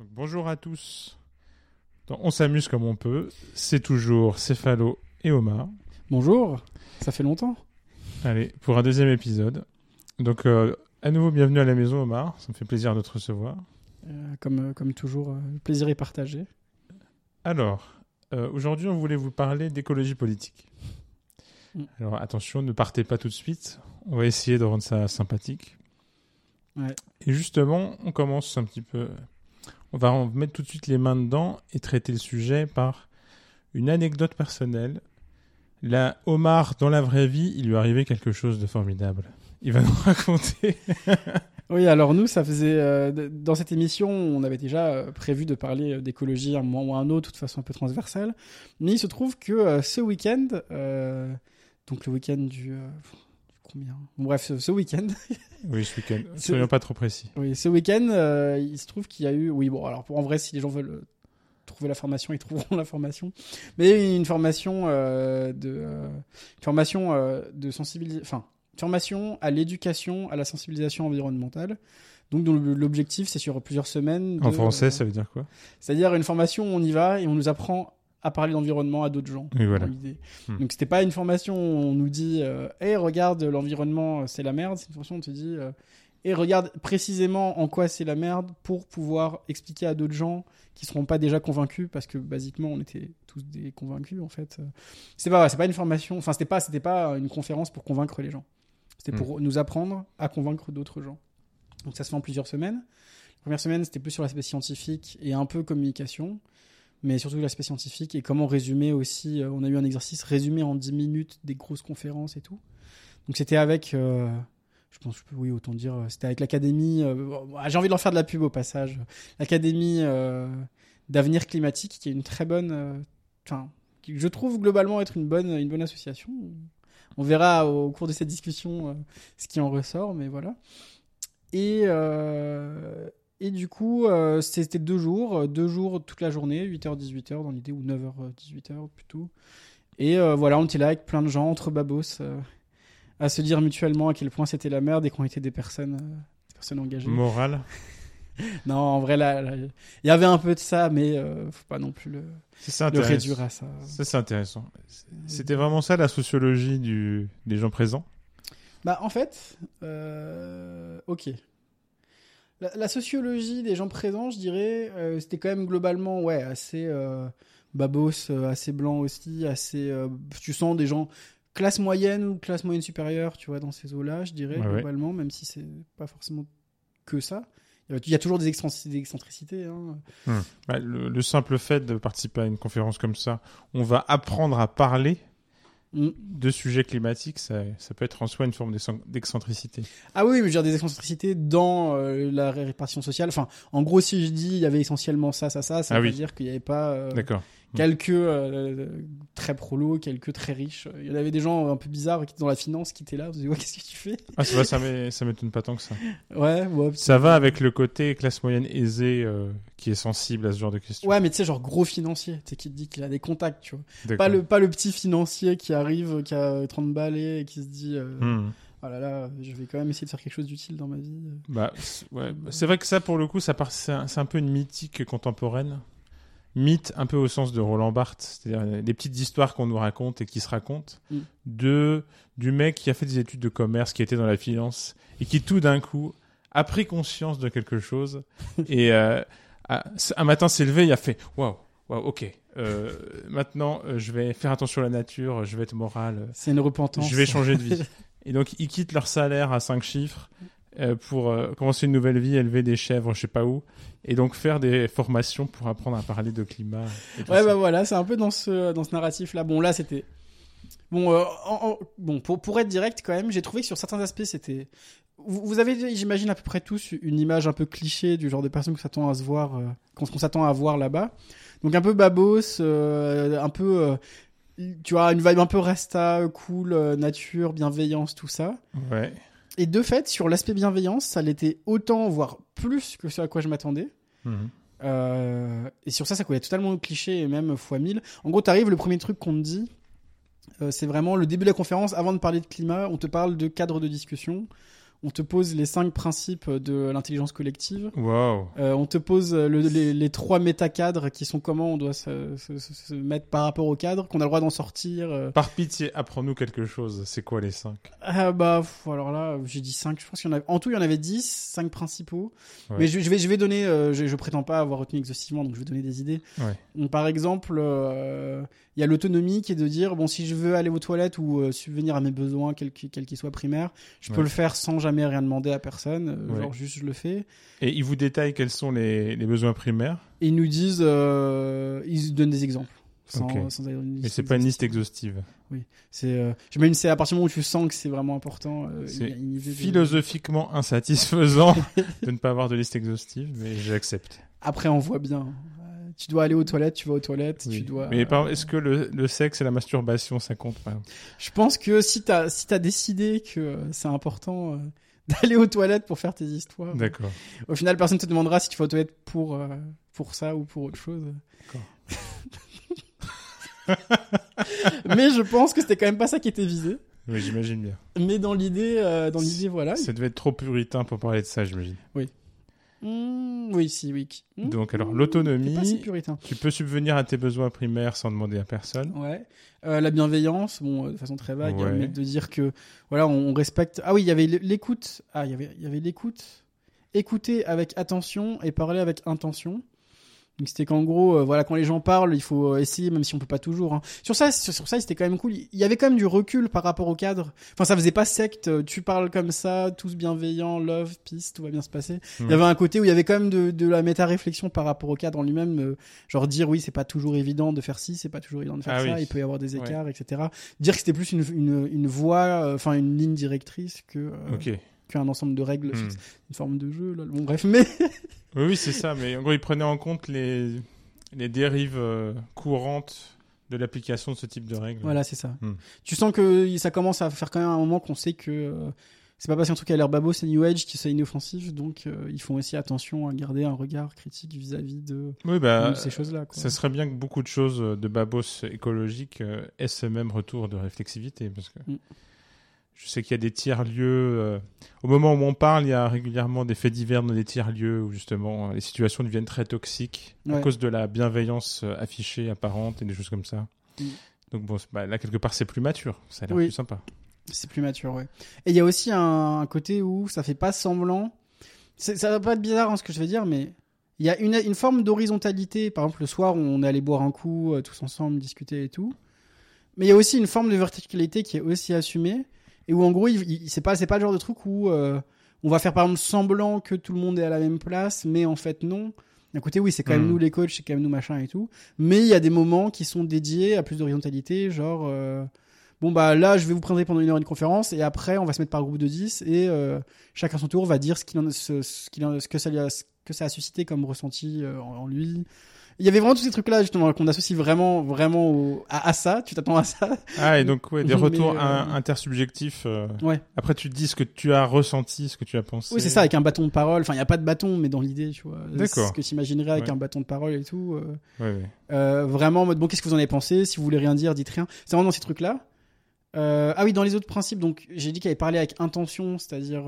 Donc, bonjour à tous. On s'amuse comme on peut. C'est toujours Céphalo et Omar. Bonjour, ça fait longtemps. Allez, pour un deuxième épisode. Donc, euh, à nouveau, bienvenue à la maison, Omar. Ça me fait plaisir de te recevoir. Euh, comme, comme toujours, euh, le plaisir est partagé. Alors, euh, aujourd'hui, on voulait vous parler d'écologie politique. Mm. Alors, attention, ne partez pas tout de suite. On va essayer de rendre ça sympathique. Ouais. Et justement, on commence un petit peu. On va mettre tout de suite les mains dedans et traiter le sujet par une anecdote personnelle. Là, Omar, dans la vraie vie, il lui arrivé quelque chose de formidable. Il va nous raconter. Oui, alors nous, ça faisait euh, dans cette émission, on avait déjà euh, prévu de parler euh, d'écologie un moment ou un autre, de toute façon un peu transversale. Mais il se trouve que ce week-end, donc le week-end du combien Bref, ce, ce week-end, Oui, ce week-end. Soyons pas trop précis. oui, ce week-end, euh, il se trouve qu'il y a eu, oui, bon, alors pour en vrai, si les gens veulent euh, trouver la formation, ils trouveront la formation. Mais une formation euh, de, euh, une formation euh, de sensibilisation, enfin, formation à l'éducation, à la sensibilisation environnementale. Donc, l'objectif, c'est sur plusieurs semaines. En français, ça veut dire quoi? C'est-à-dire une formation où on y va et on nous apprend à parler d'environnement à d'autres gens. Voilà. Hmm. Donc c'était pas une formation où on nous dit euh, hey, regarde l'environnement c'est la merde, c'est une formation où on te dit euh, et regarde précisément en quoi c'est la merde pour pouvoir expliquer à d'autres gens qui seront pas déjà convaincus parce que basiquement on était tous des convaincus en fait. Euh, C'est pas c'est pas une formation, enfin c'était pas c'était pas une conférence pour convaincre les gens. C'était pour nous apprendre à convaincre d'autres gens. Donc ça se fait en plusieurs semaines. La première semaine, c'était plus sur l'aspect scientifique et un peu communication, mais surtout l'aspect scientifique et comment résumer aussi. euh, on a eu un exercice résumé en 10 minutes des grosses conférences et tout. Donc c'était avec, euh, je pense, je peux- oui, autant dire, euh, c'était avec l'académie. J'ai envie de leur faire de la pub au passage. L'académie d'avenir climatique, qui est une très bonne, enfin, qui je trouve globalement être une bonne, une bonne association. On verra au, au cours de cette discussion ce qui en ressort, mais voilà. Et, et du coup, euh, c'était deux jours, euh, deux jours toute la journée, 8h-18h dans l'idée, ou 9h-18h plutôt. Et euh, voilà, on était là avec plein de gens, entre babos, euh, à se dire mutuellement à quel point c'était la merde et qu'on était des personnes, euh, des personnes engagées. Morale. Non, en vrai, là, il y avait un peu de ça, mais euh, faut pas non plus le, réduire à ça. Ça, c'est intéressant. C'était vraiment ça la sociologie du... des gens présents? Bah, en fait, euh, ok. La, la sociologie des gens présents, je dirais, euh, c'était quand même globalement, ouais, assez euh, babos, euh, assez blanc aussi, assez. tu sens des gens classe moyenne ou classe moyenne supérieure, tu vois, dans ces eaux-là, je dirais, Ouais, ouais. globalement, même si c'est pas forcément que ça. Il y a- toujours des excentrici- des excentricités. Hein. Bah, le, le simple fait de participer à une conférence comme ça, on va apprendre à parler. De sujets climatiques, ça, ça peut être en soi une forme d'excen- d'excentricité. Ah oui, mais je veux dire des excentricités dans euh, la répartition sociale. Enfin, en gros, si je dis il y avait essentiellement ça, ça, ça, ça Ah veut oui. dire qu'il n'y avait pas euh, D'accord. Quelques euh, très prolos, quelques très riches. Il y en avait des gens un peu bizarres qui étaient dans la finance qui étaient là. Vous dites, ouais, qu'est-ce que tu fais Ah, ça va, ça m'é- ça m'étonne pas tant que ça. Ouais, ouais. Ça va avec le côté classe moyenne aisée euh, qui est sensible à ce genre de questions. Ouais, mais tu sais, genre gros financier, tu sais, qui te dit qu'il a des contacts, tu vois. Pas le, pas le petit financier qui arrive, qui a 30 balais et qui se dit, euh, Hmm. oh là là, je vais quand même essayer de faire quelque chose d'utile dans ma vie. Bah, c'est- ouais, bah, c'est vrai que ça, pour le coup, ça part, c'est un, c'est un peu une mythique contemporaine. Mythe un peu au sens de Roland Barthes, c'est-à-dire les petites histoires qu'on nous raconte et qui se racontent, Mm. de du mec qui a fait des études de commerce, qui était dans la finance et qui tout d'un coup a pris conscience de quelque chose et euh, a- un matin s'est levé, il a fait waouh, waouh, ok, euh, maintenant euh, je vais faire attention à la nature, je vais être moral, C'est une repentance. je vais changer de vie. Et donc, ils quittent leur salaire à 5 chiffres pour euh, commencer une nouvelle vie, élever des chèvres, je sais pas où, et donc faire des formations pour apprendre à parler de climat. et tout Ouais, ça. bah voilà, c'est un peu dans ce, dans ce narratif-là. Bon, là, c'était. Bon, euh, en- en- bon pour, pour être direct, quand même, j'ai trouvé que sur certains aspects, c'était. Vous, vous avez, j'imagine, à peu près tous une image un peu cliché du genre de personnes qu'on s'attend à se voir, euh, qu'on qu'on s'attend à voir là-bas. Donc, un peu babos, euh, un peu. euh, tu vois, une vibe un peu resta, cool, euh, nature, bienveillance, tout ça. Ouais. Et de fait, sur l'aspect bienveillance, ça l'était autant, voire plus que ce à quoi je m'attendais. Mhm. Euh, et sur ça, ça collait totalement au cliché et même fois 1000. En gros, t'arrives, le premier truc qu'on te dit, euh, c'est vraiment le début de la conférence. Avant de parler de climat, on te parle de cadre de discussion. On te pose les cinq principes de l'intelligence collective. Waouh. Euh, on te pose le- les, les trois métacadres qui sont comment on doit se, se- se- se mettre par rapport au cadre, qu'on a le droit d'en sortir. euh. Par pitié, apprends-nous quelque chose. C'est quoi les cinq? Ah bah pff, alors là, j'ai dit cinq. Je pense qu'il y en a. En tout, il y en avait dix, cinq principaux. Ouais. Mais je, je vais, je vais donner. euh, je, je prétends pas avoir retenu exhaustivement, donc je vais donner des idées. Ouais. Donc, par exemple, euh, il y a l'autonomie qui est de dire bon, si je veux aller aux toilettes ou euh, subvenir à mes besoins, quels qu'ils soient primaires, je peux le faire sans jamais rien demander à personne. euh, Ouais. Genre juste je le fais. Et ils vous détaillent quels sont les, les besoins primaires? Et ils nous disent, euh, ils donnent des exemples. Sans, Ok. sans une Mais c'est pas une liste exhaustive. exhaustive. C'est, euh, j'imagine c'est à partir du moment où tu sens que c'est vraiment important. euh, C'est de- philosophiquement insatisfaisant de ne pas avoir de liste exhaustive, mais j'accepte. Après, on voit bien. Tu dois aller aux toilettes, tu vas aux toilettes, Oui. tu dois. Mais par- euh, est-ce que le, le sexe et la masturbation, ça compte pas? Je pense que si t'as si t'as décidé que c'est important euh, d'aller aux toilettes pour faire tes histoires, D'accord. au final personne te demandera si tu vas aux toilettes pour euh, pour ça ou pour autre chose. D'accord. Mais je pense que c'était quand même pas ça qui était visé. Oui, j'imagine bien. Mais dans l'idée, euh, dans l'idée, voilà. Ça devait être trop puritain pour parler de ça, j'imagine. Mmh, oui, si, oui. Mmh, Donc, alors, l'autonomie- pas si puritain. Tu peux subvenir à tes besoins primaires sans demander à personne. Ouais. Euh, la bienveillance, bon, euh, de façon très vague, Ouais. mais de dire que voilà, on, on respecte. Ah oui, il y avait l'écoute. Ah, il y avait, il y avait l'écoute. Écouter avec attention et parler avec intention. Donc c'était qu'en gros, euh, voilà, quand les gens parlent, il faut euh, essayer, même si on peut pas toujours. hein. Sur ça, sur, sur ça, c'était quand même cool. Il y avait quand même du recul par rapport au cadre. Enfin, ça faisait pas secte. euh, Tu parles comme ça, tous bienveillants, love, peace, tout va bien se passer. Il y avait un côté où il y avait quand même de, de la méta-réflexion par rapport au cadre en lui-même. euh, genre dire oui, c'est pas toujours évident de faire ci, c'est pas toujours évident de faire Ah ça, oui. il peut y avoir des Ouais. écarts, etc. Dire que c'était plus une, une, une voie, euh, enfin une ligne directrice que euh, Ok. Qu'un ensemble de règles, Hmm. fixes. une forme de jeu. Là. Bon, bref, mais Oui, oui, c'est ça. Mais en gros, ils prenaient en compte les, les dérives euh, courantes de l'application de ce type de règles. voilà, c'est ça. Hmm. Tu sens que ça commence à faire quand même un moment qu'on sait que euh, c'est pas parce qu'un truc a l'air babo, c'est New Age, qui c'est inoffensif, donc euh, ils font aussi attention à garder un regard critique vis-à-vis de, Oui, bah, de ces choses-là. ça serait bien que beaucoup de choses de babos écologiques aient ce même retour de réflexivité. Parce que Mm. Je sais qu'il y a des tiers-lieux. euh, au moment où on parle, il y a régulièrement des faits divers dans des tiers-lieux où justement euh, les situations deviennent très toxiques à cause de la bienveillance euh, affichée, apparente et des choses comme ça. Mm. Donc bon, bah, là, quelque part, c'est plus mature. Ça a l'air Oui. plus sympa. C'est plus mature, ouais. Et il y a aussi un, un côté où ça fait pas semblant. Ça va pas être bizarre hein, ce que je vais dire, mais il y a une, une forme d'horizontalité. Par exemple, le soir, on est allé boire un coup tous ensemble, discuter et tout. Mais il y a aussi une forme de verticalité qui est aussi assumée. Et où en gros, il, il- c'est pas, c'est pas le genre de truc où euh, on va faire par exemple semblant que tout le monde est à la même place, mais en fait non. D'un côté, oui, c'est quand même Mm. nous les coachs, c'est quand même nous machin et tout. Mais il y a des moments qui sont dédiés à plus d'horizontalité, genre. euh, Bon bah là je vais vous présenter pendant une heure une conférence et après on va se mettre par groupe de 10 et euh, chacun son tour va dire ce qu'il en ce, ce qu'il en- ce que ça lui a, ce que ça a suscité comme ressenti euh, en, en lui. Il y avait vraiment tous ces trucs là justement qu'on associe vraiment vraiment au- à, à ça, tu t'attends à ça. Ah, et donc, ouais, des Mais, retours euh, in- intersubjectifs. euh, Ouais. Après, tu dis ce que tu as ressenti, ce que tu as pensé. Oui, c'est ça avec un bâton de parole, enfin il y a pas de bâton mais dans l'idée, tu vois. D'accord. Ce que t'imaginerais avec Ouais. un bâton de parole et tout euh, Ouais, ouais. vraiment en mode bon qu'est-ce que vous en avez pensé? Si vous voulez rien dire, dites rien. C'est vraiment dans ces trucs là. Euh, ah oui, dans les autres principes, donc j'ai dit qu'il avait parlé avec intention, c'est-à-dire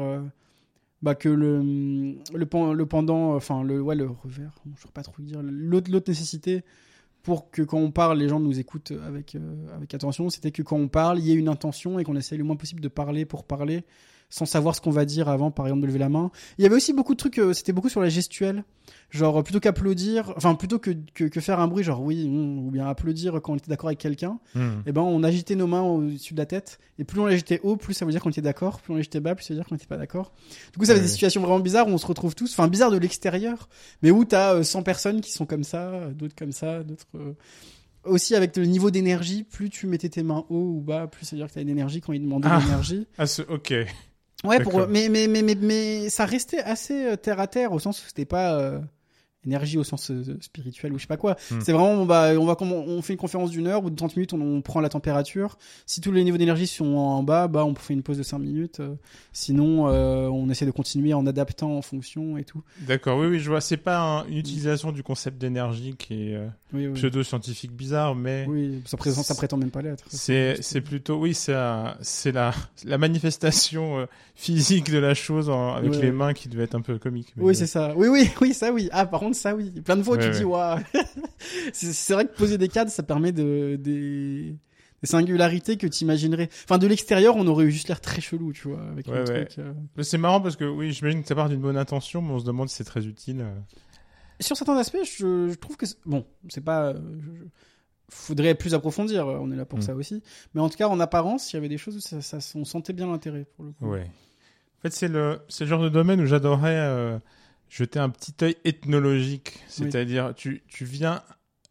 bah, que le, le, pen- le pendant, enfin le, ouais, le revers, je ne saurais pas trop dire, l'autre nécessité pour que quand on parle, les gens nous écoutent avec, euh, avec attention, c'était que quand on parle, il y ait une intention et qu'on essaie le moins possible de parler pour parler sans savoir ce qu'on va dire avant, par exemple, de lever la main. Il y avait aussi beaucoup de trucs, euh, c'était beaucoup sur la gestuelle. Genre, euh, plutôt qu'applaudir, enfin, plutôt que, que, que faire un bruit, genre oui, mm, ou bien applaudir quand on était d'accord avec quelqu'un, Hmm. eh ben, on agitait nos mains au-dessus de la tête. Et plus on l'agitait haut, plus ça veut dire qu'on était d'accord. Plus on l'agitait bas, plus ça veut dire qu'on n'était pas d'accord. Du coup, ça fait des situations vraiment bizarres où on se retrouve tous, enfin, bizarres de l'extérieur, mais où t'as euh, 100 personnes qui sont comme ça, d'autres comme ça, d'autres. Aussi avec le niveau d'énergie, plus tu mettais tes mains haut ou bas, plus ça veut dire que t'as une énergie quand ils demandaient Ah. l'énergie. Ah, ok. Ouais, pour, mais, mais, mais, mais, mais ça restait assez euh, terre à terre au sens où c'était pas. Énergie au sens euh, spirituel ou je sais pas quoi. Hmm. C'est vraiment bah on va on fait une conférence d'une heure ou de 30 minutes on, on prend la température. Si tous les niveaux d'énergie sont en bas, bah on fait une pause de 5 minutes. euh, sinon euh, on essaie de continuer en adaptant en fonction et tout. D'accord, oui, oui, je vois. C'est pas un- une utilisation du concept d'énergie qui est Oui oui. pseudo-scientifique bizarre, mais Oui, ça, présente, ça prétend même pas l'être. c'est c'est plutôt, oui, c'est la la manifestation physique de la chose en- avec les mains qui devait être un peu comique. mais, Oui, c'est ça. Oui, oui, oui, ça, oui. Ah, par contre, ça, oui. Plein de fois, Ouais, tu dis, waouh. c'est vrai que poser des cadres, ça permet de, des, des singularités que tu imaginerais. Enfin, de l'extérieur, on aurait eu juste l'air très chelou, tu vois, avec Ouais, truc. euh. C'est marrant parce que oui, j'imagine que ça part d'une bonne intention, mais on se demande si c'est très utile. euh. Sur certains aspects, je, je trouve que, bon, c'est pas, euh, je- faudrait plus approfondir. On est là pour Mm. ça aussi. Mais en tout cas, en apparence, il y avait des choses où ça, ça- on sentait bien l'intérêt pour le coup. Ouais. En fait, c'est le, c'est le genre de domaine où j'adorerais euh, jeter un petit œil ethnologique. C'est-à-dire, tu, tu viens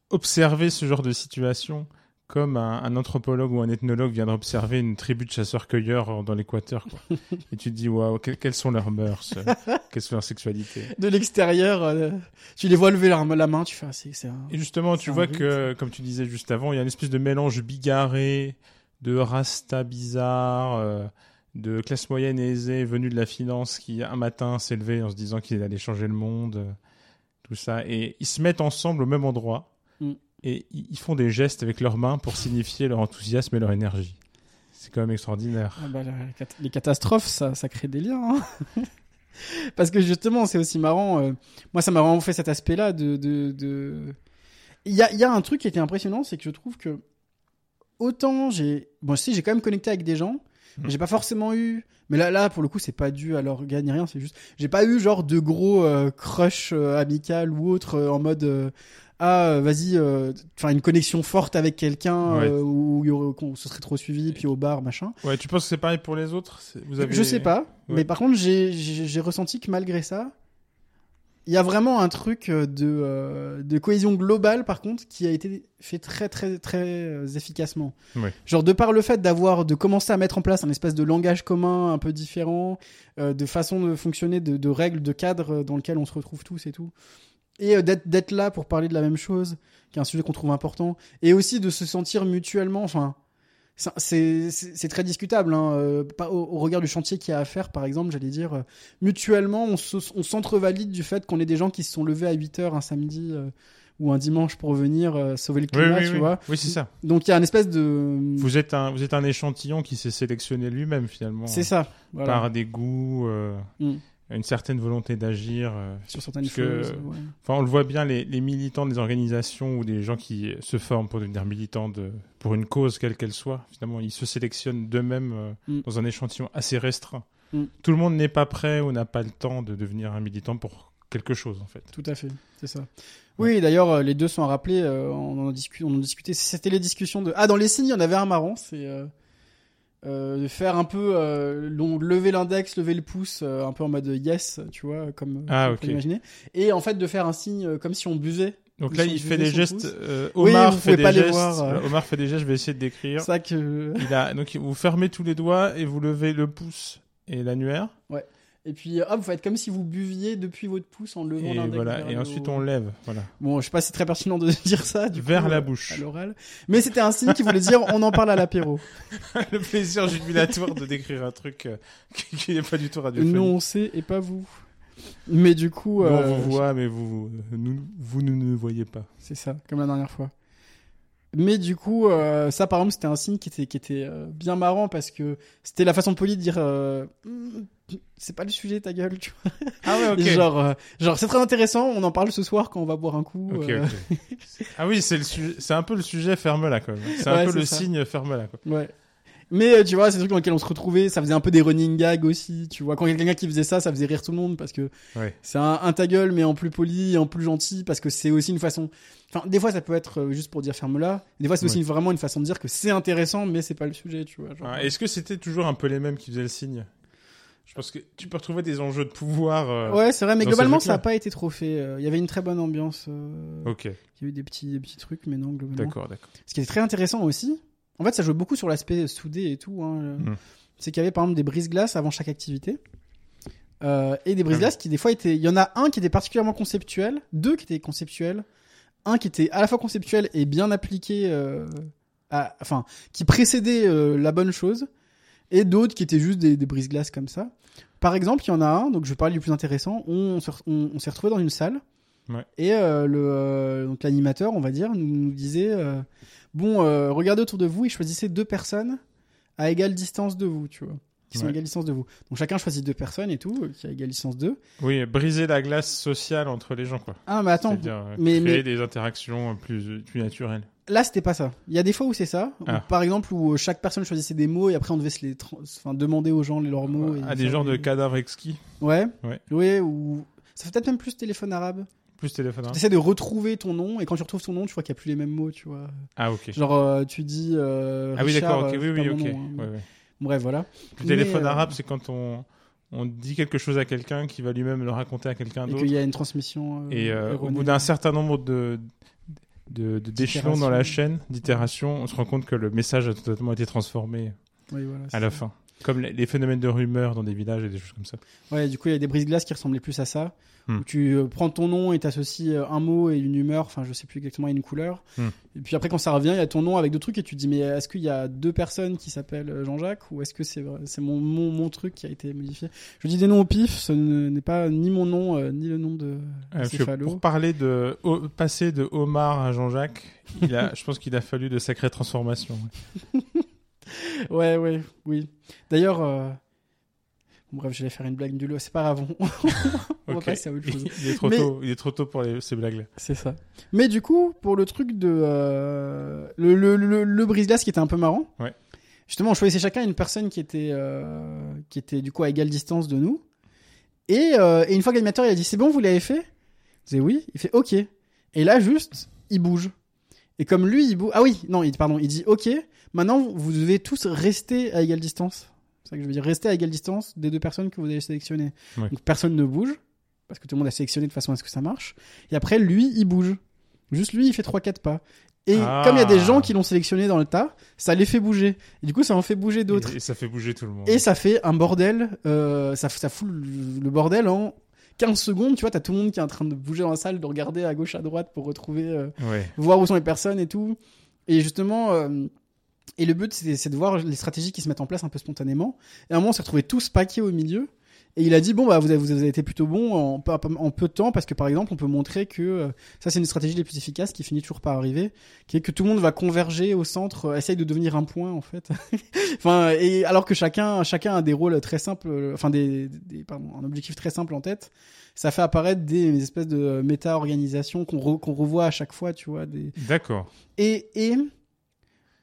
observer ce genre de situation comme un, un anthropologue ou un ethnologue viendrait observer une tribu de chasseurs-cueilleurs dans l'Équateur. Et tu te dis, waouh, que- quelles sont leurs mœurs euh, Quelles sont leurs sexualités De l'extérieur, euh, tu les vois lever la, la main, tu fais, ah, c'est, c'est un... Et justement, tu vois que, comme tu disais juste avant, il y a une espèce de mélange bigarré de rasta bizarre, euh, de classe moyenne et aisée venue de la finance qui un matin s'est levé en se disant qu'il allait changer le monde, euh, tout ça. Et ils se mettent ensemble au même endroit Mm. et ils font des gestes avec leurs mains pour signifier leur enthousiasme et leur énergie. C'est quand même extraordinaire. Ah bah, les catastrophes, ça, ça crée des liens. hein. Parce que justement, c'est aussi marrant. euh, moi, ça m'a vraiment fait cet aspect-là de. de, de... Il, y a, il y a un truc qui était impressionnant, c'est que je trouve que autant j'ai. Bon, si j'ai quand même connecté avec des gens, j'ai pas forcément eu. Mais là, là, pour le coup, c'est pas dû à leur gars ni rien, c'est juste. J'ai pas eu genre de gros euh, crush euh, amical ou autre euh, en mode. ah, vas-y, enfin une connexion forte avec quelqu'un Ouais. où il y aurait- qu'on se serait trop suivi, puis au bar, machin. Ouais, tu penses que c'est pareil pour les autres? C'est- Vous avez... Je sais pas, Ouais. mais par contre, j'ai ressenti que malgré ça, il y a vraiment un truc euh, de, euh, de cohésion globale, par contre, qui a été fait très, très, très euh, efficacement. Genre, de par le fait d'avoir, de commencer à mettre en place un espèce de langage commun un peu différent, de façon de fonctionner, de, de règles, de cadres dans lequel on se retrouve tous et tout. Et d'être là pour parler de la même chose, qui est un sujet qu'on trouve important. Et aussi de se sentir mutuellement, enfin, c'est très discutable. Hein, euh, pas- au, au regard du chantier qu'il y a à faire, par exemple, j'allais dire, euh, mutuellement, on se- on s'entrevalide du fait qu'on ait des gens qui se sont levés à 8 heures un samedi euh, ou un dimanche pour venir euh, sauver le climat, oui, tu oui. vois. Oui, c'est ça. Donc il y a un espèce de... Vous êtes un, vous êtes un échantillon qui s'est sélectionné lui-même finalement. C'est ça, voilà, par des goûts, euh, Mm. Une certaine volonté d'agir. euh. sur certaines que- choses. ouais. Enfin, on le voit bien, les, les militants des organisations ou des gens qui se forment pour devenir militants de, pour une cause quelle qu'elle soit, finalement, ils se sélectionnent d'eux-mêmes euh, Mm. dans un échantillon assez restreint. Mm. Tout le monde n'est pas prêt ou n'a pas le temps de devenir un militant pour quelque chose, en fait. Tout à fait, c'est ça. Oui, d'ailleurs, euh, les deux sont à rappeler, euh, on, en a discu- on en discutait, c'était les discussions de... Ah, dans les signes, il y en avait un marrant, c'est euh, euh, de faire un peu, euh, lever l'index, lever le pouce, euh, un peu en mode yes, tu vois, comme Ah, on peut l'imaginer. Et en fait, de faire un signe euh, comme si on buvait. Donc là, il fait des gestes. Oui, Omar fait des pas les gestes. voir, Omar fait des gestes. Je vais essayer de décrire. Ça que... Il a donc vous fermez tous les doigts et vous levez le pouce et l'annuaire. Et puis, hop, vous faites comme si vous buviez depuis votre pouce en levant Et l'index. voilà. vers Et le ensuite on lève. Voilà. Bon, je sais pas si c'est très pertinent de dire ça, du Vers coup, la euh, bouche. À l'oral. Mais c'était un signe qui voulait dire on en parle à l'apéro. le plaisir jubilatoire de décrire un truc euh, qui n'est pas du tout radiophonique. Nous, on sait et pas vous. Mais du coup, on euh, vous voit, mais vous, nous, vous ne nous voyez pas. c'est ça, comme la dernière fois. Mais du coup, euh, ça par exemple, c'était un signe qui était, qui était euh, bien marrant parce que c'était la façon polie de dire euh, c'est pas le sujet, ta gueule. Tu vois. Ah ouais, Et Genre, genre c'est très intéressant, on en parle ce soir quand on va boire un coup. Ok, ok. ah oui, c'est le sujet, c'est un peu le sujet ferme-la, quand même. C'est Ouais, un peu le ça. signe ferme-la, quoi. Ouais. Mais euh, tu vois, ces trucs dans lesquels on se retrouvait, ça faisait un peu des running gags aussi. Tu vois, quand il y a quelqu'un qui faisait ça, ça faisait rire tout le monde parce que Ouais. c'est un, un ta gueule, mais en plus poli, en plus gentil, parce que c'est aussi une façon. Enfin, des fois, ça peut être euh, juste pour dire ferme-la. Des fois, c'est aussi Ouais. vraiment une façon de dire que c'est intéressant, mais c'est pas le sujet, tu vois. genre. Ah, Est-ce que c'était toujours un peu les mêmes qui faisaient le signe? Je pense que tu peux retrouver des enjeux de pouvoir. euh, Ouais, c'est vrai, mais globalement, ça a pas été trop fait. Euh, Il y avait une très bonne ambiance. euh, Ok, Il y a eu des petits, des petits trucs, mais non, globalement. d'accord, d'accord. Ce qui est très intéressant aussi, en fait, ça joue beaucoup sur l'aspect soudé et tout. Hein. Mm. C'est qu'il y avait par exemple des brises-glaces avant chaque activité. Euh, et des brise-glaces qui des fois étaient. Il y en a un qui était particulièrement conceptuel, deux qui étaient conceptuels, un qui était à la fois conceptuel et bien appliqué, euh, à- enfin qui précédait euh, la bonne chose, et d'autres qui étaient juste des, des brise-glaces comme ça. Par exemple, il y en a un, donc je vais parler du plus intéressant. On, on s'est retrouvé dans une salle. Ouais. Et euh, le euh, donc l'animateur, on va dire, nous, nous disait euh, bon, regardez autour de vous et choisissez deux personnes à égale distance de vous, tu vois, qui sont à égale distance de vous. Donc chacun choisit deux personnes et tout, qui a égale distance d'eux. Oui, briser la glace sociale entre les gens, quoi. Ah, mais attends, mais- créer mais- des interactions plus, plus naturelles. là c'était pas ça. Il y a des fois où c'est ça. Où, Ah. par exemple, où chaque personne choisissait des mots et après on devait se les, trans- enfin demander aux gens leurs mots. à des faire genres de des- cadavres exquis. Ouais. Ouais. Ouais. Ou ça fait peut-être même plus téléphone arabe. Plus téléphone. hein. Tu essaies de retrouver ton nom et quand tu retrouves ton nom, tu vois qu'il n'y a plus les mêmes mots, tu vois. Ah, ok. Genre, euh, tu dis. Euh, ah oui, d'accord, ok. euh, Oui, oui, ok. nom, hein. Ouais, ouais. Bref, voilà. Mais, téléphone arabe, c'est quand on, on dit quelque chose à quelqu'un qui va lui-même le raconter à quelqu'un Et d'autre. qu'il y a une transmission. euh, Et euh, au bout d'un certain nombre de d'échelons dans la chaîne d'itération, on se rend compte que le message a totalement été transformé Oui, voilà, à la ça. fin. Comme les, phénomènes de rumeurs dans des villages et des choses comme ça. Ouais, du coup, il y a des brise-glaces qui ressemblaient plus à ça. Hmm. Où tu euh, prends ton nom et t'associes euh, un mot et une humeur, enfin, je sais plus exactement, et une couleur. Hmm. Et puis après, quand ça revient, il y a ton nom avec deux trucs et tu te dis, mais est-ce qu'il y a deux personnes qui s'appellent euh, Jean-Jacques ou est-ce que c'est mon, mon, mon truc qui a été modifié? Je dis des noms au pif, ce ne- n'est pas ni mon nom, euh, ni le nom de Euh, Céphalo. pour parler de passer de Omar à Jean-Jacques, il a, je pense qu'il a fallu de sacrées transformations. Ouais, ouais, oui. D'ailleurs, euh, bon, bref, j'allais faire une blague nulle. C'est pas grave, on, on va Ok. passer à autre chose. il est trop Mais- tôt. Il est trop tôt pour les- ces blagues-là. C'est ça. Mais du coup, pour le truc de euh, le, le, le, le brise-glace qui était un peu marrant. Ouais. Justement, on choisissait chacun une personne qui était euh, qui était du coup à égale distance de nous. Et, euh, et une fois que l'animateur il a dit c'est bon, vous l'avez fait? Je disais oui. Il fait ok. Et là juste, il bouge. Et comme lui, il bouge. Ah oui, non, il, pardon, il dit ok. Maintenant, vous devez tous rester à égale distance. C'est ça que je veux dire, rester à égale distance des deux personnes que vous avez sélectionnées. Ouais. Donc personne ne bouge parce que tout le monde a sélectionné de façon à ce que ça marche. Et après, lui, il bouge. Juste lui, il fait 3-4 pas. Et Ah. comme il y a des gens qui l'ont sélectionné dans le tas, ça les fait bouger. Et du coup, ça en fait bouger d'autres. Et, ça fait bouger tout le monde. Et ça fait un bordel, euh, ça, ça fout le, le bordel en 15 secondes. Tu vois, t'as tout le monde qui est en train de bouger dans la salle, de regarder à gauche, à droite pour retrouver, euh, Ouais. voir où sont les personnes et tout. Et justement, euh, et le but, c'est de voir les stratégies qui se mettent en place un peu spontanément. Et à un moment, on s'est retrouvés tous paqués au milieu. Et il a dit bon bah vous avez, vous avez été plutôt bon en, peu- en peu de temps parce que par exemple on peut montrer que euh, ça c'est une stratégie les plus efficaces qui finit toujours par arriver qui est que tout le monde va converger au centre euh, essaye de devenir un point en fait enfin et alors que chacun chacun a des rôles très simples euh, enfin des, des pardon un objectif très simple en tête ça fait apparaître des espèces de méta organisations qu'on re- qu'on revoit à chaque fois tu vois des D'accord. et, et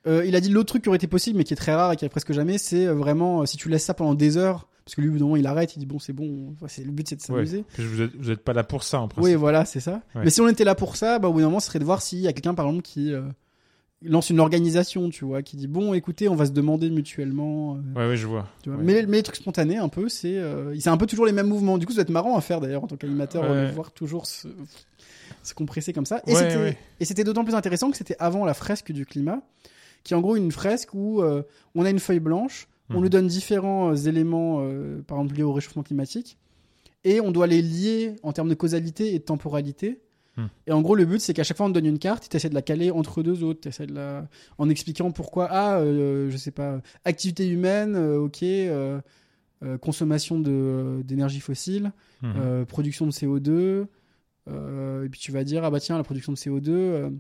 euh, il a dit l'autre truc qui aurait été possible, mais qui est très rare et qui arrive presque jamais, c'est euh, vraiment euh, si tu laisses ça pendant des heures, parce que lui, au bout d'un moment, il arrête, il dit bon, c'est bon, c'est le but, c'est de s'amuser. Vous êtes, vous êtes pas là pour ça en Oui, principe. voilà, c'est ça. Ouais. Mais si on était là pour ça, bah, au bout d'un moment, ce serait de voir s'il y a quelqu'un, par exemple, qui euh, lance une organisation, tu vois, qui dit bon, écoutez, on va se demander mutuellement. euh, Ouais, ouais, je vois. tu vois. Ouais. Mais, mais les trucs spontanés, un peu, c'est euh, c'est un peu toujours les mêmes mouvements. Du coup, ça doit être marrant à faire d'ailleurs en tant qu'animateur, de voir toujours se, se compresser comme ça. Et c'était d'autant plus intéressant que c'était avant la fresque du climat, qui est en gros une fresque où euh, on a une feuille blanche, on Mhm. nous donne différents euh, éléments, euh, par exemple liés au réchauffement climatique, et on doit les lier en termes de causalité et de temporalité. Mhm. Et en gros, le but, c'est qu'à chaque fois, on te donne une carte, tu essaies de la caler entre deux autres, de la... en expliquant pourquoi, ah, euh, je sais pas, activité humaine, ok, consommation d'énergie fossile, Mhm. production de CO2, euh, et puis tu vas dire, ah bah tiens, la production de CO2 euh, euh,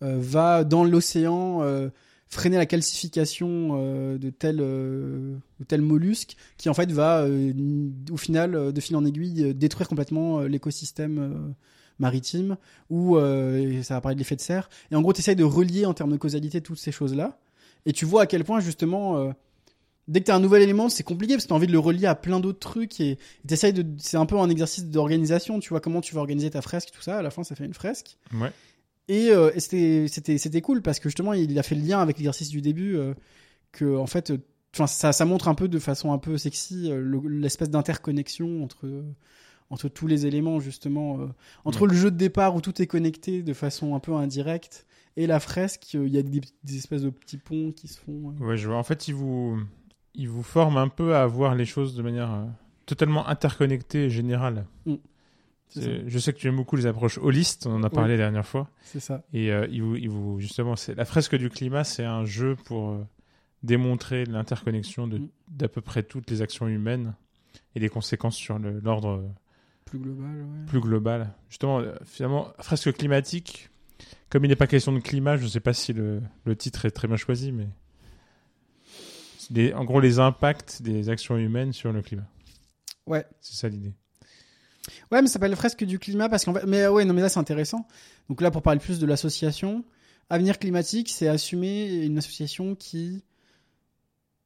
va dans l'océan euh, freiner la calcification euh, de tel, euh, de tel mollusque, qui en fait va, euh, au final, euh, de fil en aiguille, euh, détruire complètement euh, l'écosystème euh, maritime, ou euh, ça va parler de l'effet de serre. Et en gros, tu essayes de relier en termes de causalité toutes ces choses-là, et tu vois à quel point, justement... euh, Dès que tu as un nouvel élément, c'est compliqué parce que tu as envie de le relier à plein d'autres trucs et t'essayes de. C'est un peu un exercice d'organisation. Tu vois comment tu vas organiser ta fresque, tout ça. À la fin, ça fait une fresque. Et, euh, et c'était c'était c'était cool parce que justement, il a fait le lien avec l'exercice du début euh, que en fait, euh, enfin ça ça montre un peu de façon un peu sexy le- l'espèce d'interconnexion entre entre tous les éléments justement entre le jeu de départ où tout est connecté de façon un peu indirecte et la fresque, il y a des, des espèces de petits ponts qui se font. Ouais, je vois. En fait, il vous, il vous forme un peu à voir les choses de manière totalement interconnecté et général. Mm. Je sais que tu aimes beaucoup les approches holistes, on en a parlé la dernière fois. C'est ça. Et euh, il vous, il vous- justement, c'est la fresque du climat, c'est un jeu pour euh, démontrer l'interconnexion Mm. d'à peu près toutes les actions humaines et les conséquences sur l'ordre euh, Plus global, ouais. plus global. Justement, euh, finalement, fresque climatique, comme il n'est pas question de climat, je ne sais pas si le, le titre est très bien choisi, mais les- en gros, les impacts des actions humaines sur le climat. Ouais. C'est ça l'idée. Ouais, mais ça s'appelle fresque du climat parce qu'en fait, mais ouais, non, mais là c'est intéressant. Donc là, pour parler plus de l'association, Avenir Climatique, c'est assumer une association qui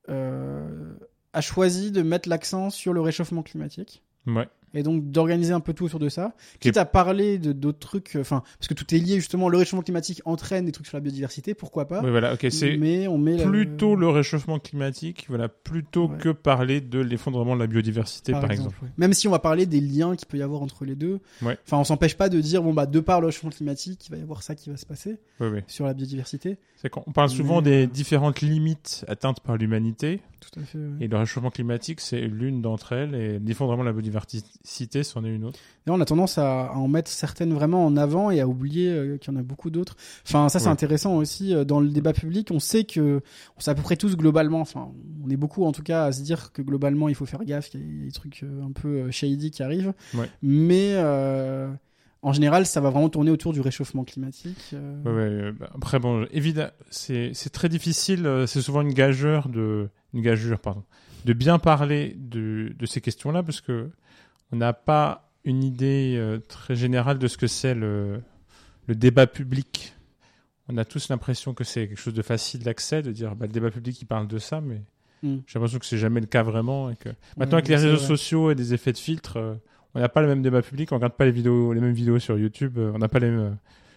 euh, a choisi de mettre l'accent sur le réchauffement climatique Ouais. Et donc d'organiser un peu tout autour de ça. Quitte à parler de d'autres trucs, euh, enfin, parce que tout est lié justement, le réchauffement climatique entraîne des trucs sur la biodiversité, pourquoi pas Ouais, voilà, ok, c'est Mais on met la- plutôt le réchauffement climatique, voilà, plutôt Ouais. que parler de l'effondrement de la biodiversité, par, exemple. ouais. Même si on va parler des liens qu'il peut y avoir entre les deux. Ouais. Enfin, on s'empêche pas de dire, bon, bah, de par le réchauffement climatique, il va y avoir ça qui va se passer sur la biodiversité. C'est qu'on parle souvent Mais, des euh, différentes limites atteintes par l'humanité, Tout à fait. ouais. et le réchauffement climatique, c'est l'une d'entre elles, et l'effondrement de la biodiversité, c'en est une autre. Et on a tendance à, en mettre certaines vraiment en avant et à oublier euh, qu'il y en a beaucoup d'autres. Enfin, ça, c'est Ouais. intéressant aussi. euh, Dans le débat public, on sait que, on sait à peu près tous globalement, enfin, on est beaucoup en tout cas à se dire que globalement, il faut faire gaffe, qu'il y a- des trucs euh, un peu shady qui arrivent. Ouais. Mais, euh, en général, ça va vraiment tourner autour du réchauffement climatique. euh, Ouais, ouais, euh, bah, après, bon, évidemment, c'est très difficile, euh, c'est souvent une gageure de, une gageure, pardon, de bien parler de, de ces questions-là, parce que on n'a pas une idée euh, très générale de ce que c'est le, le débat public. On a tous l'impression que c'est quelque chose de facile d'accès, de dire, bah, le débat public, il parle de ça, mais Mm. j'ai l'impression que c'est jamais le cas vraiment, et que maintenant, Ouais, avec les réseaux vrai. sociaux et des effets de filtre, euh, on n'a pas le même débat public, on regarde pas les vidéos, les mêmes vidéos sur YouTube, euh, on n'a pas les mêmes euh,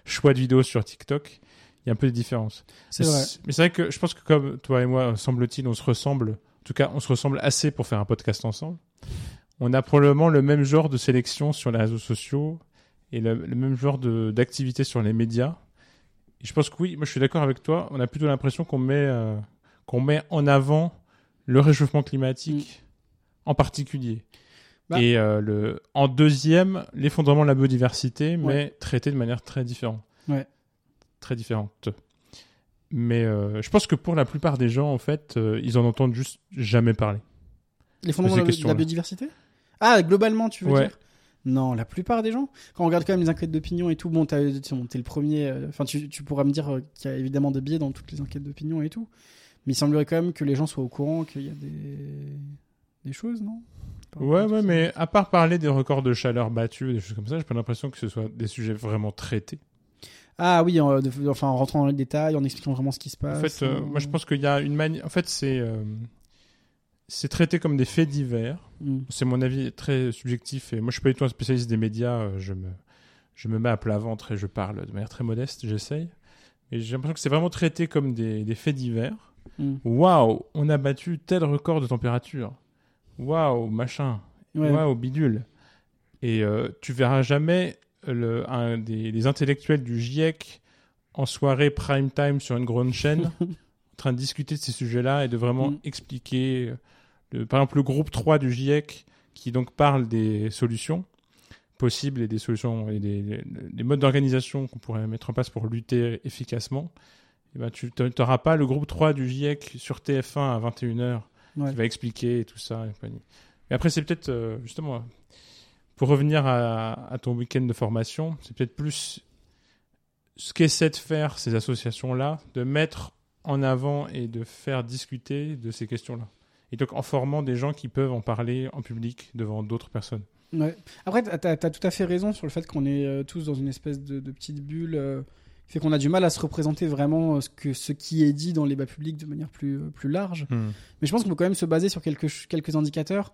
choix de vidéos sur TikTok. Il y a un peu de différence. C'est mais vrai. c- Mais c'est vrai que je pense que comme toi et moi, semble-t-il, on se ressemble. En tout cas, on se ressemble assez pour faire un podcast ensemble. On a probablement le même genre de sélection sur les réseaux sociaux et le, le même genre d'activité sur les médias. Et je pense que oui, moi je suis d'accord avec toi. On a plutôt l'impression qu'on met, euh, qu'on met en avant le réchauffement climatique en particulier. Bah. Et euh, le, en deuxième, l'effondrement de la biodiversité, mais Ouais. traité de manière très différente. Ouais. Très différente. Mais euh, je pense que pour la plupart des gens, en fait, euh, ils en entendent juste jamais parler. Ces de la- de la questions-là. biodiversité? Ah, globalement, tu veux Ouais. dire? Non, la plupart des gens. Quand on regarde quand même les enquêtes d'opinion et tout, bon, t'es le premier. euh, Enfin, tu, tu pourras me dire euh, qu'il y a évidemment des biais dans toutes les enquêtes d'opinion et tout. Mais il semblerait quand même que les gens soient au courant qu'il y a des, des choses, non? Ouais, ouais, mais à part parler des records de chaleur battus, des choses comme ça, j'ai pas l'impression que ce soit des sujets vraiment traités. Ah oui, en, de- enfin, en rentrant dans les détails, en expliquant vraiment ce qui se passe. En fait, euh, en- moi je pense qu'il y a une manière. En fait, c'est euh, c'est traité comme des faits divers. Hmm. C'est mon avis très subjectif. Et moi, je suis pas du tout un spécialiste des médias. euh, Je me, je me mets à plat ventre et je parle de manière très modeste. J'essaye. Et j'ai l'impression que c'est vraiment traité comme des, des faits divers. Hmm. Waouh, on a battu tel record de température. Waouh, machin. Ouais. Waouh, bidule. Et euh, tu verras jamais le, un des les intellectuels du GIEC en soirée prime time sur une grande chaîne en train de discuter de ces sujets-là et de vraiment Mm. expliquer, euh, le- par exemple, le groupe 3 du GIEC qui donc parle des solutions possibles et des solutions et des, des- des modes d'organisation qu'on pourrait mettre en place pour lutter efficacement. Et ben, tu n'auras pas le groupe 3 du GIEC sur TF1 à 21h Ouais. qui va expliquer et tout ça. Et. Et après, c'est peut-être, euh, justement, pour revenir à, à ton week-end de formation, c'est peut-être plus ce qu'essaient de faire ces associations-là, de mettre en avant et de faire discuter de ces questions-là. Et donc en formant des gens qui peuvent en parler en public devant d'autres personnes. Ouais. Après, t'as as, tout à fait raison sur le fait qu'on est euh, tous dans une espèce de, de petite bulle, euh, fait qu'on a du mal à se représenter vraiment euh, ce, que, ce qui est dit dans les débats publics de manière plus, euh, plus large. Mais je pense qu'on peut quand même se baser sur quelques, quelques indicateurs.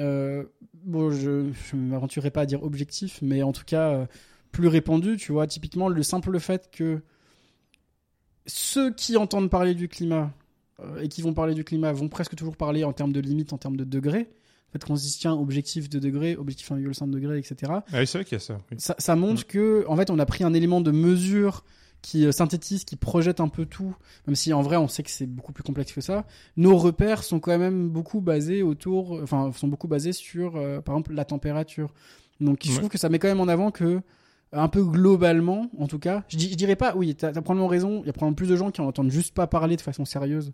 Euh, bon, je ne m'aventurerai pas à dire objectif, mais en tout cas euh, plus répandu. Tu vois, typiquement le simple fait que ceux qui entendent parler du climat euh, et qui vont parler du climat vont presque toujours parler en termes de limite, en termes de degrés. En fait, qu'on se dit tiens, objectif 2 degrés, objectif 1,5 degré, etc. Ah c'est vrai qu'il y a ça. oui. Ça, ça montre que, en fait, on a pris un élément de mesure qui euh, synthétise, qui projette un peu tout, même si en vrai on sait que c'est beaucoup plus complexe que ça. Nos repères sont quand même beaucoup basés autour, enfin sont beaucoup basés sur, euh, par exemple, la température. Donc je Ouais. trouve que ça met quand même en avant que un peu globalement, en tout cas, je, dirais pas, oui, t'as as probablement raison, il y a probablement plus de gens qui en entendent juste pas parler de façon sérieuse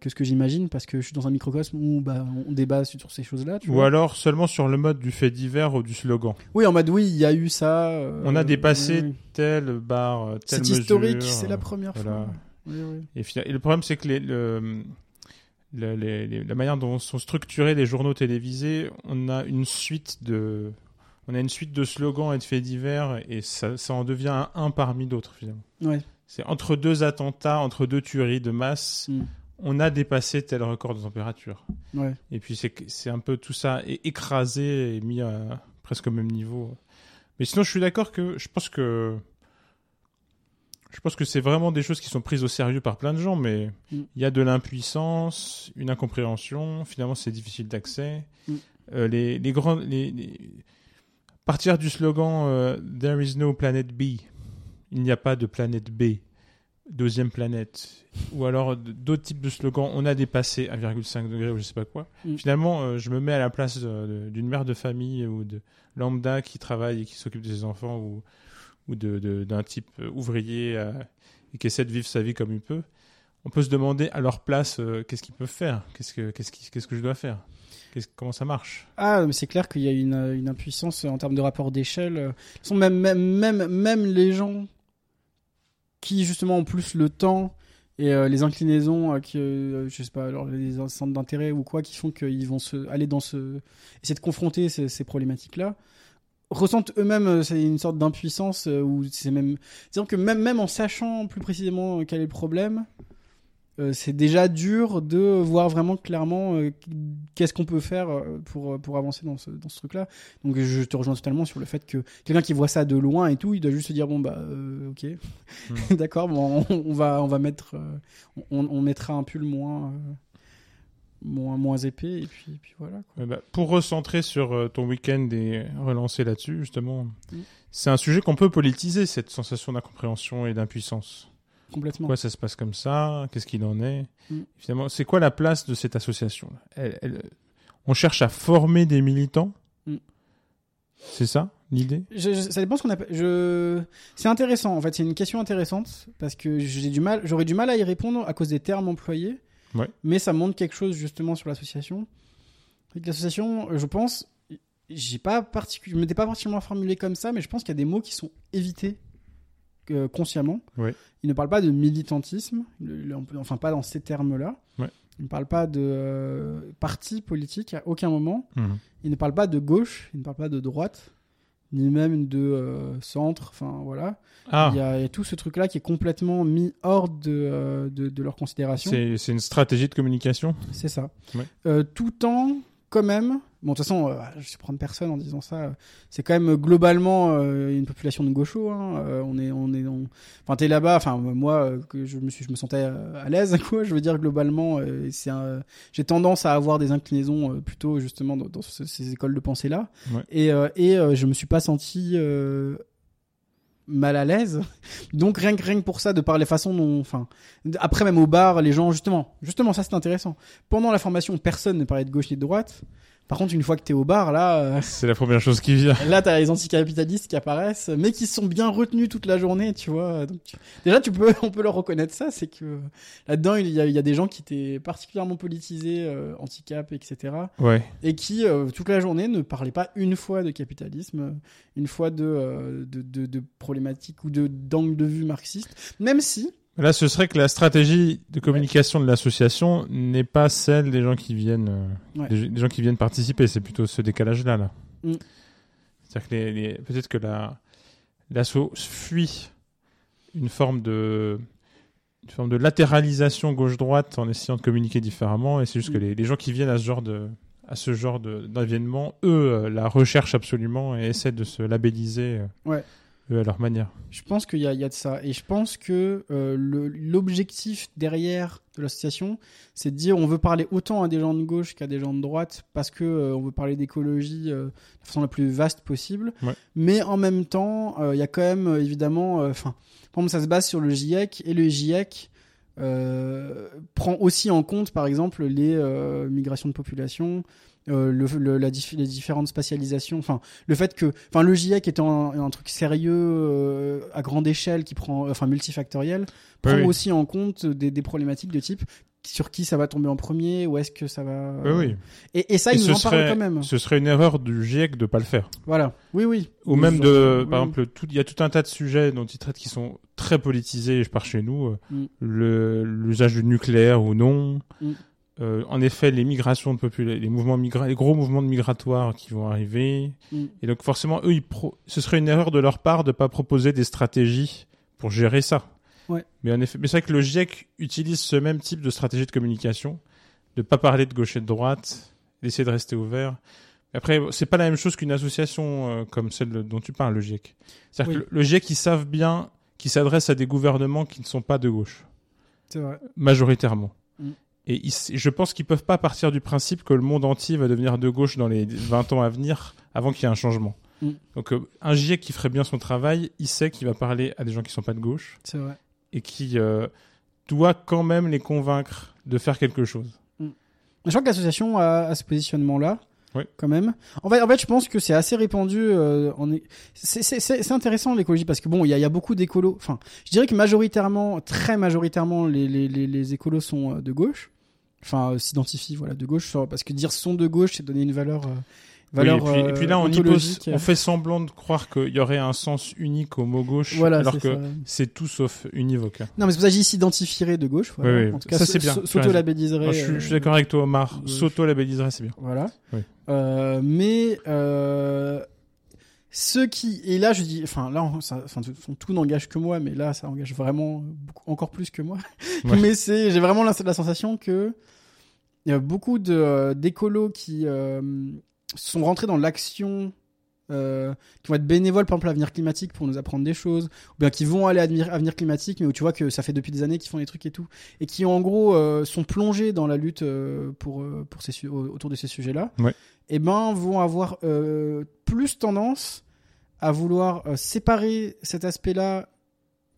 que ce que j'imagine, parce que je suis dans un microcosme où bah, on débat sur ces choses-là. Ou vois. alors seulement sur le mode du fait divers ou du slogan. Oui, en mode oui, il y a eu ça. euh, On a dépassé oui, oui. Telle barre, telle C'est historique, c'est la première voilà. fois. Oui, oui. Et, le problème, c'est que les, le, le- les- les- la manière dont sont structurés les journaux télévisés, on a une suite de, on a une suite de slogans et de faits divers, et ça, ça en devient un, un parmi d'autres finalement. Ouais. C'est entre deux attentats, entre deux tueries de masse, Mm. On a dépassé tel record de température. Ouais. Et puis c'est un peu tout ça écrasé et mis à presque au même niveau. Mais sinon, je suis d'accord que je pense que je pense que c'est vraiment des choses qui sont prises au sérieux par plein de gens, mais Mm. il y a de l'impuissance, une incompréhension. Finalement, c'est difficile d'accès. Mm. Euh, les, les grands, les, les- partir du slogan euh, There is no planet B, il n'y a pas de planète B, deuxième planète, ou alors d'autres types de slogans. On a dépassé 1,5 degré ou je sais pas quoi. Mm. Finalement, euh, je me mets à la place de- de- d'une mère de famille ou de lambda qui travaille et qui s'occupe de ses enfants ou, ou de- de- d'un type euh, ouvrier euh, et qui essaie de vivre sa vie comme il peut. On peut se demander à leur place euh, qu'est-ce qu'ils peuvent faire, qu'est-ce que, qu'est-ce, qui- qu'est-ce que je dois faire, comment ça marche? Ah, mais c'est clair qu'il y a une, une impuissance en termes de rapport d'échelle. De même, même, même, même les gens qui, justement, ont plus le temps et euh, les inclinaisons, euh, qui, euh, je sais pas, alors les centres d'intérêt ou quoi, qui font qu'ils vont se, aller dans ce. essayer de confronter ces, ces problématiques-là, ressentent eux-mêmes euh, c'est une sorte d'impuissance ou c'est même. Disons que même, même en sachant plus précisément quel est le problème, euh, c'est déjà dur de voir vraiment clairement euh, qu'est-ce qu'on peut faire euh, pour, pour avancer dans ce, dans ce truc-là. Donc je te rejoins totalement sur le fait que quelqu'un qui voit ça de loin et tout, il doit juste se dire bon bah euh, ok, d'accord, bon, on, on va on va mettre, on, on mettra un pull moins moins moins épais et puis, et puis voilà. Quoi. Euh, bah, pour recentrer sur euh, ton week-end et relancer là-dessus, justement, Mm. c'est un sujet qu'on peut politiser, cette sensation d'incompréhension et d'impuissance. Complètement. Pourquoi ça se passe comme ça? Qu'est-ce qu'il en est? Mm. Finalement, c'est quoi la place de cette association? Elle, elle- On cherche à former des militants? Mm. C'est ça l'idée? Ça dépend ce qu'on appelle. Je... C'est intéressant. En fait, c'est une question intéressante parce que j'ai du mal, j'aurais du mal à y répondre à cause des termes employés. Ouais. Mais ça montre quelque chose justement sur l'association. L'association, je pense, j'ai pas particu... je m'étais pas particulièrement formulé comme ça, mais je pense qu'il y a des mots qui sont évités euh, consciemment. Ouais. Il ne parle pas de militantisme, enfin pas dans ces termes-là. Ouais. Il ne parle pas de euh, parti politique à aucun moment. Mhm. Il ne parle pas de gauche, il ne parle pas de droite, ni même de euh, centre. Enfin voilà. Ah, Il, y a, il y a tout ce truc-là qui est complètement mis hors de, de, de leur considération. c'est une stratégie de communication? C'est ça. Ouais. Tout en, quand même, bon, de toute façon, euh, je prendre personne en disant ça. C'est quand même euh, globalement euh, une population de gauchos. Hein. euh, on est, on est, on... enfin, t'es là-bas. Enfin, moi, que je me suis, je me sentais à l'aise, quoi. Je veux dire, globalement, c'est, un- j'ai tendance à avoir des inclinaisons plutôt justement dans, dans ce- ces écoles de pensée-là. Ouais. Et, et je me suis pas senti mal à l'aise. Donc rien que rien que pour ça, de par les façons dont, enfin, après même au bar, les gens justement, justement ça c'est intéressant. Pendant la formation, personne ne parlait de gauche ni de droite. Par contre, une fois que t'es au bar, là, euh, C'est la première chose qui vient. là t'as les anticapitalistes qui apparaissent, mais qui sont bien retenus toute la journée, tu vois. Donc, tu- déjà, tu peux, on peut leur reconnaître ça, c'est que là-dedans il y, a, il y a des gens qui étaient particulièrement politisés, euh, anti-cap, etc Ouais. et qui euh, toute la journée ne parlait pas une fois de capitalisme, une fois de, euh, de, de, de problématiques ou de d'angle de vue marxiste, même si Là, ce serait que la stratégie de communication de l'association n'est pas celle des gens qui viennent, euh, Ouais. des, des gens qui viennent participer. C'est plutôt ce décalage-là, là. Mm. C'est-à-dire que les, les- peut-être que la l'asso fuit une forme de une forme de latéralisation gauche-droite en essayant de communiquer différemment. Et c'est juste que Mm. les, les gens qui viennent à ce genre de à ce genre d'événement, eux, euh, la recherchent absolument et essaient de se labelliser. euh. Ouais. Eux à leur manière. Je pense qu'il y, a- il y a de ça. Et je pense que euh, l'objectif derrière de l'association, c'est de dire on veut parler autant à des gens de gauche qu'à des gens de droite parce que euh, on veut parler d'écologie euh, de la façon la plus vaste possible. Ouais. Mais en même temps, euh, il y a quand même évidemment, enfin, par exemple, ça se base sur le GIEC et le GIEC prend aussi en compte, par exemple, les migrations de population. Euh, le, le- la dif- les différentes spatialisations, enfin le fait que, enfin le GIEC étant un, un truc sérieux euh, à grande échelle qui prend, enfin multifactoriel, prend Oui, aussi en compte des, des problématiques de type sur qui ça va tomber en premier, où est-ce que ça va. Oui, oui. Et, et ça, ils nous en parlent serait- quand même. Ce serait une erreur du GIEC de pas le faire. Voilà. Oui, oui. Ou même de, par exemple, il y a tout un tas de sujets dont ils traitent qui sont très politisés par chez nous. euh, Mm. L'usage du nucléaire ou non. Mm. Euh, en effet, les migrations de population, les mouvements migra les gros mouvements de migratoires qui vont arriver. Mm. Et donc forcément, eux, ils pro- ce serait une erreur de leur part de pas proposer des stratégies pour gérer ça. Ouais. Mais en effet, c'est vrai que le GIEC utilise ce même type de stratégie de communication, de pas parler de gauche et de droite, d'essayer de rester ouvert. Après, c'est pas la même chose qu'une association euh, comme celle dont tu parles, le GIEC. C'est-à-dire Oui. que le, le GIEC, ils savent bien qu'ils s'adressent à des gouvernements qui ne sont pas de gauche, C'est vrai. majoritairement. Mm. Et ils- je pense qu'ils peuvent pas partir du principe que le monde entier va devenir de gauche dans les 20 ans à venir, avant qu'il y ait un changement. Mm. Donc, euh, un GIEC qui ferait bien son travail, il sait qu'il va parler à des gens qui sont pas de gauche C'est vrai. et qui euh, doit quand même les convaincre de faire quelque chose. Je crois que l'association a, a ce positionnement-là, Oui. quand même. En fait, en fait, je pense que c'est assez répandu. Euh, en... é- c'est- intéressant l'écologie parce que bon, il y a, il y a beaucoup d'écolos. Enfin, je dirais que majoritairement, très majoritairement, les, les, les, les écolos sont euh, de gauche. Enfin, euh, s'identifient voilà de gauche parce que dire sont de gauche, c'est donner une valeur. euh, Oui, valeur et, puis, et puis là, on, fait semblant de croire qu'il y aurait un sens unique au mot gauche, Voilà, alors que c'est tout sauf univoque. Non, mais c'est pour ça que j'y s'identifierait de gauche. Voilà. Oui, oui, En tout cas, ça, c'est bien. S'auto-labelliserait. Je, suis- je suis euh, d'accord avec toi, Omar. S'auto-labelliserait, c'est bien. Voilà. Oui. Euh, mais ceux qui et là je dis, enfin là, ça, enfin, tout- n'engage que moi, mais là ça engage vraiment beaucoup, encore plus que moi. Ouais. mais c'est, j'ai vraiment la, la sensation que il y a beaucoup de euh, d'écolos qui euh, sont rentrés dans l'action. Euh, qui vont être bénévoles par exemple à Avenir Climatique pour nous apprendre des choses ou bien qui vont aller à Avenir, Avenir Climatique mais où tu vois que ça fait depuis des années qu'ils font des trucs et tout et qui en gros euh, sont plongés dans la lutte pour pour ces autour de ces sujets là Ouais. et ben vont avoir plus tendance à vouloir euh, séparer cet aspect là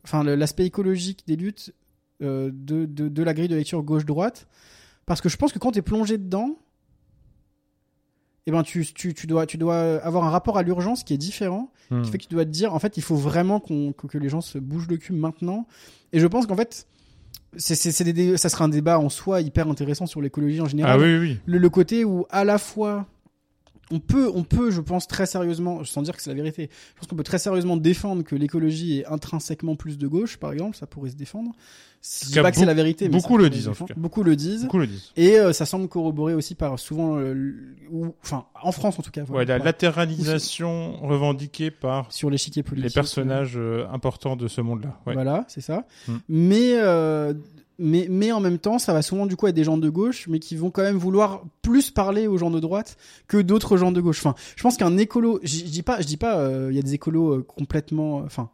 enfin l'aspect écologique des luttes euh, de, de, de la grille de lecture gauche-droite parce que je pense que quand tu es plongé dedans eh ben tu, tu, tu, dois, tu dois avoir un rapport à l'urgence qui est différent Hmm. qui fait que tu dois te dire en fait il faut vraiment qu'on que, que les gens se bougent le cul maintenant et je pense qu'en fait c'est ça sera un débat en soi hyper intéressant sur l'écologie en général Ah oui, oui, oui. le, le côté où à la fois on peut on peut je pense très sérieusement sans dire que c'est la vérité je pense qu'on peut très sérieusement défendre que l'écologie est intrinsèquement plus de gauche par exemple ça pourrait se défendre je dis pas que c'est la vérité mais beaucoup le disent, se en tout cas. beaucoup le disent Beaucoup le disent. et euh, ça semble corroboré aussi par souvent euh, ou enfin en France en tout cas voilà, Ouais, la latéralisation revendiquée par sur l'échiquier politique les personnages euh, importants de ce monde-là. Ouais. Voilà, c'est ça. Mm. Mais, euh, mais, mais en même temps, ça va souvent du coup être des gens de gauche, mais qui vont quand même vouloir plus parler aux gens de droite que d'autres gens de gauche. Enfin, je pense qu'un écolo, je dis pas, je dis pas, euh, il y a des écolos euh, complètement, euh, enfin.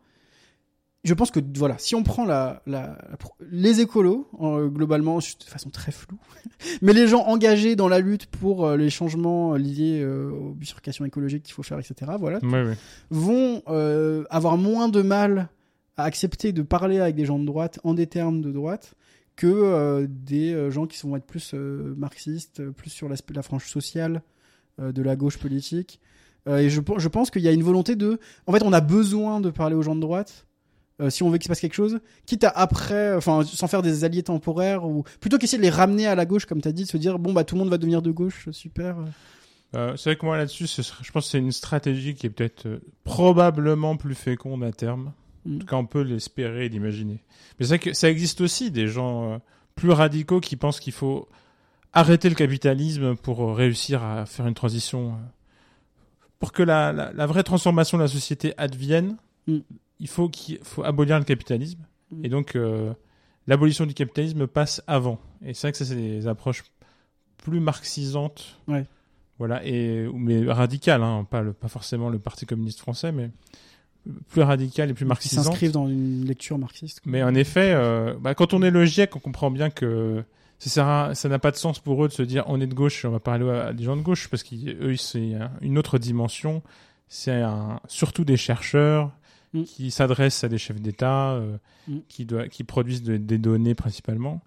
je pense que voilà, si on prend la, la, la pro- les écolos euh, globalement de façon très floue, mais les gens engagés dans la lutte pour euh, les changements liés euh, aux bifurcations écologiques qu'il faut faire, etc. Voilà, Ouais, ouais. vont avoir moins de mal à accepter de parler avec des gens de droite en des termes de droite que euh, des euh, gens qui vont être plus euh, marxistes, plus sur la frange sociale de la gauche politique. Et je, je pense qu'il y a une volonté de... En fait, on a besoin de parler aux gens de droite si on veut qu'il se passe quelque chose, quitte à après, enfin, sans faire des alliés temporaires, ou plutôt qu'essayer de les ramener à la gauche, comme tu as dit, de se dire, bon, bah, tout le monde va devenir de gauche, super. C'est vrai que moi là-dessus, je pense que c'est une stratégie qui est peut-être probablement plus féconde à terme. En Mm. tout cas, on peut l'espérer et l'imaginer. Mais c'est vrai que ça existe aussi des gens euh, plus radicaux qui pensent qu'il faut arrêter le capitalisme pour euh, réussir à faire une transition. euh, Pour que la, la, la vraie transformation de la société advienne, Mm. il faut qu'il faut abolir le capitalisme. Mm. Et donc, euh, l'abolition du capitalisme passe avant. Et c'est vrai que ça, c'est des approches plus marxisantes. Ouais. Voilà, et, mais radicales, hein, pas, le, pas forcément le Parti communiste français, mais plus radicales et plus Qui marxisantes. s'inscrivent dans une lecture marxiste. quoi. Mais en effet, euh, bah, quand on est le GIEC, on comprend bien que ça n'a pas de sens pour eux de se dire on est de gauche, on va parler à des gens de gauche, parce qu'eux, c'est un- une autre dimension. C'est surtout des chercheurs Mm. qui s'adressent à des chefs d'État, euh, Mm. qui, qui produisent de- des données principalement.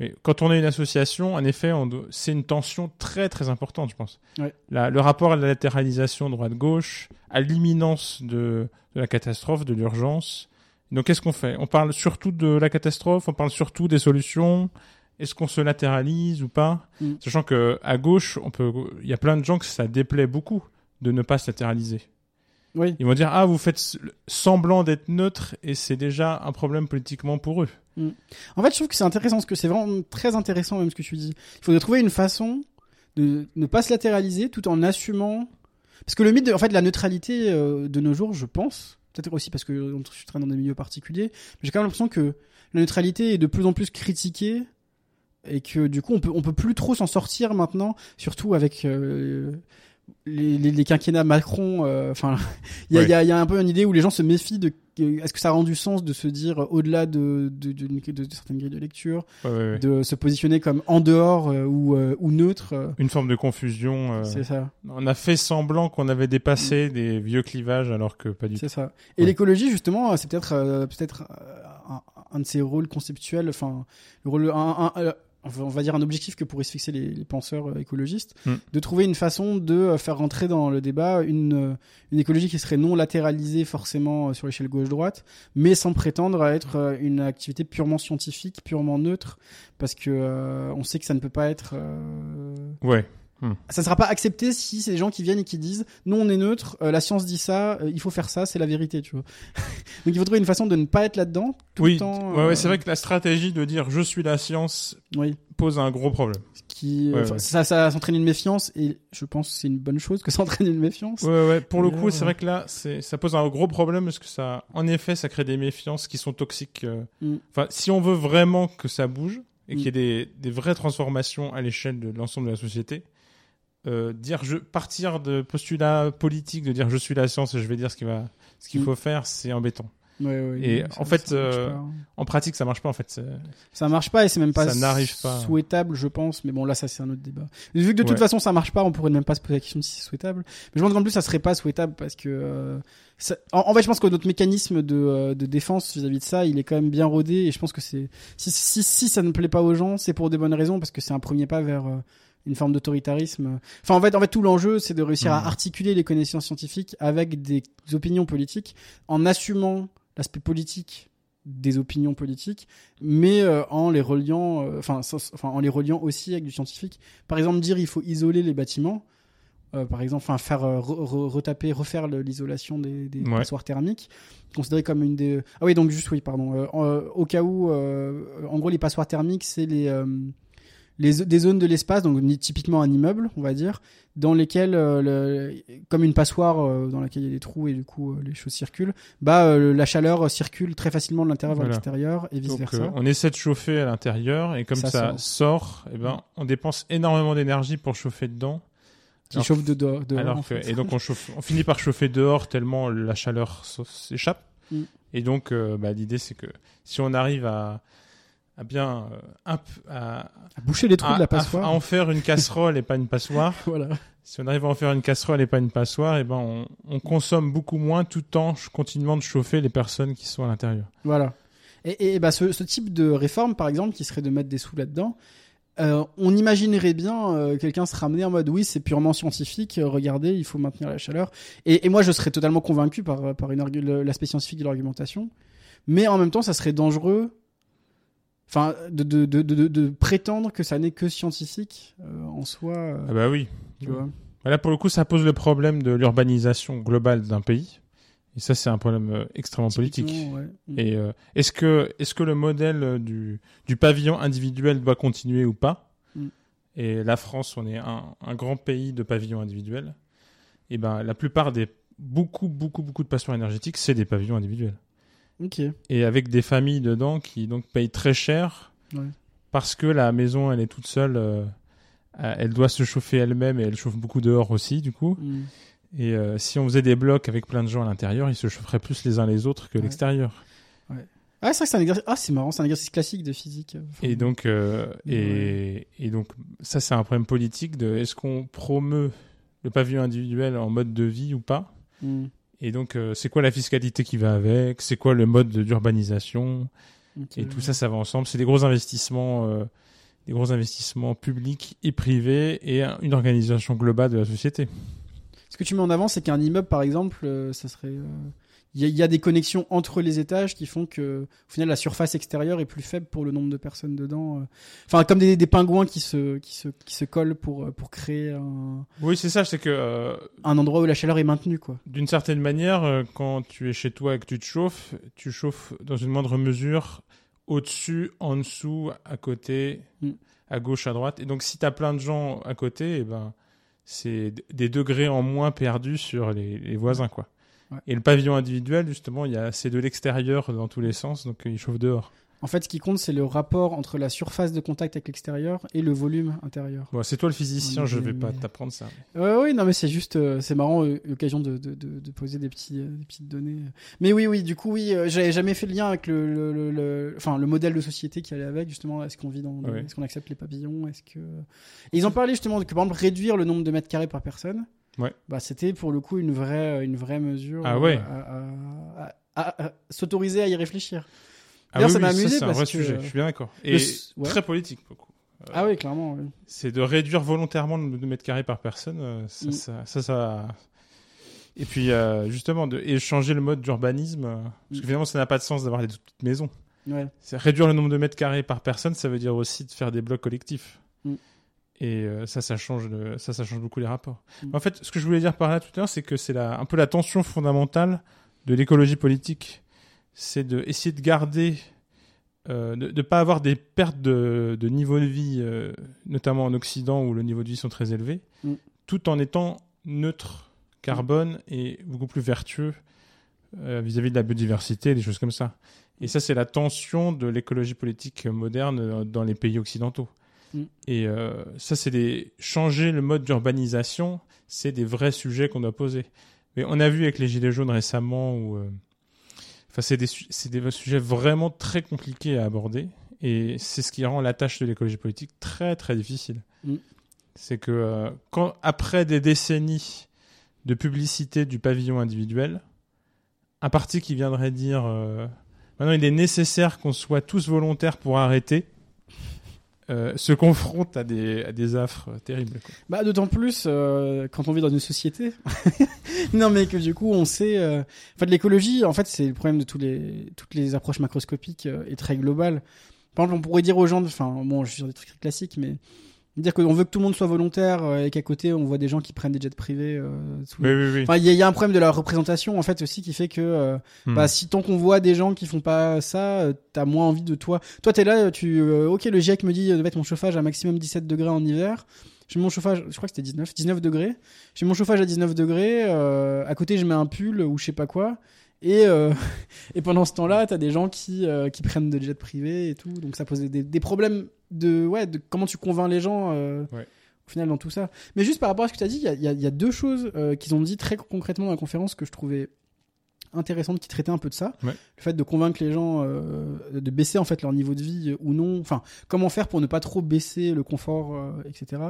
Mais quand on est une association, en effet, c'est une tension très très importante, je pense. Ouais. La- le rapport à la latéralisation droite-gauche, à l'imminence de, de la catastrophe, de l'urgence. Donc qu'est-ce qu'on fait? On parle surtout de la catastrophe, on parle surtout des solutions. Est-ce qu'on se latéralise ou pas? Mm. Sachant que à gauche, on peut, il y a plein de gens que ça déplaît beaucoup de ne pas se latéraliser. Oui. Ils vont dire ah vous faites semblant d'être neutre et c'est déjà un problème politiquement pour eux. En fait, je trouve que c'est intéressant, parce que c'est vraiment très intéressant même ce que tu dis. Il faudrait trouver une façon de ne pas se latéraliser tout en assumant. Parce que le mythe de, en fait, de la neutralité euh, de nos jours, je pense, peut-être aussi parce que euh, je traîne dans des milieux particuliers, mais j'ai quand même l'impression que la neutralité est de plus en plus critiquée et que du coup on peut on peut plus trop s'en sortir maintenant, surtout avec euh, les, les, les quinquennats Macron. euh, Enfin, il y, a, Ouais. il y, a, il y a un peu une idée où les gens se méfient de est-ce que ça rend du sens de se dire euh, au-delà de, de, de, de- de certaines grilles de lecture, Ouais, ouais, ouais. de se positionner comme en dehors euh, ou, euh, ou neutre. Une forme de confusion. C'est ça, On a fait semblant qu'on avait dépassé des vieux clivages alors que pas du tout. c'est ça. Et l'écologie justement, c'est peut-être peut-être un, un de ses rôles conceptuels, enfin le rôle, un, on va dire un objectif que pourraient se fixer les, les penseurs euh, écologistes, Mm. de trouver une façon de euh, faire rentrer dans le débat une euh, une écologie qui serait non latéralisée forcément sur l'échelle gauche-droite, mais sans prétendre à être une activité purement scientifique, purement neutre, parce que euh, on sait que ça ne peut pas être euh, Ouais. Ça ne sera pas accepté si c'est des gens qui viennent et qui disent non on est neutre, euh, la science dit ça, euh, il faut faire ça, c'est la vérité, tu vois. Donc il faut trouver une façon de ne pas être là-dedans tout Oui, le temps. ouais, euh, ouais, c'est vrai que la stratégie de dire je suis la science Oui, pose un gros problème. qui Ouais, ça ça entraîne une méfiance et je pense que c'est une bonne chose que ça entraîne une méfiance. Ouais, ouais, pour le Et coup, c'est vrai que là, ça pose un gros problème parce que ça, en effet, ça crée des méfiances qui sont toxiques. euh. Mm. Enfin, si on veut vraiment que ça bouge et Mm. qu'il y ait des, des vraies transformations à l'échelle de l'ensemble de la société, euh, dire je, partir de postulats politiques, de dire je suis la science et je vais dire ce qu'il va, ce qu'il Mm. faut faire, c'est embêtant. Ouais, ouais, Et ça- en fait, euh, pas. En pratique, ça marche pas en fait. ça marche pas et c'est même pas, ça pas. souhaitable, je pense. Mais bon, là, ça c'est un autre débat. Mais vu que de toute façon ça marche pas, on pourrait même pas se poser la question de si c'est souhaitable. Mais je pense qu'en plus ça serait pas souhaitable parce que euh, ça- en, en fait, je pense que notre mécanisme de, de défense vis-à-vis de ça, il est quand même bien rodé et je pense que c'est si, si si ça ne plaît pas aux gens, c'est pour des bonnes raisons parce que c'est un premier pas vers une forme d'autoritarisme. Enfin, en fait, en fait, tout l'enjeu, c'est de réussir à Mhm. articuler les connaissances scientifiques avec des opinions politiques en assumant l'aspect politique des opinions politiques, mais euh, en les reliant, euh, enfin, sans- enfin, en les reliant aussi avec du scientifique. Par exemple, dire il faut isoler les bâtiments. euh, par exemple, enfin, faire re- re- retaper, refaire l'isolation des, des Ouais. passoires thermiques, considéré comme une des. Ah oui, donc juste oui, pardon. En- au cas où, en gros, les passoires thermiques, c'est les les des zones de l'espace, donc typiquement un immeuble, on va dire, dans lesquelles, euh, le- comme une passoire euh, dans laquelle il y a des trous et du coup euh, les choses circulent, bah la chaleur circule très facilement de l'intérieur vers l'extérieur et vice Donc, versa. on essaie de chauffer à l'intérieur et comme Ça ça, sort. eh ben, on dépense énormément d'énergie pour chauffer dedans. qui alors- chauffe de dehors. dehors, Alors en que, fait. et donc on chauffe, on finit par chauffer dehors tellement la chaleur s'échappe. Mm. Et donc, bah, l'idée c'est que si on arrive à, à bien, euh, à, À boucher les trous à- de la passoire. à en faire une casserole et pas une passoire. Voilà. Si on arrive à en faire une casserole et pas une passoire, et ben on, on consomme beaucoup moins tout en continuant de chauffer les personnes qui sont à l'intérieur. Voilà. Et, et bah, ce, ce type de réforme, par exemple, qui serait de mettre des sous là-dedans, euh, on imaginerait bien euh, quelqu'un se ramener en mode oui, c'est purement scientifique, euh, regardez, il faut maintenir la chaleur. Et, et moi, je serais totalement convaincu par, par l'aspect scientifique de l'argumentation. Mais en même temps, ça serait dangereux enfin, de, de, de, de, de prétendre que ça n'est que scientifique euh, en soi. euh, Ah bah oui. tu vois. Là, pour le coup, ça pose le problème de l'urbanisation globale d'un pays. Et ça, c'est un problème euh, extrêmement politique. Ouais. Mm. Et euh, est-ce que, le modèle du, du pavillon individuel doit continuer ou pas? Mm. Et la France, on est un, un grand pays de pavillons individuels. Et ben, la plupart des beaucoup, beaucoup, beaucoup de passions énergétiques, c'est des pavillons individuels. Ok. Et avec des familles dedans qui donc payent très cher Ouais. parce que la maison, elle est toute seule. euh, euh, elle doit se chauffer elle-même et elle chauffe beaucoup dehors aussi, du coup. Mm. Et euh, si on faisait des blocs avec plein de gens à l'intérieur, ils se chaufferaient plus les uns les autres que Ouais. l'extérieur. Ah, c'est vrai que c'est un exercice. Ah, c'est marrant, c'est un exercice classique de physique. Enfin, Et donc, euh, et, et donc, ça c'est un problème politique de est-ce qu'on promeut le pavillon individuel en mode de vie ou pas hmm, Et donc, euh, c'est quoi la fiscalité qui va avec? C'est quoi le mode d'urbanisation? Et tout ça, ça va ensemble. C'est des gros investissements, euh, des gros investissements publics et privés et un- une organisation globale de la société. Ce que tu mets en avant, c'est qu'un immeuble, par exemple, euh, ça serait. Il y, a- il y a des connexions entre les étages qui font que, au final, la surface extérieure est plus faible pour le nombre de personnes dedans. euh. Enfin, comme des, des pingouins qui se, qui se, qui se collent pour, euh, pour créer un, Oui, c'est ça. C'est que euh, un endroit où la chaleur est maintenue, quoi. d'une certaine manière, quand tu es chez toi et que tu te chauffes, tu chauffes dans une moindre mesure au-dessus, en dessous, à côté, Mm. à gauche, à droite. Et donc, si tu as plein de gens à côté, eh ben, c'est des degrés en moins perdus sur les, les voisins, quoi. Ouais. Et le pavillon individuel, justement, il y a c'est de l'extérieur dans tous les sens, donc il chauffe dehors. En fait, ce qui compte, c'est le rapport entre la surface de contact avec l'extérieur et le volume intérieur. Bon, c'est toi le physicien, Oui, je vais mais- pas t'apprendre ça. Oui, non, mais c'est juste, euh, c'est marrant, euh, l'occasion de, de, de, de poser des, petits, euh, des petites données. Mais oui, oui, du coup, oui, j'avais jamais fait le lien avec le, le, le, le- enfin, le modèle de société qui allait avec, justement, est-ce qu'on vit dans, est-ce qu'on accepte les pavillons, est-ce que. Et ils ont parlé justement que, par exemple, réduire le nombre de mètres carrés par personne. Ouais. Bah, c'était pour le coup une vraie, une vraie mesure. Ah euh, ouais. À, à- s'autoriser à y réfléchir. Ah oui, ça m'a amusé c'est un vrai que, sujet, euh, je suis bien d'accord. Et le s- ouais. très politique, beaucoup. Euh, Ah oui, clairement. oui. c'est de réduire volontairement le nombre de mètres carrés par personne. euh, Ça, Mm. ça, ça, ça- Et puis, euh, justement, de... et changer le mode d'urbanisme. euh, Parce que Mm. finalement, ça n'a pas de sens d'avoir des toutes maisons. Ouais. C'est réduire le nombre de mètres carrés par personne, ça veut dire aussi de faire des blocs collectifs. Mm. Et euh, ça, ça change, le... ça, ça change beaucoup les rapports. Mm. En fait, ce que je voulais dire par là tout à l'heure, c'est que c'est un peu la tension fondamentale de l'écologie politique. C'est de essayer de garder, euh, de ne pas avoir des pertes de, de niveau de vie, euh, notamment en Occident où le niveau de vie sont très élevés, Mm. tout en étant neutre carbone et beaucoup plus vertueux vis-à-vis de la biodiversité des choses comme ça. Et ça, c'est la tension de l'écologie politique moderne dans les pays occidentaux. Mm. Et euh, ça, c'est des changer le mode d'urbanisation, c'est des vrais sujets qu'on doit poser. Mais on a vu avec les gilets jaunes récemment où, euh, enfin, c'est des su- des sujets vraiment très compliqués à aborder. Et c'est ce qui rend la tâche de l'écologie politique très très difficile. Mm. C'est que euh, quand après des décennies de publicité du pavillon individuel, un parti qui viendrait dire maintenant il est nécessaire qu'on soit tous volontaires pour arrêter, euh, se confronte à des, affres terribles. Bah, d'autant plus euh, quand on vit dans une société. non, mais que du coup, on sait. Euh... En fait, l'écologie, en fait, c'est le problème de tous les, toutes les approches macroscopiques euh, et très globales. Par exemple, on pourrait dire aux gens, enfin, bon, je suis sur des trucs classiques, mais dire qu'on veut que tout le monde soit volontaire euh, et qu'à côté, on voit des gens qui prennent des jets privés. Euh, sous- Oui, oui, oui. Enfin, il y, a- il y a un problème de la représentation en fait aussi qui fait que euh, Hmm. bah si tant qu'on voit des gens qui font pas ça, euh, t'as moins envie de toi. Toi t'es là, tu ok le GIEC me dit de mettre mon chauffage à maximum 17 degrés en hiver. Je mets mon chauffage, je crois que c'était 19, 19 degrés. Mets mon chauffage à 19 degrés. à côté je mets un pull ou je sais pas quoi. Et euh, et pendant ce temps-là t'as des gens qui euh, qui prennent des jets privés et tout. Donc ça pose des, des problèmes de ouais de comment tu convaincs les gens. euh, Ouais. Au final, dans tout ça. Mais juste par rapport à ce que tu as dit, il y y a- il y a deux choses euh, qu'ils ont dit très concrètement dans la conférence que je trouvais intéressantes, qui traitaient un peu de ça. Ouais. Le fait de convaincre les gens euh, de baisser en fait leur niveau de vie ou non. Enfin, comment faire pour ne pas trop baisser le confort, etc.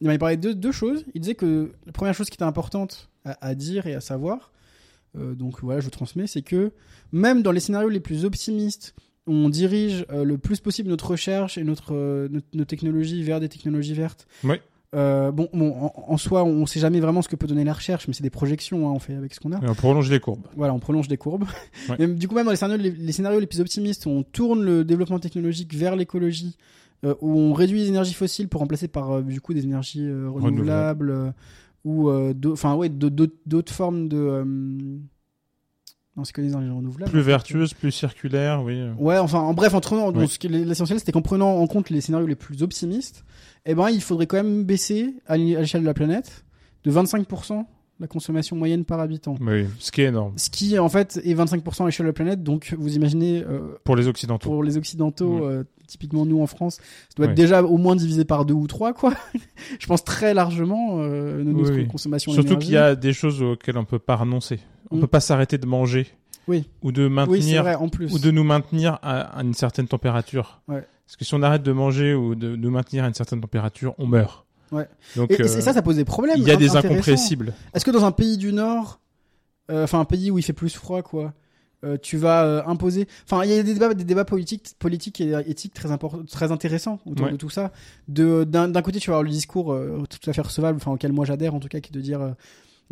Il parlé de deux, deux choses. Il disait que la première chose qui était importante à, à dire et à savoir, donc voilà, je vous transmets, c'est que même dans les scénarios les plus optimistes, on dirige euh, le plus possible notre recherche et notre, euh, notre- nos technologies vers des technologies vertes. Oui. Euh, bon, bon, en, en soi, on sait jamais vraiment ce que peut donner la recherche, mais c'est des projections, hein, on fait avec ce qu'on a. Et on prolonge les courbes. Voilà, on prolonge des courbes. Ouais. Mais du coup, même dans les scénarios les, les scénarios les plus optimistes, on tourne le développement technologique vers l'écologie, où on réduit les énergies fossiles pour remplacer par du coup des énergies renouvelables, ou enfin ouais, d'au- d'autres d'autres formes de. Non, c'est que des énergies renouvelables. Plus vertueuse, plus circulaire, oui. Ouais, enfin, en bref, en prenant, Oui. ce l'essentiel, c'était qu'en prenant en compte les scénarios les plus optimistes, eh ben, il faudrait quand même baisser à l'é- à l'échelle de la planète de 25% la consommation moyenne par habitant. Oui, ce qui est énorme. Ce qui, en fait, est 25% à l'échelle de la planète. Donc, vous imaginez, euh, Pour les Occidentaux. pour les Occidentaux, Ouais. euh, typiquement nous en France, ça doit être déjà au moins divisé par deux ou trois, quoi. Je pense très largement euh, notre Oui, consommation Surtout qu'il y a des choses auxquelles on peut pas renoncer. On Mm. peut pas s'arrêter de manger. Oui. Ou de Oui, maintenir, vrai, en plus. ou de nous maintenir à, à une certaine température. Ouais. Parce que si on arrête de manger ou de nous maintenir à une certaine température, on meurt. Ouais. Donc, Et, et euh, ça, ça pose des problèmes. il y a des incompressibles. Est-ce que dans un pays du Nord, euh, enfin un pays où il fait plus froid, quoi, euh, tu vas imposer. Enfin, il y a des débats, des débats politiques, politiques et éthiques très importants, très intéressants autour Ouais. de tout ça. De d'un côté, tu vas avoir le discours tout à fait recevable, enfin auquel moi j'adhère en tout cas, qui est de dire.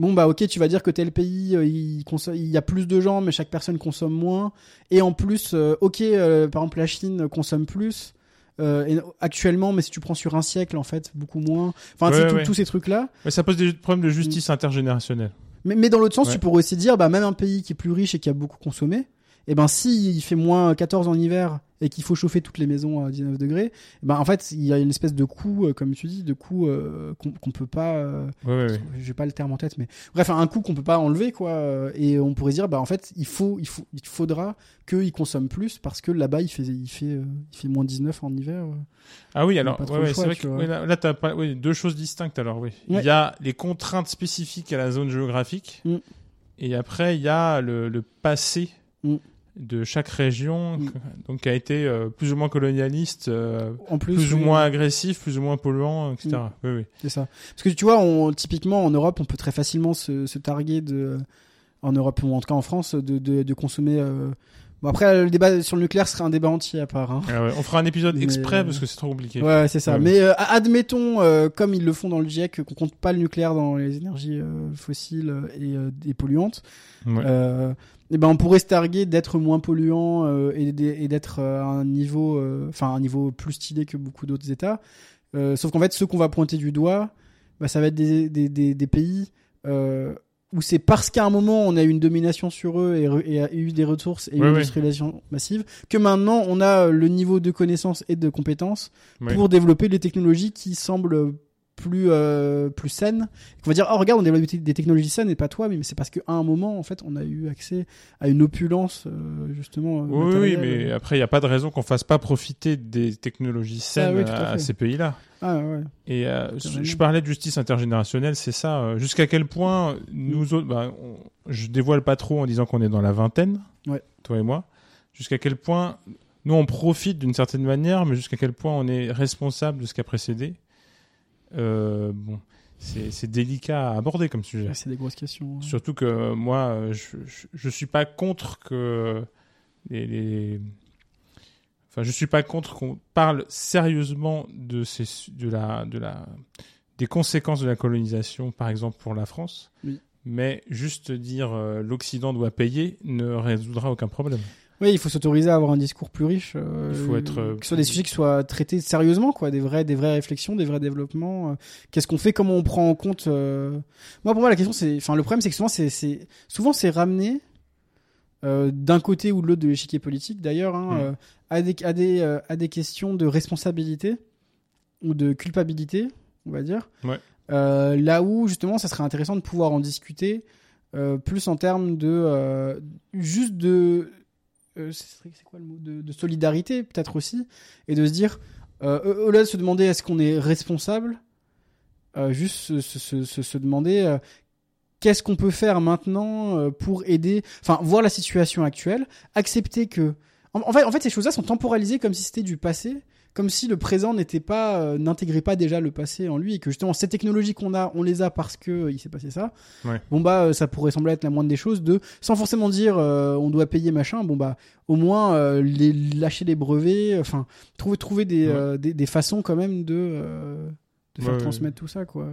Bon bah ok tu vas dire que tel pays euh, il, consomme- il y a plus de gens mais chaque personne consomme moins et en plus euh, ok euh, par exemple la Chine consomme plus et actuellement mais si tu prends sur un siècle en fait beaucoup moins enfin Ouais, ouais. tous ces trucs là Ouais, ça pose des problèmes de justice intergénérationnelle. mais, mais dans l'autre sens, Ouais. tu pourrais aussi dire, bah, même un pays qui est plus riche et qui a beaucoup consommé, et ben, si il fait moins 14 en hiver et qu'il faut chauffer toutes les maisons à 19 degrés, eh ben, en fait, il y a une espèce de coût, euh, comme tu dis, de coût euh, qu'on qu'on peut pas, euh, Ouais, j'ai pas le terme en tête, mais bref, un coût qu'on peut pas enlever, quoi. euh, Et on pourrait dire, bah, en fait, il faut, il faut, il faudra qu'ils consomment plus parce que là-bas, il fait, il fait, il fait moins 19 en hiver. Ah oui, alors, ouais, c'est vrai que là, là, t'as pas, oui, deux choses distinctes alors, oui. Il y a les contraintes spécifiques à la zone géographique, Mm. et après, il y a le, le passé Mm. De chaque région, Mm. donc qui a été euh, plus ou moins colonialiste, euh, En plus, plus ou moins agressif, plus ou moins polluant, etc. Mm. Oui, oui. C'est ça. Parce que tu vois, on, typiquement en Europe, on peut très facilement se, se targuer de, en Europe ou en tout cas en France, de, de, de consommer. euh, Bon après, le débat sur le nucléaire serait un débat entier à part. Hein. Ah ouais, On fera un épisode Mais- exprès parce que c'est trop compliqué. Ouais, c'est ça. Ouais. Mais admettons, comme ils le font dans le GIEC, qu'on compte pas le nucléaire dans les énergies fossiles et, et polluantes. Ouais. Euh, et ben on pourrait se targuer d'être moins polluant euh, et, d'être euh, à un niveau, euh, enfin un niveau plus stylé que beaucoup d'autres États. Euh, sauf qu'en fait, ceux qu'on va pointer du doigt, bah, ça va être des, des, des, des pays euh, où c'est parce qu'à un moment on a eu une domination sur eux et, re- et a eu des ressources et une ouais. industrialisation massive que maintenant on a le niveau de connaissances et de compétences Ouais. pour développer des technologies qui semblent plus euh, plus saines. On va dire oh regarde on développe des technologies saines et pas toi mais c'est parce qu'à un moment en fait on a eu accès à une opulence euh, justement. euh, Oui, oui, mais après, il n'y a pas de raison qu'on fasse pas profiter des technologies saines Ah oui, tout à ces pays-là. Ah ouais. Et euh, je parlais de justice intergénérationnelle, c'est ça. Jusqu'à quel point nous autres, bah, on- je dévoile pas trop en disant qu'on est dans la vingtaine, Ouais. toi et moi. Jusqu'à quel point nous on profite d'une certaine manière, mais jusqu'à quel point on est responsable de ce qui a précédé. Euh, bon, c'est délicat à aborder comme sujet. Ouais, c'est des grosses questions. Surtout que euh, moi, euh, je, je, je suis pas contre que les, les- enfin, je suis pas contre qu'on parle sérieusement de ces, de la, de la, des conséquences de la colonisation, par exemple pour la France. Oui. Mais juste dire euh, l'Occident doit payer ne résoudra aucun problème. Oui, il faut s'autoriser à avoir un discours plus riche. euh, Il faut être, euh, que ce soit des sujets qui soient traités sérieusement, quoi, des vrais, des vraies réflexions, des vrais développements. euh, Qu'est-ce qu'on fait Comment on prend en compte euh, Moi, pour moi, la question, c'est, enfin, le problème, c'est que souvent, c'est, souvent, c'est ramené euh, d'un côté ou de l'autre de l'échiquier politique, d'ailleurs, hein, Mm. euh, à des, à des, euh, à des questions de responsabilité ou de culpabilité, on va dire. Ouais. Là où justement, ça serait intéressant de pouvoir en discuter plus en termes de juste de euh, c'est quoi le mot? De, solidarité peut-être aussi. Et de se dire euh, au- au-delà de se demander est-ce qu'on est responsable euh, juste se, demander qu'est-ce qu'on peut faire maintenant pour aider enfin voir la situation actuelle accepter que en fait ces choses-là sont temporalisées comme si c'était du passé comme si le présent n'était pas euh, n'intégrait pas déjà le passé en lui et que justement ces technologies qu'on a on les a parce que euh, il s'est passé ça Ouais. bon bah euh, ça pourrait sembler être la moindre des choses de sans forcément dire on doit payer machin bon bah au moins les lâcher les brevets enfin trouver trouver des, Ouais. des des façons quand même de de faire Ouais, transmettre tout ça quoi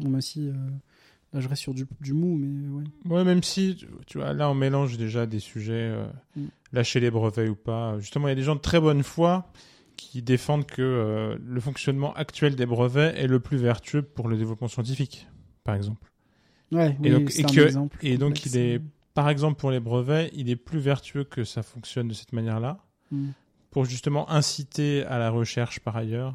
bon bah si là je reste sur du, du mou mais ouais Ouais, même si, tu- tu vois, là, on mélange déjà des sujets, euh, Mm. lâcher les brevets ou pas. Justement, il y a des gens de très bonne foi qui défendent que euh, le fonctionnement actuel des brevets est le plus vertueux pour le développement scientifique, par exemple. ouais Et oui, donc- et que- exemple et donc, il est-. Par exemple, pour les brevets, il est plus vertueux que ça fonctionne de cette manière-là, Mm. pour justement inciter à la recherche par ailleurs.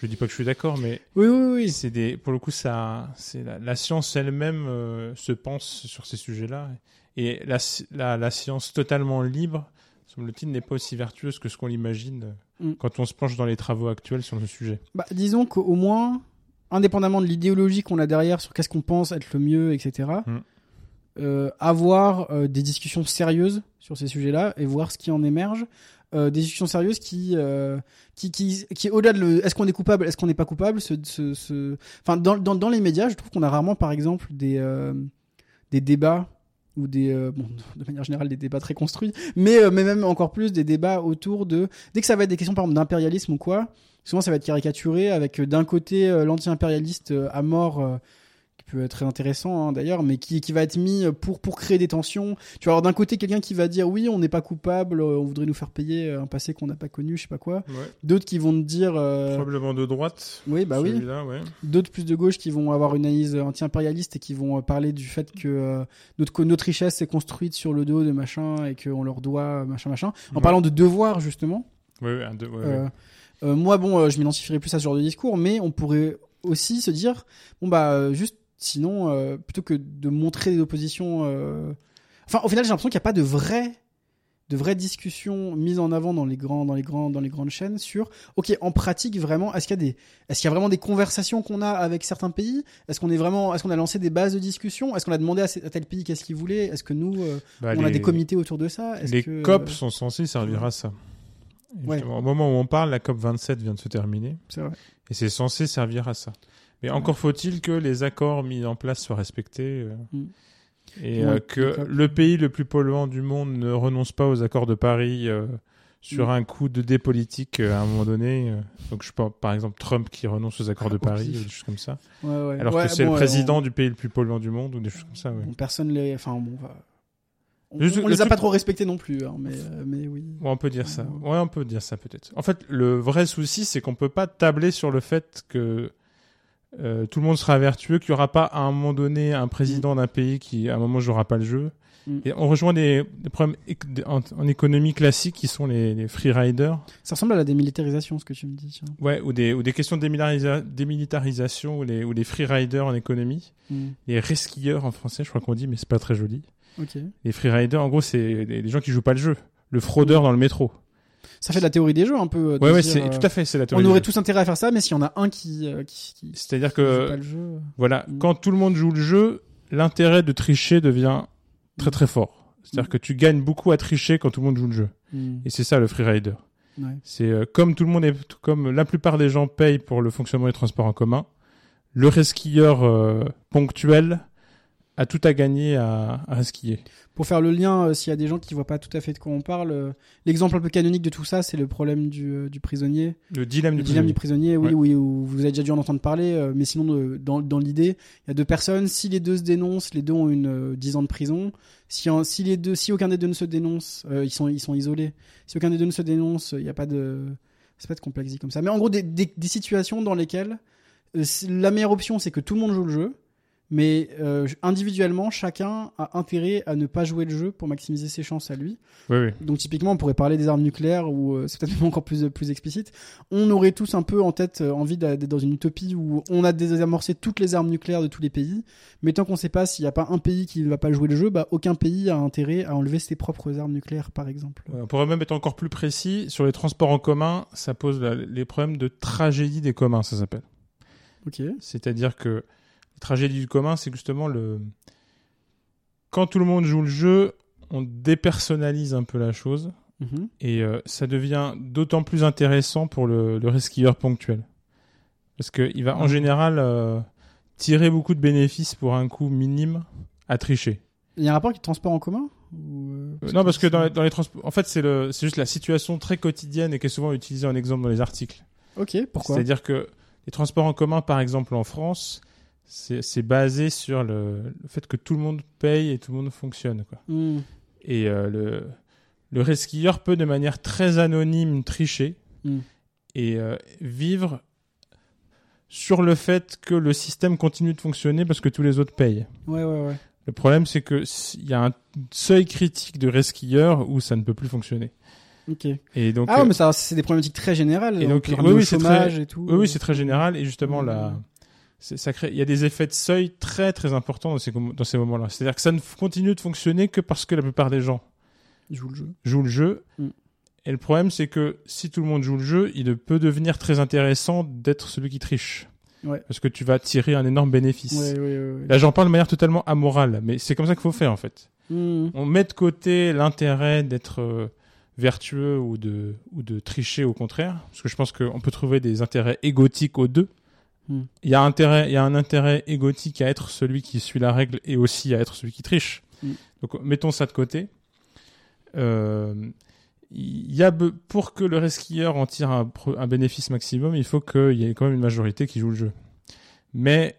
Je dis pas que je suis d'accord, mais Oui, oui, oui. c'est des, pour le coup, ça, c'est la, la science elle-même euh, se pense sur ces sujets-là, et la, la science totalement libre, semble-t-il, n'est pas aussi vertueuse que ce qu'on l'imagine euh, Mm. quand on se penche dans les travaux actuels sur ce sujet. Bah, disons qu'au moins, indépendamment de l'idéologie qu'on a derrière sur qu'est-ce qu'on pense être le mieux, etc., Mm. euh, avoir euh, des discussions sérieuses sur ces sujets-là et voir ce qui en émerge. Euh, des discussions sérieuses qui, qui, qui, qui au-delà de le, est-ce qu'on est coupable, est-ce qu'on n'est pas coupable, ce, ce, ce... enfin dans, dans, dans les médias, je trouve qu'on a rarement, par exemple, des, des débats ou des, euh, bon, de manière générale, des débats très construits, mais, euh, mais même encore plus des débats autour de, dès que ça va être des questions par exemple d'impérialisme ou quoi, souvent ça va être caricaturé avec euh, d'un côté l'anti-impérialiste à mort peut être très intéressant hein, d'ailleurs mais qui, qui va être mis pour pour créer des tensions tu vas avoir d'un côté quelqu'un qui va dire oui on n'est pas coupable euh, on voudrait nous faire payer euh, un passé qu'on n'a pas connu je sais pas quoi d'autres qui vont te dire euh, Probablement de droite. oui bah oui ouais. d'autres plus de gauche qui vont avoir une analyse anti-impérialiste et qui vont parler du fait que euh, notre, notre richesse est construite sur le dos de machin et qu'on leur doit machin machin en Ouais. parlant de devoir justement ouais. euh, euh, moi, bon, je m'identifierais plus à ce genre de discours, mais on pourrait aussi se dire, bon bah, juste, sinon, euh, plutôt que de montrer des oppositions, euh... enfin, au final, j'ai l'impression qu'il n'y a pas de vraie, de vraies discussions mises en avant dans les grands, dans les grands, dans les grandes chaînes sur, ok, en pratique, vraiment, est-ce qu'il y a des, est-ce qu'il y a vraiment des conversations qu'on a avec certains pays? Est-ce qu'on est vraiment, est-ce qu'on a lancé des bases de discussion? Est-ce qu'on a demandé à, tel pays qu'est-ce qu'il voulait? Est-ce que nous, euh, Bah, on a des comités autour de ça? Les que, COP euh, sont censés servir à ça. Ouais. Au moment où on parle, la COP 27 vient de se terminer C'est vrai. et c'est censé servir à ça. Mais encore faut-il que les accords mis en place soient respectés euh, Mm. et Ouais, euh, que le pays le plus polluant du monde ne renonce pas aux accords de Paris euh, sur Mm. un coup de dé politique euh, à un moment donné. euh. donc je pense par exemple Trump qui renonce aux accords de Au Paris ou des choses comme ça. Ouais, ouais. Alors Ouais, que c'est bon, le président on- du pays le plus polluant du monde ou des choses comme ça. personne les. Enfin, bon, on, les a truc- pas trop respectés non plus, hein, mais, euh, mais oui. On peut dire ça. Ouais, on peut dire ça peut-être. En fait, le vrai souci, c'est qu'on peut pas tabler sur le fait que euh, tout le monde sera vertueux, qu'il y aura pas à un moment donné un président d'un pays qui, à un moment, jouera pas le jeu. Mm. Et on rejoint des, des problèmes en, en économie classique qui sont les, les free riders, Ça ressemble à la démilitarisation, ce que tu me dis. Tiens. ouais, ou des, ou des questions de démilitarisation, ou les, ou les free riders en économie, Mm. les resquilleurs en français, je crois qu'on dit, mais c'est pas très joli. Les free riders, en gros, c'est les, les gens qui jouent pas le jeu. Le fraudeur dans le métro. Ça fait de la théorie des jeux un peu. euh, de Ouais, c'est euh, tout à fait, c'est la théorie. On aurait tous intérêt à faire ça, mais s'il y en a un qui, euh, qui, qui, C'est-à-dire que pas le jeu. euh, Voilà, quand tout le monde joue le jeu, l'intérêt de tricher devient très très fort. C'est-à-dire Mm. que tu gagnes beaucoup à tricher quand tout le monde joue le jeu. mm, Et c'est ça le freerider. ouais. C'est euh, comme tout le monde est, comme la plupart des gens payent pour le fonctionnement des transports en commun, le resquilleur euh, ponctuel a tout à gagner à, à resquiller. Pour faire le lien, euh, s'il y a des gens qui voient pas tout à fait de quoi on parle, euh, l'exemple un peu canonique de tout ça, c'est le problème du, euh, du prisonnier. Le dilemme Le du dilemme prisonnier. du prisonnier, oui, Ouais. oui, où vous avez déjà dû en entendre parler, mais sinon, dans, dans l'idée, il y a deux personnes. Si les deux se dénoncent, les deux ont une euh, 10 ans de prison. Si, si les deux, si aucun des deux ne se dénonce, ils sont, ils sont isolés. Si aucun des deux ne se dénonce, il n'y a pas de, c'est pas de complexie comme ça. Mais en gros, des, des, des situations dans lesquelles la meilleure option, c'est que tout le monde joue le jeu. Mais euh, individuellement, chacun a intérêt à ne pas jouer le jeu pour maximiser ses chances à lui. Oui, oui. Donc typiquement, on pourrait parler des armes nucléaires ou euh, c'est peut-être même encore plus plus explicite. On aurait tous un peu en tête euh, envie d'être dans une utopie où on a désamorcé toutes les armes nucléaires de tous les pays, mais tant qu'on sait pas s'il n'y a pas un pays qui ne va pas jouer le jeu, bah aucun pays a intérêt à enlever ses propres armes nucléaires, par exemple. Ouais, on pourrait même être encore plus précis. Sur les transports en commun, ça pose la- les problèmes de tragédie des communs, ça s'appelle. Ok. C'est-à-dire que la tragédie du commun, c'est justement le. Quand tout le monde joue le jeu, on dépersonnalise un peu la chose Mhm. et euh, ça devient d'autant plus intéressant pour le, le resquilleur ponctuel. Parce qu'il va en Mhm. général euh, tirer beaucoup de bénéfices pour un coût minime à tricher. Il y a un rapport avec le transport en commun ou, euh, non, parce que dans les, dans les transports. En fait, c'est juste la situation très quotidienne et qui est souvent utilisée en exemple dans les articles. Ok, pourquoi? C'est-à-dire que les transports en commun, par exemple en France, c'est basé sur le, le fait que tout le monde paye et tout le monde fonctionne. Quoi. Hmm. Et euh, le, le resquilleur peut de manière très anonyme tricher Mm. et euh, vivre sur le fait que le système continue de fonctionner parce que tous les autres payent. Ouais, ouais, ouais. Le problème, c'est que s'il y a un seuil critique de resquilleur où ça ne peut plus fonctionner. Ok. Et donc, Ah, ouais, euh, mais ça, c'est des problématiques très générales. Et on donc, peut oui, c'est chômage et tout. oui, oui, c'est très général et justement Mm. là, c'est- ça crée, il y a des effets de seuil très très importants dans ces com- dans ces moments-là. C'est-à-dire que ça ne continue de fonctionner que parce que la plupart des gens jouent le jeu. jouent le jeu. Mm. Et le problème, c'est que si tout le monde joue le jeu, il peut devenir très intéressant d'être celui qui triche. Ouais. Parce que tu vas tirer un énorme bénéfice. Ouais, ouais. Là, j'en parle de manière totalement amorale, mais c'est comme ça qu'il faut faire en fait. Hmm. On met de côté l'intérêt d'être euh, vertueux ou de, ou de tricher au contraire, parce que je pense qu'on peut trouver des intérêts égotiques aux deux. Hmm. Il y a intérêt, il y a un intérêt égotique à être celui qui suit la règle et aussi à être celui qui triche. Hmm. Donc mettons ça de côté. Euh, y a pour que le resquilleur en tire un, bénéfice maximum, il faut qu'il y ait quand même une majorité qui joue le jeu. Mais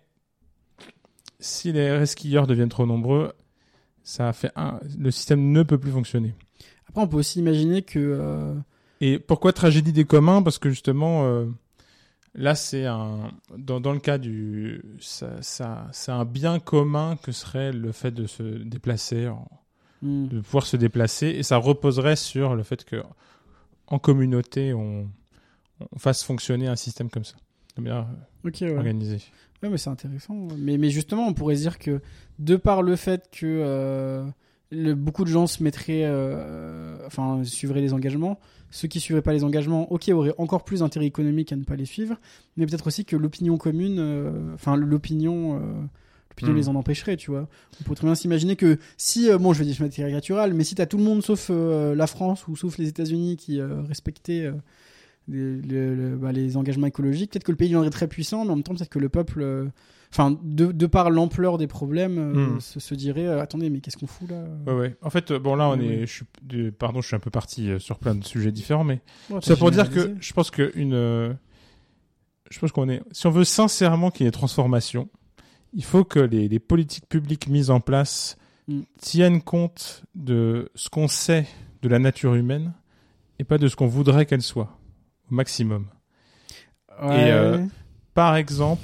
si les resquilleurs deviennent trop nombreux, ça fait un, le système ne peut plus fonctionner. Après, on peut aussi imaginer que. euh, Et pourquoi tragédie des communs? Parce que justement, euh, là, c'est un dans, dans le cas du ça, ça c'est un bien commun que serait le fait de se déplacer, en- hmm. de pouvoir se déplacer, et ça reposerait sur le fait que en communauté, on, on fasse fonctionner un système comme ça, de manière Ok, ouais. organisée. Ouais, mais c'est intéressant. Mais, mais justement, on pourrait se dire que de par le fait que euh, le- beaucoup de gens se mettraient, euh, enfin, suivraient les engagements, ceux qui suivraient pas les engagements, ok, auraient encore plus d'intérêt économique à ne pas les suivre, mais peut-être aussi que l'opinion commune, euh, enfin, l'opinion. euh, L'opinion Hmm. les en empêcherait, tu vois. On pourrait très bien s'imaginer que si, bon, je vais dire, je vais être caricatural, mais si t'as tout le monde sauf la France ou sauf les États-Unis qui respectaient les, les- le- bah, les engagements écologiques, peut-être que le pays deviendrait très puissant, mais en même temps, peut-être que le peuple, enfin, de, de par l'ampleur des problèmes, euh, Hmm. se, se dirait, euh, attendez, mais qu'est-ce qu'on fout là Ouais, ouais. En fait, euh, bon là, on Ouais, est, ouais. je suis, pardon, je suis un peu parti euh, sur plein de sujets différents, mais Ça pour dire que je pense que une, euh, je pense qu'on est, si on veut sincèrement qu'il y ait transformation, il faut que les, les politiques publiques mises en place Mm. tiennent compte de ce qu'on sait de la nature humaine et pas de ce qu'on voudrait qu'elle soit au maximum. Et, euh, Par exemple,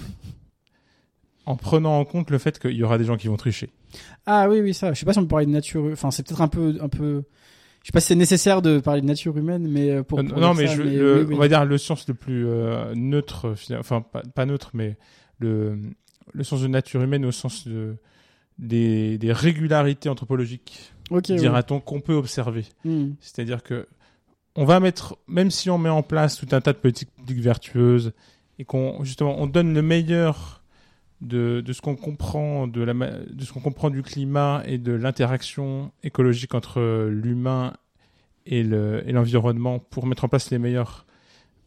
en prenant en compte le fait qu'il y aura des gens qui vont tricher. Ah oui, oui, ça. Je sais pas si on peut parler de nature. Enfin, c'est peut-être un peu, un peu. Je sais pas si c'est nécessaire de parler de nature humaine, mais euh, pour. Euh, pour non, mais, ça, je, le- oui, oui. on va dire le sens le plus euh, neutre, enfin pas, pas neutre, mais le, le sens de nature humaine au sens de, des, des régularités anthropologiques, Ok. ouais. dira-t-on, qu'on peut observer. Hmm. C'est-à-dire que on va mettre, même si on met en place tout un tas de politiques publiques vertueuses et qu'on justement on donne le meilleur de, de ce qu'on comprend de la ma- de ce qu'on comprend du climat et de l'interaction écologique entre l'humain et le et l'environnement pour mettre en place les meilleures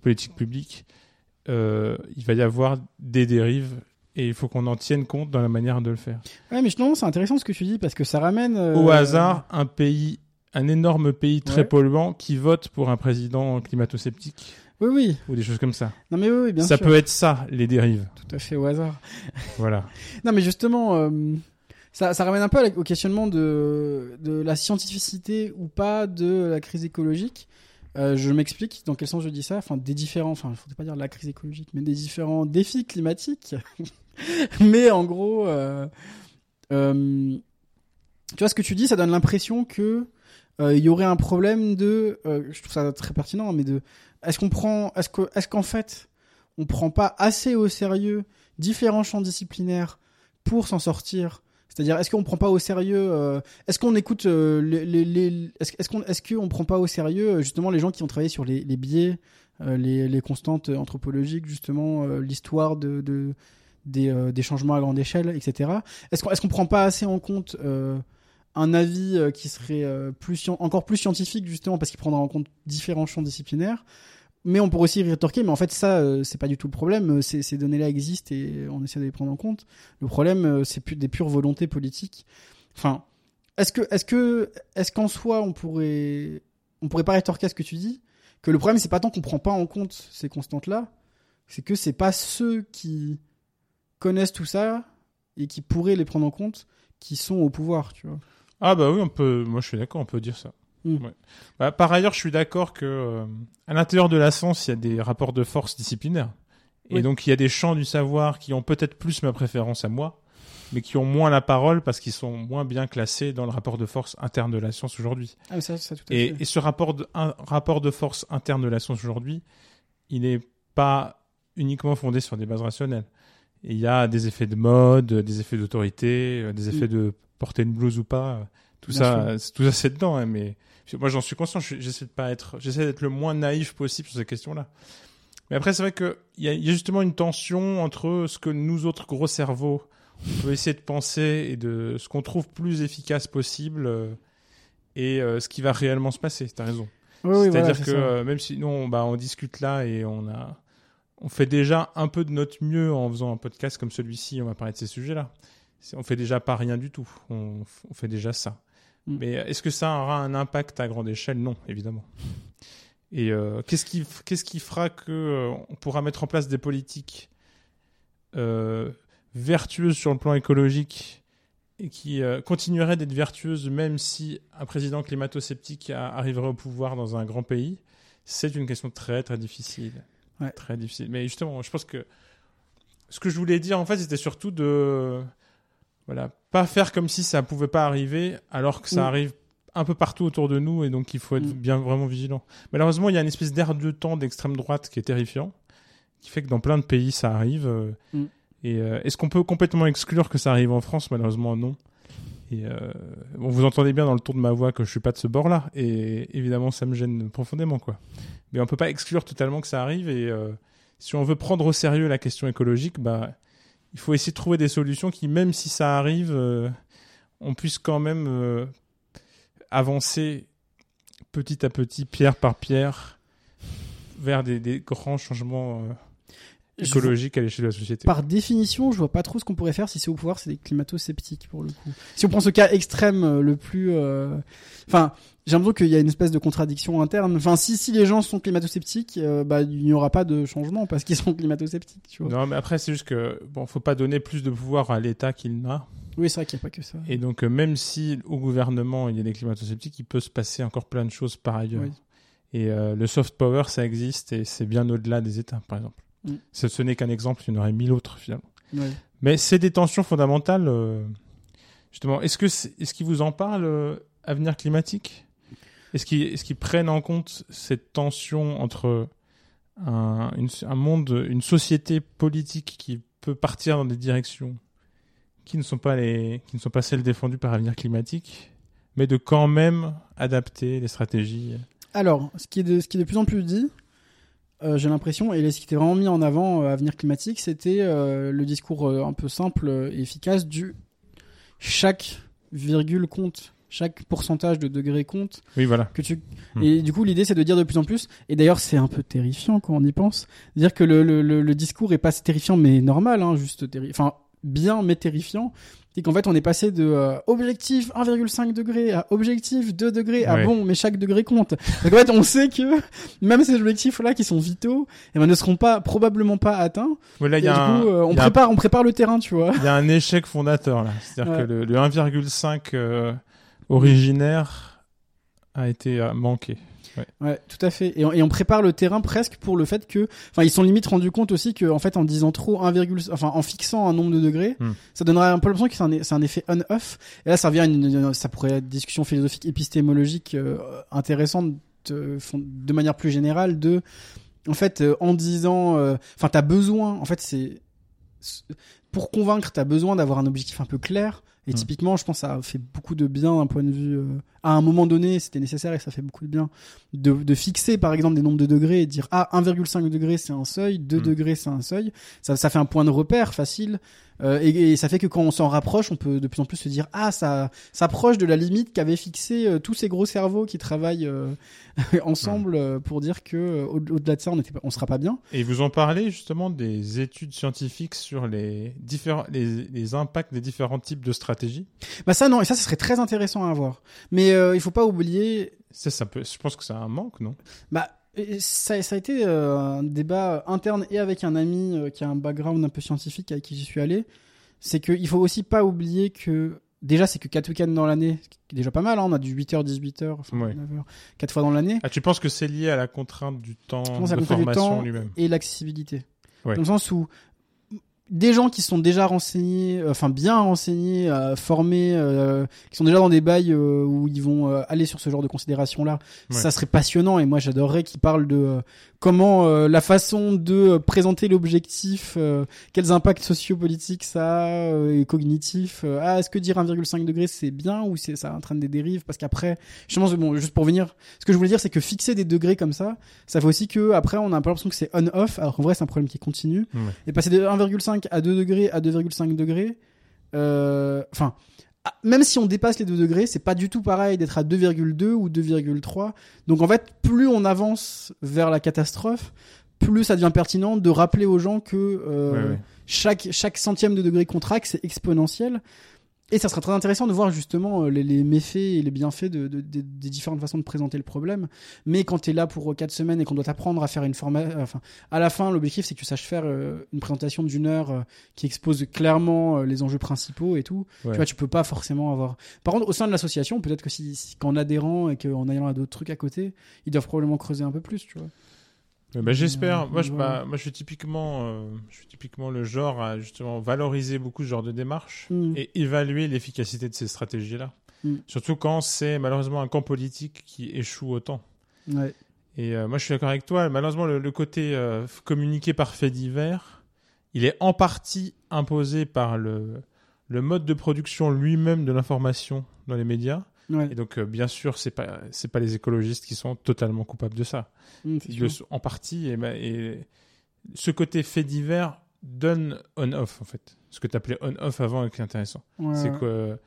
politiques publiques, euh, il va y avoir des dérives et il faut qu'on en tienne compte dans la manière de le faire. Ouais, mais non, c'est intéressant ce que tu dis parce que ça ramène. euh, Au hasard, un pays, un énorme pays très Ouais. polluant qui vote pour un président climato-sceptique Oui, oui. ou des choses comme ça. Non, mais oui, oui, bien ça sûr. peut être ça, les dérives. Tout à fait au hasard. Voilà. Non, mais justement, euh, ça, ça ramène un peu au questionnement de, de la scientificité ou pas de la crise écologique. Euh, je m'explique dans quel sens je dis ça. Enfin, des différents, enfin, il faudrait pas dire la crise écologique, mais des différents défis climatiques. mais en gros, euh, tu vois ce que tu dis, ça donne l'impression que euh, il y aurait un problème de, euh, je trouve ça très pertinent, mais de, est-ce qu'on prend, est-ce que, est-ce qu'en fait, on prend pas assez au sérieux différents champs disciplinaires pour s'en sortir? C'est-à-dire, est-ce qu'on prend pas au sérieux euh, Est-ce qu'on écoute euh, les, les, les- est-ce, qu'on est-ce prend pas au sérieux euh, justement les gens qui ont travaillé sur les, biais, euh, les, constantes anthropologiques, justement euh, l'histoire de, de des, euh, des changements à grande échelle, etc. Est-ce qu'on est-ce prend pas assez en compte euh, un avis euh, qui serait euh, encore plus scientifique justement parce qu'il prendra en compte différents champs disciplinaires mais on pourrait aussi rétorquer, mais en fait ça, euh, c'est pas du tout le problème. Ces, données-là existent et on essaie de les prendre en compte. Le problème, c'est des pures volontés politiques. Enfin, est-ce que, est-ce que, est-ce qu'en soi, on pourrait, on pourrait pas rétorquer à ce que tu dis? Que le problème, c'est pas tant qu'on prend pas en compte ces constantes-là, c'est que c'est pas ceux qui connaissent tout ça et qui pourraient les prendre en compte qui sont au pouvoir, tu vois. Ah bah oui, on peut. Moi, je suis d'accord, on peut dire ça. Mm. Ouais. Bah, par ailleurs, je suis d'accord que euh, à l'intérieur de la science, il y a des rapports de force disciplinaires. Et donc, il y a des champs du savoir qui ont peut-être plus ma préférence à moi. mais qui ont moins la parole parce qu'ils sont moins bien classés dans le rapport de force interne de la science aujourd'hui. Ah, mais ça, ça, tout à Et, fait. et ce rapport de, un rapport de force interne de la science aujourd'hui, il n'est pas uniquement fondé sur des bases rationnelles. Il y a des effets de mode, des effets d'autorité, euh, des effets de porter une blouse ou pas. euh, Tout Bien ça, tout ça c'est dedans. hein, mais moi j'en suis conscient. je- J'essaie de pas être, j'essaie d'être le moins naïf possible sur ces questions-là. Mais après c'est vrai que il y, a- il y a justement une tension entre ce que nous autres gros cerveaux on peut essayer de penser et de ce qu'on trouve plus efficace possible euh, et euh, ce qui va réellement se passer. T'as raison. Oui, oui, C'est-à-dire voilà, que euh, même si nous on, bah, on discute là et on a on fait déjà un peu de notre mieux en faisant un podcast comme celui-ci, on va parler de ces sujets-là. On fait déjà pas rien du tout. On, fait déjà ça. Mm. Mais est-ce que ça aura un impact à grande échelle? Non, évidemment. Et euh, qu'est-ce qui fera que euh, on pourra mettre en place des politiques euh, vertueuses sur le plan écologique et qui euh, continueraient d'être vertueuses même si un président climato-sceptique arriverait au pouvoir dans un grand pays? C'est une question très très difficile. Ouais. Très difficile. Mais justement, je pense que ce que je voulais dire en fait, c'était surtout de voilà, pas faire comme si ça pouvait pas arriver alors que ça Mm. arrive un peu partout autour de nous et donc il faut être Mm. bien vraiment vigilant. Malheureusement, il y a une espèce d'air de temps d'extrême droite qui est terrifiant, qui fait que dans plein de pays ça arrive. euh, Mm. Et euh, est-ce qu'on peut complètement exclure que ça arrive en France? Malheureusement, non. Et euh, bon, vous entendez bien dans le ton de ma voix que je suis pas de ce bord-là, et évidemment ça me gêne profondément, quoi. Mais on peut pas exclure totalement que ça arrive, et si on veut prendre au sérieux la question écologique, bah il faut essayer de trouver des solutions qui, même si ça arrive, euh, on puisse quand même euh, avancer petit à petit, pierre par pierre, vers des, des grands changements euh, écologiques à l'échelle de la société. Par définition, je vois pas trop ce qu'on pourrait faire si c'est au pouvoir, c'est des climato-sceptiques pour le coup. Si on prend ce cas extrême le plus, euh, enfin, j'ai l'impression qu'il y a une espèce de contradiction interne. Enfin, si si les gens sont climato-sceptiques, euh, bah il n'y aura pas de changement parce qu'ils sont climato-sceptiques, tu vois. Non, mais après, c'est juste que, bon, faut pas donner plus de pouvoir à l'État qu'il n'a. Oui, c'est vrai qu'il n'y a pas que ça. Et donc, euh, même si au gouvernement, il y a des climato-sceptiques, il peut se passer encore plein de choses par ailleurs. Oui. Et euh, le soft power, ça existe et c'est bien au-delà des États, par exemple. Mm. Ce, ce n'est qu'un exemple, il y en aurait mille autres, finalement. Mais c'est des tensions fondamentales. justement, est-ce que est-ce qu'ils vous en parlent, avenir climatique? Est-ce qu'ils prennent en compte cette tension entre un, monde, une société politique qui peut partir dans des directions qui ne sont pas les, qui ne sont pas celles défendues par Avenir Climatique, mais de quand même adapter les stratégies? Alors, ce qui est de, ce qui est de plus en plus dit, euh, j'ai l'impression, et ce qui était vraiment mis en avant euh, à Avenir Climatique, c'était euh, le discours un peu simple et efficace du chaque virgule compte, chaque pourcentage de degré compte. Oui, voilà. Que tu... Hmm. Et du coup, l'idée, c'est de dire de plus en plus, et d'ailleurs, c'est un peu terrifiant quand on y pense, dire que le, le, le, le discours est pas terrifiant, mais normal, hein, juste terri... enfin, bien, mais terrifiant. Et qu'en fait, on est passé de euh, objectif 1,5 degré à objectif 2 degrés à Ouais. bon, mais chaque degré compte. Donc en fait, on sait que même ces objectifs-là qui sont vitaux, eh ben, ne seront pas, probablement pas atteints. Voilà, y du a un, coup, euh, on y a un- prépare, on prépare le terrain, tu vois. il y a un échec fondateur là. C'est-à-dire Ouais. que le, le 1,5 euh, originaire a été euh, manqué. Ouais, tout à fait. Et on, et on prépare le terrain presque pour le fait que, enfin, ils sont limite rendus compte aussi que, en fait, en disant trop 1, enfin, en fixant un nombre de degrés, Hmm. ça donnerait un peu l'impression que c'est un, c'est un effet on-off. Et là, ça revient à une, une- ça pourrait être une discussion philosophique, épistémologique euh, intéressante de, de manière plus générale de, en fait, euh, en disant, euh, enfin, t'as besoin, en fait, c'est pour convaincre, t'as besoin d'avoir un objectif un peu clair. Et Hmm. typiquement, je pense que ça fait beaucoup de bien d'un point de vue. euh, à un moment donné, c'était nécessaire et ça fait beaucoup de bien de, de fixer par exemple des nombres de degrés et dire ah 1,5 degré c'est un seuil, 2 Hmm. degrés c'est un seuil. Ça, ça fait un point de repère facile euh, et, et ça fait que quand on s'en rapproche, on peut de plus en plus se dire ah ça s'approche de la limite qu'avaient fixé euh, tous ces gros cerveaux qui travaillent euh, ensemble pour dire que au- au-delà de ça on était on sera pas bien. Et vous en parlez justement des études scientifiques sur les différents les, les impacts des différents types de stratégies? Bah ça non et ça ce serait très intéressant à voir. Mais il faut pas oublier Ça, ça peut. Je pense que c'est un manque, non? Bah, et ça, ça a été euh, un débat interne et avec un ami euh, qui a un background un peu scientifique avec qui j'y suis allé. C'est qu'il faut aussi pas oublier que déjà c'est que 4 week-ends dans l'année, qui est déjà pas mal. Hein, on a du 8h 18h, enfin Ouais. 9h, 4 fois dans l'année Ah, tu penses que c'est lié à la contrainte du temps à de la contrainte du formation temps lui-même? et l'accessibilité. Ouais. Dans le sens où des gens qui sont déjà renseignés, euh, enfin bien renseignés, euh, formés, euh, qui sont déjà dans des bails euh, où ils vont euh, aller sur ce genre de considérations-là, Ouais. ça serait passionnant. Et moi, j'adorerais qu'ils parlent de euh, comment euh, la façon de euh, présenter l'objectif, euh, quels impacts sociopolitiques ça a euh, et cognitifs. euh, ah, est-ce que dire 1,5 degré c'est bien ou c'est ça entraîne des dérives? Parce qu'après, je pense bon, juste pour venir, ce que je voulais dire, c'est que fixer des degrés comme ça, ça fait aussi que après, on a un peu l'impression que c'est on-off, alors qu'en vrai, c'est un problème qui continue. Et passer de 1,5 à 2 degrés à 2,5 degrés, euh, enfin, même si on dépasse les 2 degrés, c'est pas du tout pareil d'être à 2,2 ou 2,3. Donc en fait, plus on avance vers la catastrophe, plus ça devient pertinent de rappeler aux gens que euh, Ouais, ouais. chaque chaque centième de degré qu'on traque, c'est exponentiel. Et ça sera très intéressant de voir justement euh, les, les méfaits et les bienfaits de, de- de- des différentes façons de présenter le problème. Mais quand tu es là pour 4 semaines et qu'on doit t'apprendre à faire une formation, enfin, à la fin, l'objectif c'est que tu saches faire euh, une présentation d'une heure euh, qui expose clairement euh, les enjeux principaux et tout. Ouais. Tu vois, tu peux pas forcément avoir. Par contre, au sein de l'association, peut-être que si, si- qu'en adhérant et qu'en ayant d'autres trucs à côté, ils doivent probablement creuser un peu plus, tu vois. Ouais, bah, j'espère. Euh, moi, je, voilà. bah, moi, je suis typiquement, euh, je suis typiquement le genre à justement valoriser beaucoup ce genre de démarche Mm. et évaluer l'efficacité de ces stratégies-là. Mm. Surtout quand c'est malheureusement un camp politique qui échoue autant. Ouais. Et euh, moi, je suis d'accord avec toi. Malheureusement, le, le côté euh, communiqué par fait divers, il est en partie imposé par le, le mode de production lui-même de l'information dans les médias. Ouais. Et donc, euh, bien sûr, c'est pas c'est pas les écologistes qui sont totalement coupables de ça. Mm, sont en partie. Et, bah, et ce côté fait divers donne on-off en fait. Ce que tu appelais on-off avant et qui est intéressant. Ouais, C'est que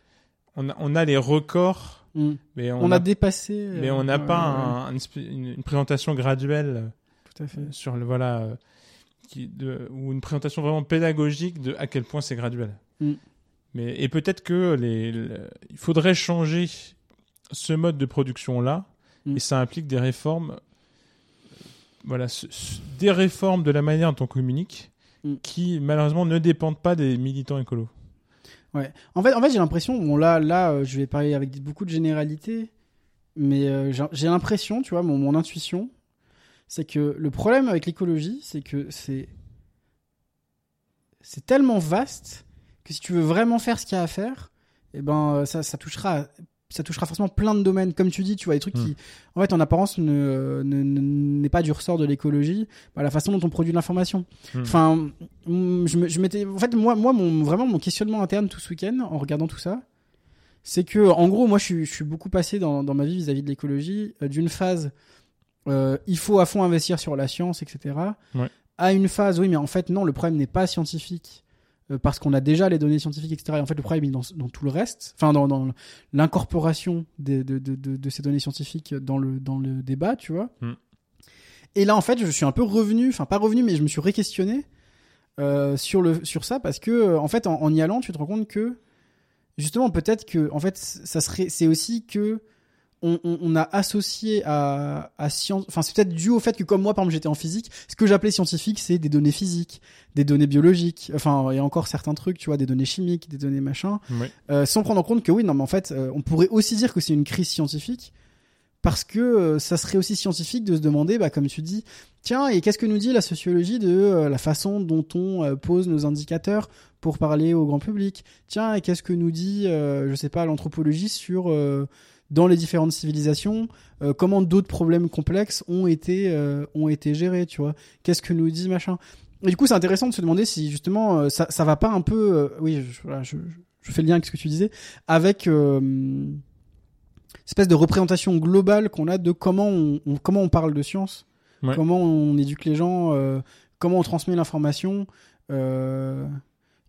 on a, on a les records, Mm. mais on a dépassé. euh, mais on n'a pas un- une, présentation graduelle Tout à fait. euh, sur le voilà qui, de, ou une présentation vraiment pédagogique de à quel point c'est graduel. Mm. Mais et peut-être que les, le- il faudrait changer ce mode de production là Mm. et ça implique des réformes voilà ce- ce- des réformes de la manière dont on communique Mm. qui malheureusement ne dépendent pas des militants écolos. En fait, en fait j'ai l'impression, bon là, là, euh, je vais parler avec beaucoup de généralités, mais euh, j'ai j'ai l'impression, tu vois, mon, mon intuition, c'est que le problème avec l'écologie, c'est que c'est c'est tellement vaste que si tu veux vraiment faire ce qu'il y a à faire, eh ben euh, ça, ça touchera ça touchera forcément plein de domaines comme tu dis tu vois des trucs Hmm. qui en fait en apparence ne ne- ne- n'est pas du ressort de l'écologie bah, la façon dont on produit de l'information Hmm. enfin mm, je m'étais en fait moi moi mon vraiment mon questionnement interne tout ce week-end en regardant tout ça c'est que en gros moi je suis, je suis beaucoup passé dans, dans ma vie vis-à-vis de l'écologie euh, d'une phase euh, il faut à fond investir sur la science etc Ouais. à une phase oui mais en fait non le problème n'est pas scientifique parce qu'on a déjà les données scientifiques etc et en fait le problème est dans, dans tout le reste. Enfin dans, dans l'incorporation de, de, de, de ces données scientifiques dans le dans le débat tu vois. Mm. et là en fait je suis un peu revenu enfin pas revenu mais je me suis réquestionné euh, sur le sur ça parce que euh, en fait en, en y allant tu te rends compte que justement peut-être que en fait ça serait c'est aussi que on, on, on a associé à, à science enfin c'est peut-être dû au fait que comme moi par exemple j'étais en physique ce que j'appelais scientifique c'est des données physiques des données biologiques. Enfin il y a encore certains trucs tu vois des données chimiques des données machin. Euh, sans prendre en compte que oui non mais en fait euh, on pourrait aussi dire que c'est une crise scientifique parce que euh, ça serait aussi scientifique de se demander bah comme tu dis tiens et qu'est-ce que nous dit la sociologie de la façon dont on pose nos indicateurs pour parler au grand public? Tiens et qu'est-ce que nous dit je sais pas l'anthropologie sur dans les différentes civilisations euh, comment d'autres problèmes complexes ont été euh, ont été gérés tu vois qu'est-ce que nous dit machin et du coup c'est intéressant de se demander si justement euh, ça ça va pas un peu oui je, voilà, je, je fais le lien avec ce que tu disais avec espèce de représentation globale qu'on a de comment on, on- comment on parle de science, Ouais. comment on éduque les gens, comment on transmet l'information, euh,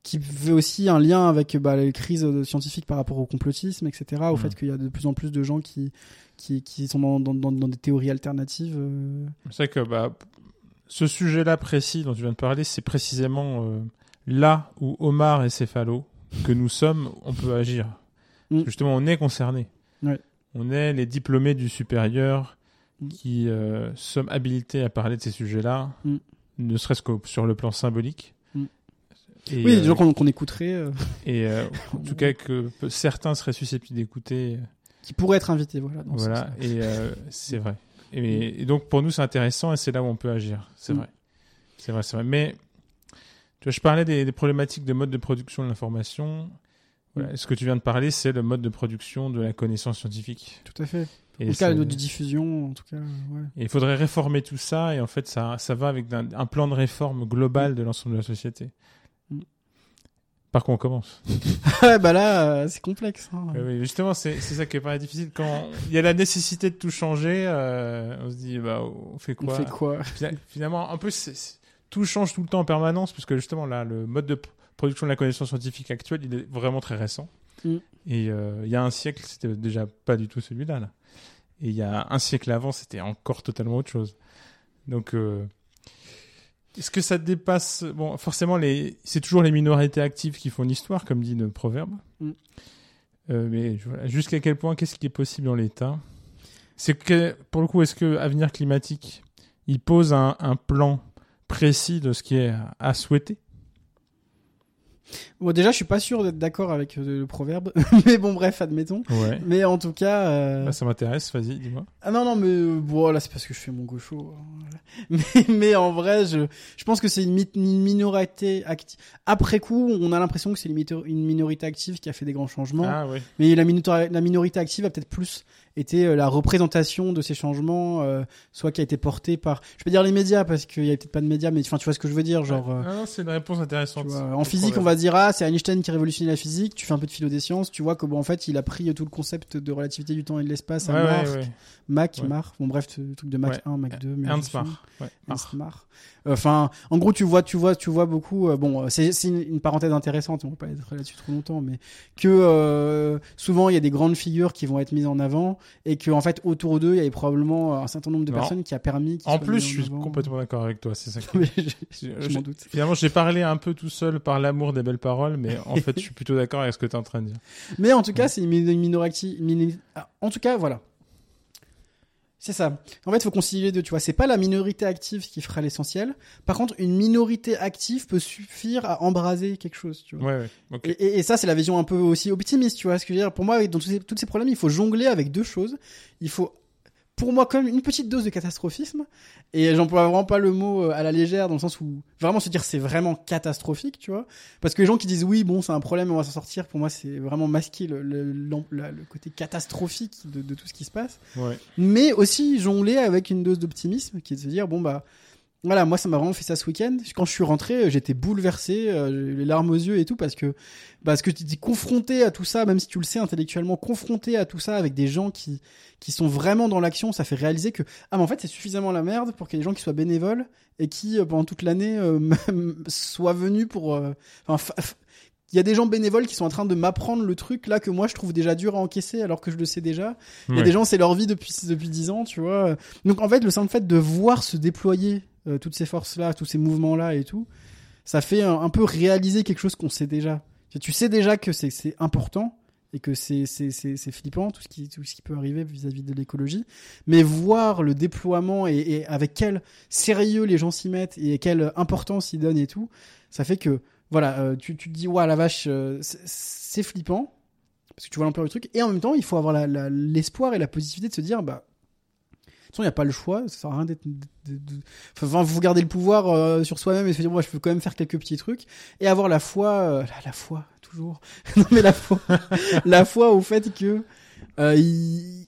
qui fait aussi un lien avec bah, les crises scientifiques par rapport au complotisme, etc. Au Mm. fait qu'il y a de plus en plus de gens qui qui, qui sont dans, dans, dans, dans des théories alternatives. euh. C'est vrai que bah, ce sujet-là précis dont tu viens de parler, c'est précisément euh, là où Omar et Céphalo, que nous sommes, on peut agir. Mm. Justement, on est concerné. Ouais. On est les diplômés du supérieur Mm. qui euh, sommes habilités à parler de ces sujets-là, ne serait-ce que sur le plan symbolique. Mm. Et, oui, euh, des gens qu'on écouterait, euh, et euh, en tout cas que certains seraient susceptibles d'écouter. qui pourraient être invités. Voilà. dans Voilà, et euh, c'est vrai. Et, et donc pour nous c'est intéressant et c'est là où on peut agir. C'est Mm. vrai. C'est vrai, c'est vrai. Mais Tu vois, je parlais des, des problématiques de mode de production de l'information. Voilà. Ce que tu viens de parler, c'est le mode de production de la connaissance scientifique. Tout à fait. Et en tout cas, c'est- le mode de diffusion, en tout cas, ouais. et il faudrait réformer tout ça, et en fait, ça, ça va avec un, un plan de réforme global de l'ensemble de la société. Par quoi on commence? Bah là, euh, c'est complexe. hein. Oui, justement, c'est c'est ça qui est pas difficile. Quand il y a la nécessité de tout changer, euh, on se dit, bah, on fait On quoi? fait quoi? Fina- Finalement, un peu, c'est- c'est- tout change tout le temps en permanence, puisque justement, là, le mode de p- production de la connaissance scientifique actuel, il est vraiment très récent. Mm. Et euh, il y a un siècle, c'était déjà pas du tout celui-là. Là. Et il y a un siècle avant, c'était encore totalement autre chose. Donc, euh, est-ce que ça dépasse Bon, forcément, les... c'est toujours les minorités actives qui font l'histoire, comme dit le proverbe. Mm. Euh, mais voilà, jusqu'à quel point, qu'est-ce qui est possible dans l'État? C'est que, pour le coup, est-ce que Avenir Climatique, il pose un, un plan précis de ce qui est à- à souhaiter? Bon, déjà, je suis pas sûr d'être d'accord avec euh, le proverbe, mais bon, bref, admettons. Ouais. Mais en tout cas, euh, Là, ça m'intéresse, vas-y, dis-moi. ah non, non, mais euh, bon, là, c'est parce que je fais mon gaucho. hein, voilà. Mais, mais en vrai, je, je pense que c'est une, mi- une minorité active. Après coup, on a l'impression que c'est une, minorité active qui a fait des grands changements. Ah, ouais. Mais la minorité active a peut-être plus été euh, la représentation de ces changements, euh, soit qui a été portée par, je peux dire les médias parce qu'il y a peut-être pas de médias, mais enfin tu vois ce que je veux dire, genre. euh, Ah, c'est une réponse intéressante. vois, en physique, on va dire ah c'est Einstein qui révolutionne la physique. Tu fais un peu de philo des sciences, tu vois que bon en fait il a pris tout le concept de relativité du temps et de l'espace à Ouais, Mach, ouais. Mach, bon bref le truc de Ouais. 1, Mach 2, mais Ernst Mach. Ouais. Ernst Mach. Enfin, en gros, tu vois, tu vois, tu vois beaucoup. euh, bon, c'est c'est une, une parenthèse intéressante. On va pas être là-dessus trop longtemps, mais que euh, souvent il y a des grandes figures qui vont être mises en avant et que en fait autour d'eux il y avait probablement un certain nombre de Non. personnes qui a permis. qu'ils En plus, je suis avant. complètement d'accord avec toi. C'est ça. Mais je, Je- je m'en doute. Finalement, j'ai parlé un peu tout seul par l'amour des belles paroles, mais en fait, je suis plutôt d'accord avec ce que tu es en train de dire. Mais en tout cas, c'est une, min- ah, En tout cas, voilà. C'est ça. En fait, il faut concilier les deux, tu vois. C'est pas la minorité active qui fera l'essentiel. Par contre, une minorité active peut suffire à embraser quelque chose, tu vois. Ouais, ouais. Et, et- et ça, c'est la vision un peu aussi optimiste, tu vois ce que je veux dire. Pour moi, dans tous ces, tous ces problèmes, il faut jongler avec deux choses. Il faut, pour moi, quand même une petite dose de catastrophisme. Et j'emploie vraiment pas le mot euh, à la légère, dans le sens où vraiment se dire c'est vraiment catastrophique, tu vois. Parce que les gens qui disent oui, bon, c'est un problème, on va s'en sortir, pour moi, c'est vraiment masquer le, le, la- le côté catastrophique de, de tout ce qui se passe Ouais. mais aussi jongler avec une dose d'optimisme qui est de se dire bon bah voilà moi ça m'a vraiment fait ça ce week-end. Quand je suis rentré euh, j'étais bouleversé euh, les larmes aux yeux et tout parce que parce que tu dis confronté à tout ça même si tu le sais intellectuellement confronté à tout ça avec des gens qui qui sont vraiment dans l'action ça fait réaliser que ah mais en fait c'est suffisamment la merde pour qu'il y ait des gens qui soient bénévoles et qui euh, pendant toute l'année euh, soient venus pour enfin il y a des gens bénévoles qui sont en train de m'apprendre le truc là que moi je trouve déjà dur à encaisser alors que je le sais déjà. Il y a des gens, c'est leur vie depuis depuis dix ans, tu vois. Donc en fait, le simple fait de voir se déployer euh, toutes ces forces-là, tous ces mouvements-là et tout, ça fait un, peu réaliser quelque chose qu'on sait déjà. Tu- sais déjà que c'est important et que c'est flippant tout ce qui tout ce qui peut arriver vis-à-vis de l'écologie, mais voir le déploiement et, avec quel sérieux les gens s'y mettent et quelle importance ils donnent et tout, ça fait que voilà, euh, tu tu te dis ouais la vache, euh, c'est- flippant parce que tu vois l'ampleur du truc et en même temps il faut avoir l'espoir et la positivité de se dire bah toute façon il n'y a pas le choix ça sert à rien d'être enfin vous garder le pouvoir euh, sur soi-même et se dire moi je peux quand même faire quelques petits trucs et avoir la foi euh, la, la foi toujours. Non mais la foi la foi au fait que euh, il-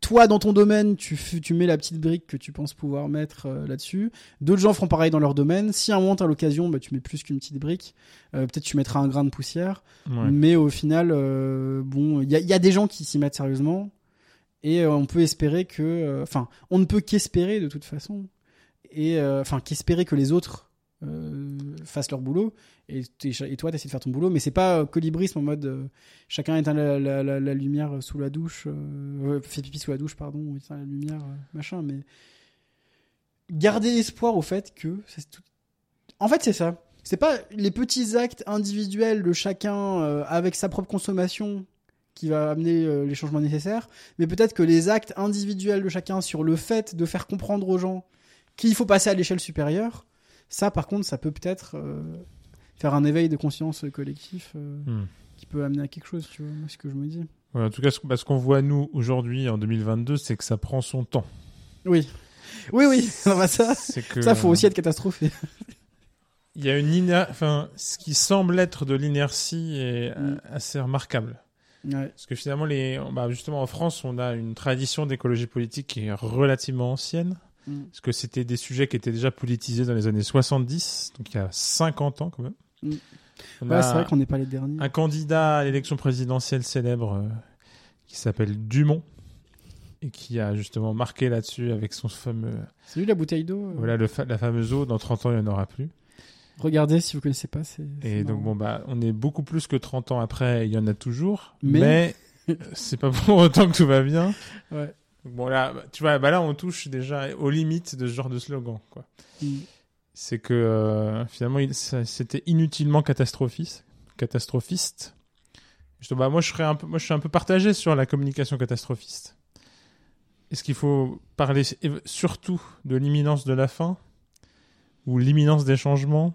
toi dans ton domaine tu tu mets la petite brique que tu penses pouvoir mettre euh, là-dessus. D'autres gens feront pareil dans leur domaine. Si à un moment t'as l'occasion bah tu mets plus qu'une petite brique Euh, peut-être tu mettras un grain de poussière. Ouais. mais au final, euh, bon, il y a, il y a des gens qui s'y mettent sérieusement et euh, on peut espérer que, euh, enfin, on ne peut qu'espérer de toute façon. Et euh, enfin qu'espérer que les autres fassent leur boulot. Et, et toi t'essaies de faire ton boulot, mais c'est pas euh, colibrisme en mode chacun éteint la, lumière sous la douche, fait pipi sous la douche pardon, éteint la lumière machin, mais garder espoir au fait que tout... en fait c'est ça. C'est pas les petits actes individuels de chacun avec sa propre consommation qui va amener euh, les changements nécessaires, mais peut-être que les actes individuels de chacun sur le fait de faire comprendre aux gens qu'il faut passer à l'échelle supérieure, ça par contre, ça peut peut-être euh, faire un éveil de conscience collectif euh, Hmm. qui peut amener à quelque chose, tu vois, ce que je me dis. Ouais, en tout cas, ce, bah, ce qu'on voit nous aujourd'hui en 2022, c'est que ça prend son temps. Oui. Oui, oui, non, bah ça, que ça faut aussi être catastrophé. il y a une iner... enfin, ce qui semble être de l'inertie est euh, Mm. assez remarquable. Ouais. Parce que finalement, les, bah, justement, en France, on a une tradition d'écologie politique qui est relativement ancienne. Mm. Parce que c'était des sujets qui étaient déjà politisés dans les années 70, donc il y a 50 ans quand même. Mm. Ouais, c'est vrai qu'on n'est pas les derniers. un candidat à l'élection présidentielle célèbre euh, qui s'appelle Dumont et qui a justement marqué là-dessus avec son fameux C'est lui la bouteille d'eau euh, voilà le fa- la fameuse eau dans 30 ans il n'y en aura plus Regardez si vous connaissez pas. c'est- et donc bon bah on est beaucoup plus que 30 ans après il y en a toujours Mais- mais, c'est pas pour autant que tout va bien Ouais. Donc bon là bah, tu vois bah là on touche déjà aux limites de ce genre de slogan quoi Mm. c'est que euh, finalement il- ça- c'était inutilement catastrophiste catastrophiste je, bah, moi je serais un peu moi je suis un peu partagé sur la communication catastrophiste est-ce qu'il faut parler surtout de l'imminence de la fin ou l'imminence des changements?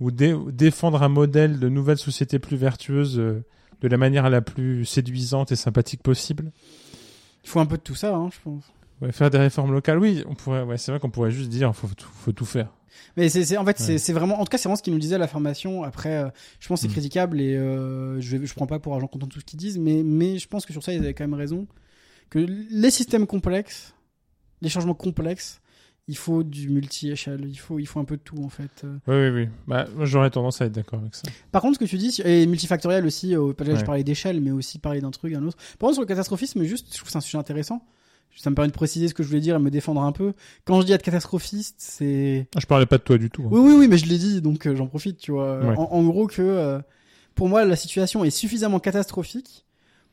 Ou dé- défendre un modèle de nouvelle société plus vertueuse euh, de la manière la plus séduisante et sympathique possible? Il faut un peu de tout ça, hein, je pense. Ouais, faire des réformes locales, oui, on pourrait, ouais, c'est vrai qu'on pourrait juste dire, faut tout, faut tout faire. Mais c'est, en fait, Ouais. c'est vraiment, en tout cas, c'est vraiment ce qu'ils nous disaient à la formation. Après, euh, je pense que c'est Mm. critiquable et euh, je, je prends pas pour argent comptant tout ce qu'ils disent, mais, mais je pense que sur ça, ils avaient quand même raison. Que les systèmes complexes, les changements complexes, il faut du multi-échelle, il faut, il faut un peu de tout en fait. Oui, oui, oui. Bah, j'aurais tendance à être d'accord avec ça. Par contre, ce que tu dis, et multifactoriel aussi, euh, pas déjà je Ouais. parlais d'échelle, mais aussi parler d'un truc, d'un autre. Par contre, sur le catastrophisme, juste, je trouve que c'est un sujet intéressant. Ça me permet de préciser ce que je voulais dire et me défendre un peu. Quand je dis être catastrophiste, c'est Ah, Je parlais pas de toi du tout. hein. Oui, oui, oui, mais je l'ai dit, donc euh, j'en profite, tu vois. Ouais. En, en gros que, euh, pour moi, la situation est suffisamment catastrophique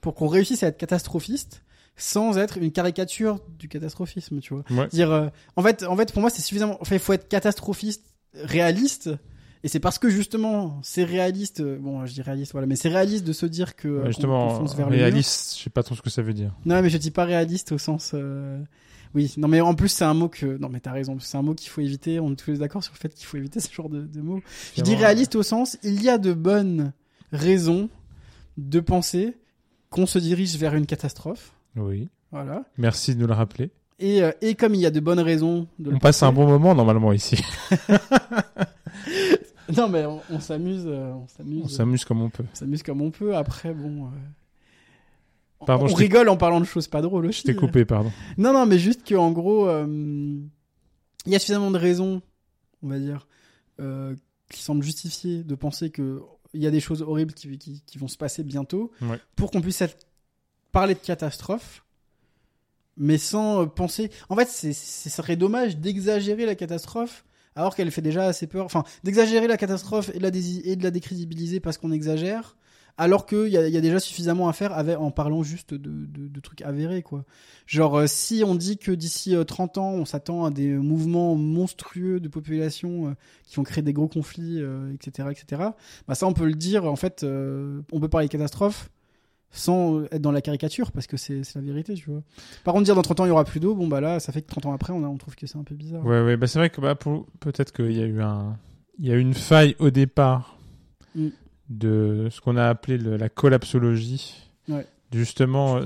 pour qu'on réussisse à être catastrophiste sans être une caricature du catastrophisme, tu vois. Ouais. Dire, euh, en fait, en fait, pour moi, c'est suffisamment. Enfin, il faut être catastrophiste, réaliste. Et c'est parce que justement, c'est réaliste. euh, Bon, je dis réaliste, voilà, mais c'est réaliste de se dire que euh, Ouais, justement, qu'on fonce vers réaliste, je sais pas trop ce que ça veut dire. Non, mais je dis pas réaliste au sens. euh, Oui, non, mais en plus c'est un mot que. Non, mais t'as raison, c'est un mot qu'il faut éviter. On est tous d'accord sur le fait qu'il faut éviter ce genre de, de mots. Je dis réaliste au sens, il y a de bonnes raisons de penser qu'on se dirige vers une catastrophe. Oui. Voilà. Merci de nous le rappeler. Et, euh, et comme il y a de bonnes raisons de le On passe un bon moment normalement ici. Non, mais on, on s'amuse. euh, on s'amuse. On s'amuse comme on peut. on s'amuse comme on peut. Après, bon. euh, on- Pardon, on je rigole en parlant de choses pas drôles Je aussi. t'ai coupé, pardon. Non, non, mais juste que en gros, euh, il y a suffisamment de raisons, on va dire, euh, qui semblent justifier de penser que il y a des choses horribles qui, qui, qui vont se passer bientôt, Ouais. pour qu'on puisse être- parler de catastrophe, mais sans euh, penser. En fait, ce serait dommage d'exagérer la catastrophe. Alors qu'elle fait déjà assez peur. Enfin, d'exagérer la catastrophe et de la, décrédibiliser parce qu'on exagère, alors qu'il y y a déjà suffisamment à faire en parlant juste de, de, trucs avérés, quoi. Genre, euh, si on dit que d'ici euh, 30 ans, on s'attend à des mouvements monstrueux de population euh, qui vont créer des gros conflits, euh, etc., etc., bah ça, on peut le dire, en fait, euh, on peut parler de catastrophe sans être dans la caricature, parce que c'est la vérité, tu vois. Par contre, dire dans 30 ans, il y aura plus d'eau, bon, bah là, ça fait que 30 ans après, on, a, on trouve que c'est un peu bizarre. Ouais, ouais. Bah, c'est vrai que bah, pour... peut-être qu'il y a eu un, il y a eu une faille au départ Mm. de ce qu'on a appelé le- la collapsologie. Ouais. Justement, euh,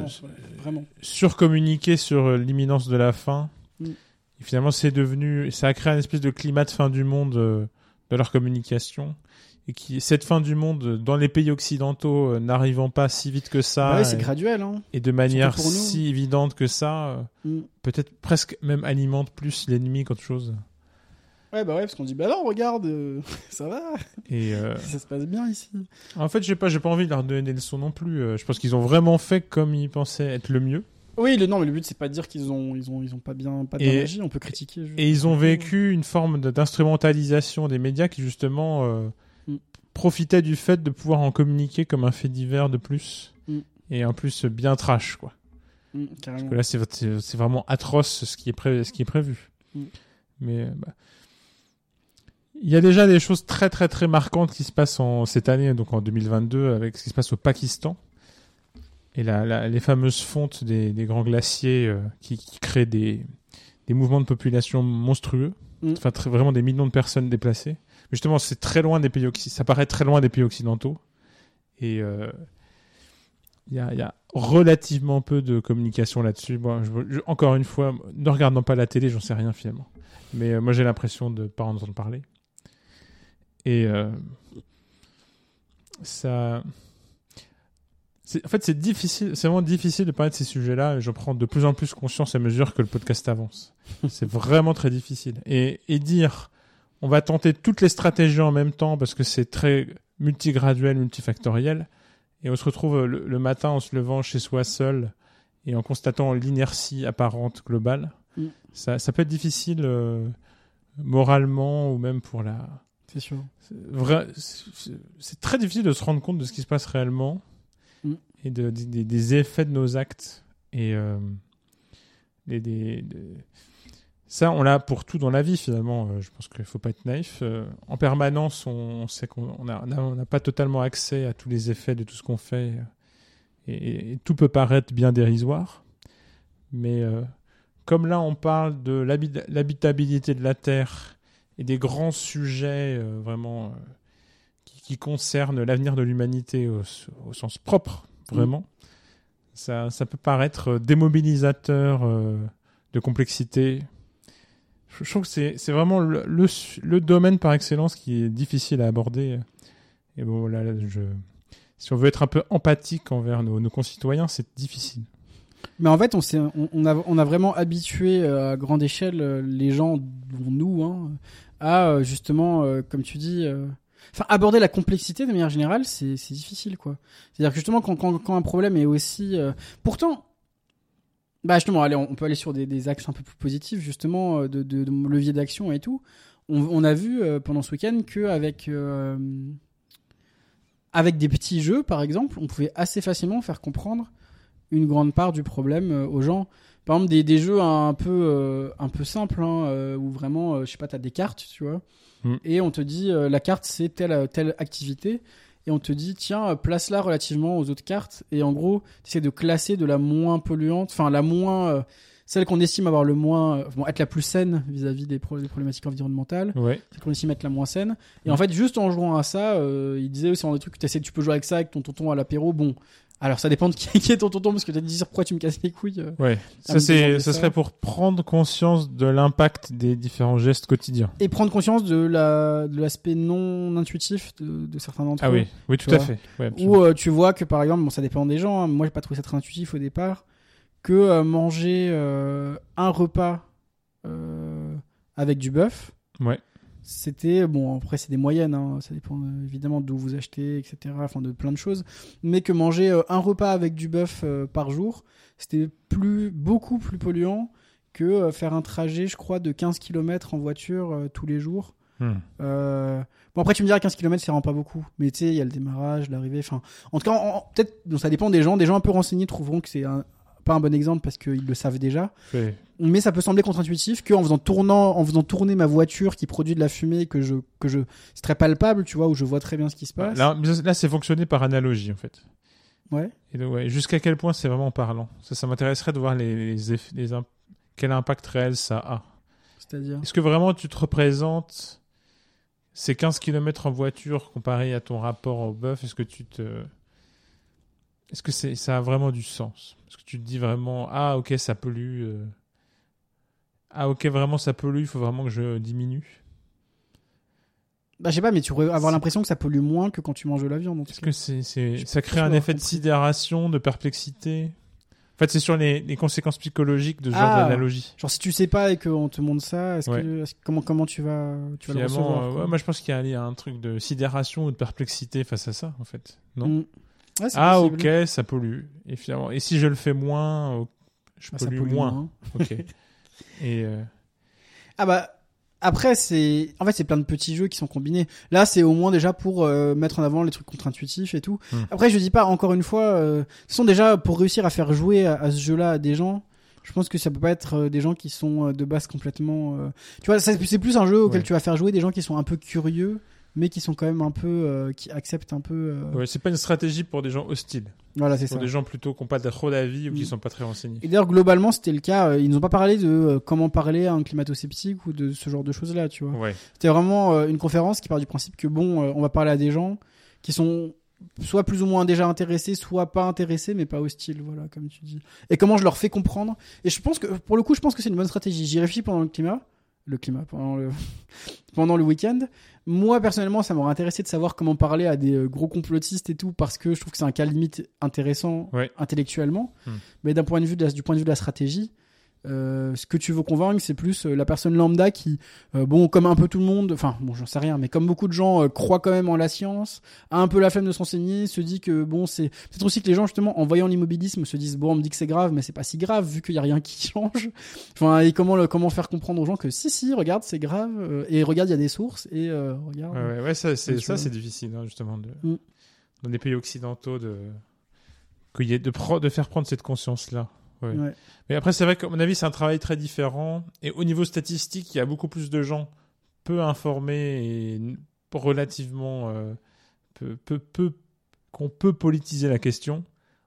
ouais, surcommuniquer sur euh, l'imminence de la fin. Mm. Et finalement, c'est devenu, ça a créé un espèce de climat de fin du monde euh, de leur communication. Et qui, cette fin du monde, euh, dans les pays occidentaux, euh, n'arrivant pas si vite que ça, Bah oui, c'est et, graduel, hein. et de manière si évidente que ça, euh, Mm. peut-être presque même alimente plus l'ennemi qu'autre chose. Ouais, bah ouais, parce qu'on dit, bah non, regarde, euh, ça va, Et euh, ça se passe bien ici. en fait, j'ai pas, j'ai pas envie de leur donner des leçons non plus. Euh, je pense qu'ils ont vraiment fait comme ils pensaient être le mieux. Oui, le, non, mais le but, c'est pas de dire qu'ils ont, ils ont, ils ont pas bien, pas bien agi, on peut critiquer. Et ils ont vécu une forme d'instrumentalisation des médias qui justement euh. Profitait du fait de pouvoir en communiquer comme un fait divers de plus. Mm. Et en plus bien trash, quoi. Mm, Parce que là, c'est vraiment atroce ce qui est, pré- ce qui est prévu. Mm. Mais euh, bah, il y a déjà des choses très très très marquantes qui se passent en cette année, donc en 2022, avec ce qui se passe au Pakistan. Et la, la- les fameuses fontes des, des grands glaciers euh, qui, qui créent des, des mouvements de population monstrueux. Enfin, très- vraiment des millions de personnes déplacées. Justement, c'est très loin des pays occidentaux. Ça paraît très loin des pays occidentaux. Et euh, il y, a, relativement peu de communication là-dessus. Bon, encore une fois, ne regardant pas la télé, j'en sais rien finalement. Mais euh, moi, j'ai l'impression de pas en entendre parler. Et euh, ça. En fait, c'est difficile, c'est vraiment difficile de parler de ces sujets-là. Et je prends de plus en plus conscience à mesure que le podcast avance. c'est vraiment très difficile. Et dire, on va tenter toutes les stratégies en même temps parce que c'est très multigraduel, multifactoriel. Et on se retrouve le, le matin en se levant chez soi seul et en constatant l'inertie apparente globale. Mm. Ça, ça peut être difficile euh, moralement ou même pour la. C'est sûr. c'est très difficile de se rendre compte de ce qui se passe réellement Mm. et de, des- effets de nos actes. Et euh, des- ça, on l'a pour tout dans la vie finalement. Euh, je pense qu'il faut pas être naïf. Euh, en permanence, on, on sait qu'on on on n'a pas totalement accès à tous les effets de tout ce qu'on fait. Et, et tout peut paraître bien dérisoire. Mais euh, comme là, on parle de l'habi- l'habitabilité de la Terre et des grands sujets vraiment qui, qui concernent l'avenir de l'humanité au, au sens propre, vraiment, ça, ça peut paraître démobilisateur de complexité. Je, trouve que c'est c'est vraiment le, le, domaine par excellence qui est difficile à aborder. Et bon, là, si on veut être un peu empathique envers nos, nos concitoyens, c'est difficile. Mais en fait, on, on, on a, on a vraiment habitué euh, à grande échelle euh, les gens, dont nous, hein, à euh, justement, comme tu dis, enfin aborder la complexité de manière générale, c'est c'est difficile, quoi. C'est-à-dire que justement, quand, quand, quand un problème est aussi, pourtant, bah justement, allez, on, peut aller sur des, des axes un peu plus positifs, justement, euh, de, de, de levier d'action et tout. On, on a vu euh, pendant ce week-end que avec euh, avec des petits jeux, par exemple, on pouvait assez facilement faire comprendre une grande part du problème aux gens. Par exemple, des, des jeux un peu, euh, un peu simples, hein, où vraiment, je sais pas, t'as des cartes, tu vois, Mm. et on te dit, euh, la carte, c'est telle, telle activité, et on te dit, tiens, euh, place-la relativement aux autres cartes, et en gros, tu essaies de classer de la moins polluante, enfin, la moins, euh, celle qu'on estime avoir le moins, euh, bon, être la plus saine vis-à-vis des, pro- des problématiques environnementales, Ouais. celle qu'on estime être la moins saine. Et en fait, juste en jouant à ça, euh, il disait aussi dans des trucs que tu peux jouer avec ça avec ton tonton à l'apéro, bon. Alors ça dépend de qui, qui est ton tonton parce que t'as dit pourquoi tu me casses les couilles. euh. Ouais. Ah, Ça, c'est, ça serait pour prendre conscience de l'impact des différents gestes quotidiens. Et prendre conscience de la de l'aspect non intuitif de, de certains d'entre Ah eux. oui, oui, tout à vois. fait. Ouais. Où euh, tu vois que par exemple, bon ça dépend des gens, hein, moi j'ai pas trouvé ça très intuitif au départ, que euh, manger un repas avec du bœuf, Ouais. C'était bon après c'est des moyennes hein, ça dépend euh, évidemment d'où vous achetez etc enfin de plein de choses. Mais que manger euh, un repas avec du bœuf euh, par jour c'était plus beaucoup plus polluant que faire un trajet je crois de 15 km en voiture tous les jours. Hmm. bon après tu me diras 15 km ça rend pas beaucoup. Mais tu sais il y a le démarrage l'arrivée enfin en tout cas peut-être ça dépend des gens. Des gens un peu renseignés trouveront que c'est un- pas un bon exemple parce qu'ils le savent déjà mais ça peut sembler contre-intuitif qu'en faisant tournant, en faisant tourner ma voiture qui produit de la fumée que je que je c'est très palpable, tu vois, où je vois très bien ce qui se passe. Là, là c'est fonctionné par analogie, en fait. Ouais. Et donc, ouais, jusqu'à quel point c'est vraiment parlant? Ça, ça m'intéresserait de voir les, les, eff- les imp- quel impact réel ça a. C'est-à-dire? Est-ce que vraiment tu te représentes ces 15 km en voiture comparé à ton rapport au bœuf? Est-ce que tu te. Est-ce que c'est, ça a vraiment du sens? Est-ce que tu te dis vraiment Ah, ok, ça pollue. euh, Ah, ok, vraiment ça pollue, il faut vraiment que je diminue? Bah je sais pas, mais tu pourrais avoir l'impression que ça pollue moins que quand tu manges de la viande. Est-ce que c'est, c'est- ça crée un effet de sidération, de perplexité? En fait, c'est sur les, les conséquences psychologiques de ce genre Ah. d'analogie. Genre si tu sais pas et qu'on te montre ça, est-ce Ouais. que est-ce que- comment comment tu vas tu vas le recevoir euh, ouais, moi je pense qu'il y a, il y a un truc de sidération ou de perplexité face à ça, en fait. Non? Mm. Ouais, Ah, ok, ça pollue. Et finalement, et si je le fais moins, oh, je Bah, ça pollue, moins. moins. Ok. Et euh, Ah bah après c'est en fait c'est plein de petits jeux qui sont combinés. Là c'est au moins déjà pour euh, mettre en avant les trucs contre-intuitifs et tout. Hmm. Après je dis pas encore une fois euh, ce sont déjà pour réussir à faire jouer à, à ce jeu-là à des gens. Je pense que ça peut pas être euh, des gens qui sont euh, de base complètement euh, tu vois c'est plus un jeu auquel Ouais. tu vas faire jouer des gens qui sont un peu curieux mais qui sont quand même un peu euh, qui acceptent un peu euh, ouais, c'est pas une stratégie pour des gens hostiles. voilà c'est Pour ça. des gens plutôt qui n'ont pas trop d'avis ou qui Mm. sont pas très renseignés. Et d'ailleurs globalement c'était le cas, euh, ils nous ont pas parlé de euh, comment parler à un climato-sceptique ou de ce genre de choses là, tu vois. Ouais. C'était vraiment une conférence qui part du principe que bon, on va parler à des gens qui sont soit plus ou moins déjà intéressés, soit pas intéressés, mais pas hostiles, voilà, comme tu dis. Et comment je leur fais comprendre. Et je pense que, pour le coup, je pense que c'est une bonne stratégie. J'y réfléchis pendant le climat. Le climat pendant le pendant le week-end. Moi personnellement, ça m'aurait intéressé de savoir comment parler à des euh, gros complotistes et tout parce que je trouve que c'est un cas limite intéressant Ouais. intellectuellement. Hmm. Mais d'un point de vue de la- du point de vue de la stratégie, euh, ce que tu veux convaincre, c'est plus euh, la personne lambda qui, euh, bon, comme un peu tout le monde, enfin, bon, j'en sais rien, mais comme beaucoup de gens euh, croient quand même en la science, a un peu la flemme de s'enseigner, se dit que bon, c'est peut-être aussi que les gens justement, en voyant l'immobilisme, se disent bon, on me dit que c'est grave, mais c'est pas si grave vu qu'il y a rien qui change. Enfin, et comment le, comment faire comprendre aux gens que si, si, regarde, c'est grave, et regarde, il y a des sources, et regarde. Ouais, ouais, ouais, ça, c'est, ça, difficile, hein, justement, de, Mm. dans des pays occidentaux, de, de faire prendre cette conscience-là. Ouais. Ouais. Mais après, c'est vrai qu'à mon avis, c'est un travail très différent. Et au niveau statistique, il y a beaucoup plus de gens peu informés et relativement euh, peu, peu, peu- qu'on peut politiser la question,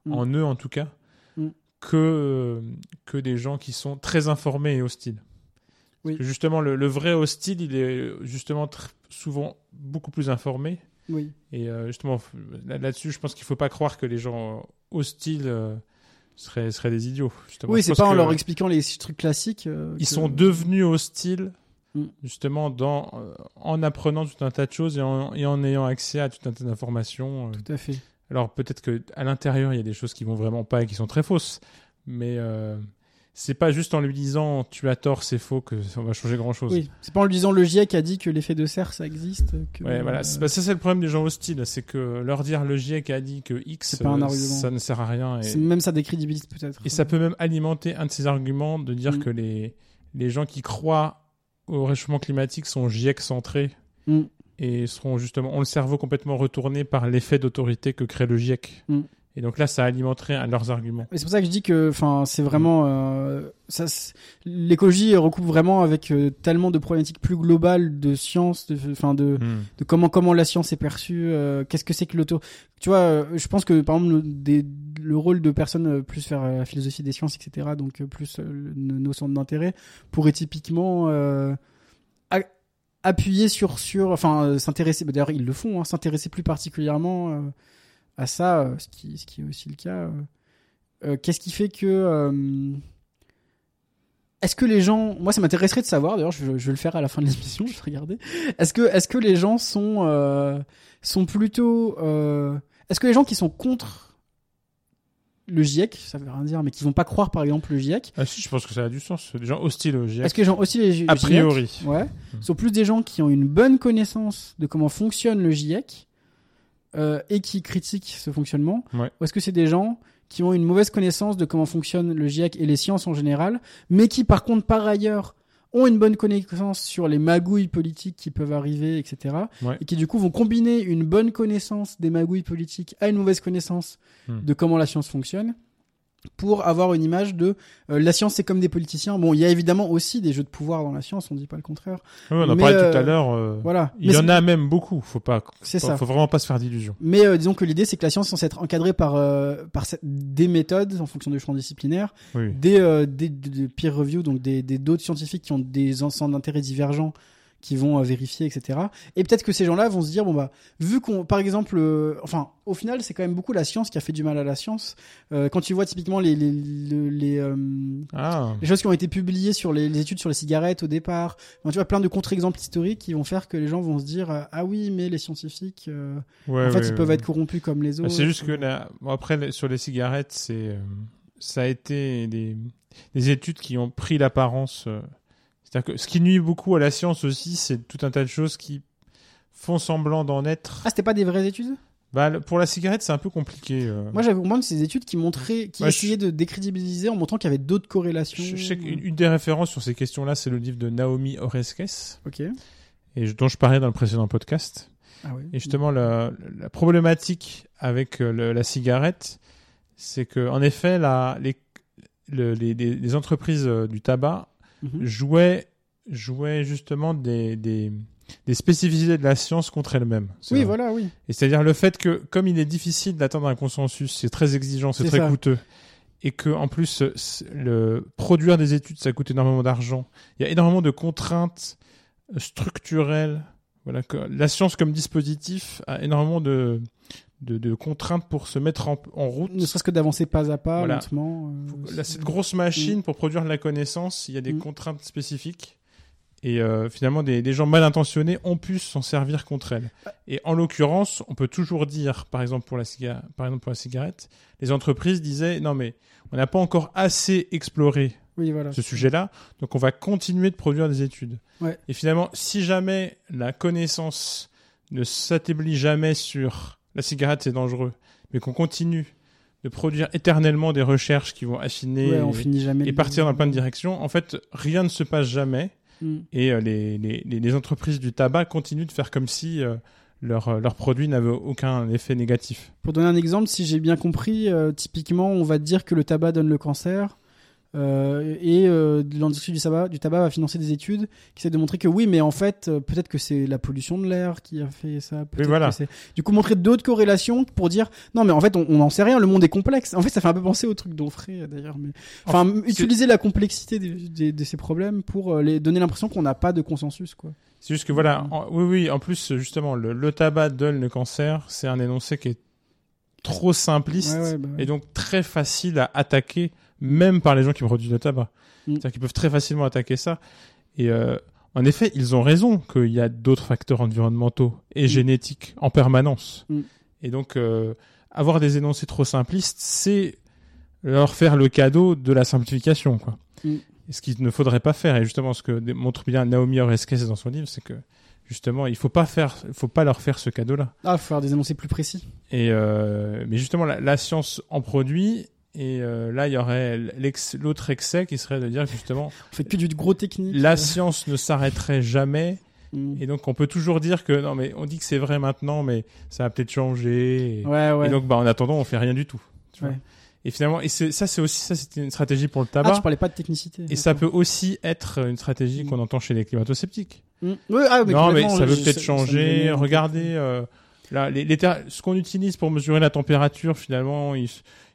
Mm. en eux en tout cas, Mm. que, euh, que des gens qui sont très informés et hostiles. Oui. Justement, le, le vrai hostile, il est justement souvent beaucoup plus informé. Oui. Et euh, justement, là- là-dessus, je pense qu'il faut pas croire que les gens hostiles seraient, seraient des idiots. Justement. Oui, c'est pas en leur expliquant les trucs classiques. euh, Ils que- sont devenus hostiles, Mm. justement, dans, euh, en apprenant tout un tas de choses et en, et en ayant accès à tout un tas d'informations. euh. Tout à fait. Alors peut-être que à l'intérieur, il y a des choses qui vont vraiment pas et qui sont très fausses. Mais c'est pas juste en lui disant tu as tort, c'est faux que ça va changer grand-chose. Oui, c'est pas en le disant le GIEC a dit que l'effet de serre ça existe. Que, Ouais, voilà. euh, C'est- bah, ça, c'est le problème des gens hostiles. C'est que leur dire le GIEC a dit que X, C'est pas un euh, ça ne sert à rien. Et, c'est- même ça décrédibilise peut-être. et ça peut même alimenter un de ces arguments de dire Mm. que les, les gens qui croient au réchauffement climatique sont GIEC centrés Mm. et seront justement, ont le cerveau complètement retourné par l'effet d'autorité que crée le GIEC. Mm. Et donc là, ça alimenterait leurs arguments. C'est pour ça que je dis que, enfin, c'est vraiment, euh, ça, l'écologie recoupe vraiment avec euh, tellement de problématiques plus globales de science, de, enfin, de, Mm. de comment comment la science est perçue, euh, qu'est-ce que c'est que l'auto. Tu vois, je pense que par exemple le, des- le rôle de personnes plus faire euh, la philosophie des sciences, etc. Donc plus nos centres d'intérêt pourrait typiquement appuyer sur sur, enfin s'intéresser. bah, D'ailleurs ils le font, hein, s'intéresser plus particulièrement à ça, euh, ce qui ce qui est aussi le cas. euh. Euh, Qu'est-ce qui fait que est-ce que les gens, moi ça m'intéresserait de savoir, d'ailleurs je, je vais le faire à la fin de l'émission, je vais regarder. Est-ce que, est-ce que les gens sont, euh, sont plutôt, euh, est-ce que les gens qui sont contre le GIEC, ça veut rien dire, mais qui vont pas croire par exemple le GIEC, Ah si, je pense que ça a du sens. Des gens hostiles au GIEC. est-ce que les gens aussi les A GIEC, priori. ouais, Hmm. sont plus des gens qui ont une bonne connaissance de comment fonctionne le GIEC euh, et qui critiquent ce fonctionnement, Ouais. ou est-ce que c'est des gens qui ont une mauvaise connaissance de comment fonctionne le GIEC et les sciences en général, mais qui par contre par ailleurs ont une bonne connaissance sur les magouilles politiques qui peuvent arriver, etc. Ouais. Et qui du coup vont combiner une bonne connaissance des magouilles politiques à une mauvaise connaissance Hmm. de comment la science fonctionne pour avoir une image de euh, la science c'est comme des politiciens. Bon, il y a évidemment aussi des jeux de pouvoir dans la science, on dit pas le contraire. Ouais, on en parlait euh, tout à l'heure. euh, Voilà. Il Mais y en a même beaucoup. Faut pas. C'est faut, ça. faut vraiment pas se faire d'illusions. Mais euh, disons que l'idée c'est que la science est censée être encadrée par euh, par des méthodes en fonction du champ disciplinaire, Oui. des, euh, des, des- des peer review donc des des d'autres scientifiques qui ont des ensembles d'intérêts divergents qui vont euh, vérifier etc. Et peut-être que ces gens-là vont se dire bon bah vu qu'on par exemple euh, enfin au final c'est quand même beaucoup la science qui a fait du mal à la science Euh, quand tu vois typiquement les les les, les, Ah. les choses qui ont été publiées sur les, les études sur les cigarettes au départ, Enfin, tu vois plein de contre-exemples historiques qui vont faire que les gens vont se dire ah oui mais les scientifiques Ouais, en fait ouais, ils peuvent être corrompus comme les Bah, autres. C'est juste que là, bon, après sur les cigarettes, c'est ça a été des, des études qui ont pris l'apparence. C'est-à-dire que ce qui nuit beaucoup à la science aussi, c'est tout un tas de choses qui font semblant d'en être. Ah c'était pas des vraies études? Bah, pour la cigarette, c'est un peu compliqué. euh. Moi, j'avais compris que ces études qui montraient, qui je- essayaient de décrédibiliser en montrant qu'il y avait d'autres corrélations. je, sais qu'une une des références sur ces questions-là, c'est le livre de Naomi Oreskes, Ok. et dont je parlais dans le précédent podcast. Ah oui. Et justement, la, la problématique avec euh, le- la cigarette, c'est que, en effet, la, les, le- les, les- les entreprises euh, du tabac Mhm. jouaient, jouaient justement des, des, des spécificités de la science contre elles-mêmes. C'est Oui, vrai. voilà, oui. Et c'est-à-dire le fait que, comme il est difficile d'atteindre un consensus, c'est très exigeant, c'est très ça. coûteux, et que en plus, le produire des études, ça coûte énormément d'argent. Il y a énormément de contraintes euh, structurelles. Voilà, que la science comme dispositif a énormément de, de, de contraintes pour se mettre en, en route. Ne serait-ce que d'avancer pas à pas, Voilà. lentement. euh, Là, cette grosse machine pour produire de la connaissance, il y a des Mm. contraintes spécifiques Et euh, finalement, des, des gens mal intentionnés ont pu s'en servir contre elle. Et en l'occurrence, on peut toujours dire, par exemple pour la cigarette, par exemple pour la cigarette, les entreprises disaient non mais on n'a pas encore assez exploré Oui, voilà. ce sujet-là, donc on va continuer de produire des études. Ouais. Et finalement, si jamais la connaissance ne s'attablit jamais sur la cigarette c'est dangereux, mais qu'on continue de produire éternellement des recherches qui vont affiner Ouais, on et, finit jamais. et de- partir dans plein de directions, en fait, rien ne se passe jamais Mm. et euh, les, les, les, entreprises du tabac continuent de faire comme si euh, leur, euh, leur produit n'avait aucun effet négatif. Pour donner un exemple, si j'ai bien compris, euh, typiquement, on va dire que le tabac donne le cancer. Euh, et euh, l'industrie du tabac, du tabac va financer des études qui essaient de montrer que oui, mais en fait, euh, peut-être que c'est la pollution de l'air qui a fait ça. peut-être voilà. que Du coup, montrer d'autres corrélations pour dire non, mais en fait, on n'en sait rien. Le monde est complexe. En fait, ça fait un peu penser au truc d'Onfray d'ailleurs. Mais enfin, utiliser la complexité de ces problèmes pour les donner l'impression qu'on n'a pas de consensus, quoi. C'est juste que voilà, en- oui, oui, en plus, justement, le, le tabac donne le cancer, c'est un énoncé qui est trop simpliste Ouais, ouais, bah ouais. et donc très facile à attaquer, même par les gens qui produisent le tabac. Mm. C'est-à-dire qu'ils peuvent très facilement attaquer ça. Et euh, en effet, ils ont raison qu'il y a d'autres facteurs environnementaux et Mm. génétiques en permanence. Mm. Et donc, euh, avoir des énoncés trop simplistes, c'est leur faire le cadeau de la simplification, quoi. Mm. Ce qu'il ne faudrait pas faire. Et justement, ce que montre bien Naomi Oreskes dans son livre, c'est que justement, il faut pas faire, il faut pas leur faire ce cadeau-là. Ah, faut faire des énoncés plus précis. Et euh, mais justement, la, la science en produit. Et euh, là, il y aurait l'autre excès qui serait de dire justement, On fait que du gros technique. la science ne s'arrêterait jamais. Mm. Et donc, on peut toujours dire que non, mais on dit que c'est vrai maintenant, mais ça va peut-être changer. Et, Ouais, ouais. et donc, bah, en attendant, on fait rien du tout. tu vois. Ouais. Et finalement, et ça, c'est aussi ça, c'était une stratégie pour le Ah, tabac. tu parlais pas de technicité. et ça peut aussi être une stratégie qu'on entend chez les climato-sceptiques. Mm. Ouais, ah, mais non, mais ça veut peut-être ça- ça me changer. en. Regardez, euh, là, les, les ce qu'on utilise pour mesurer la température, finalement, ils,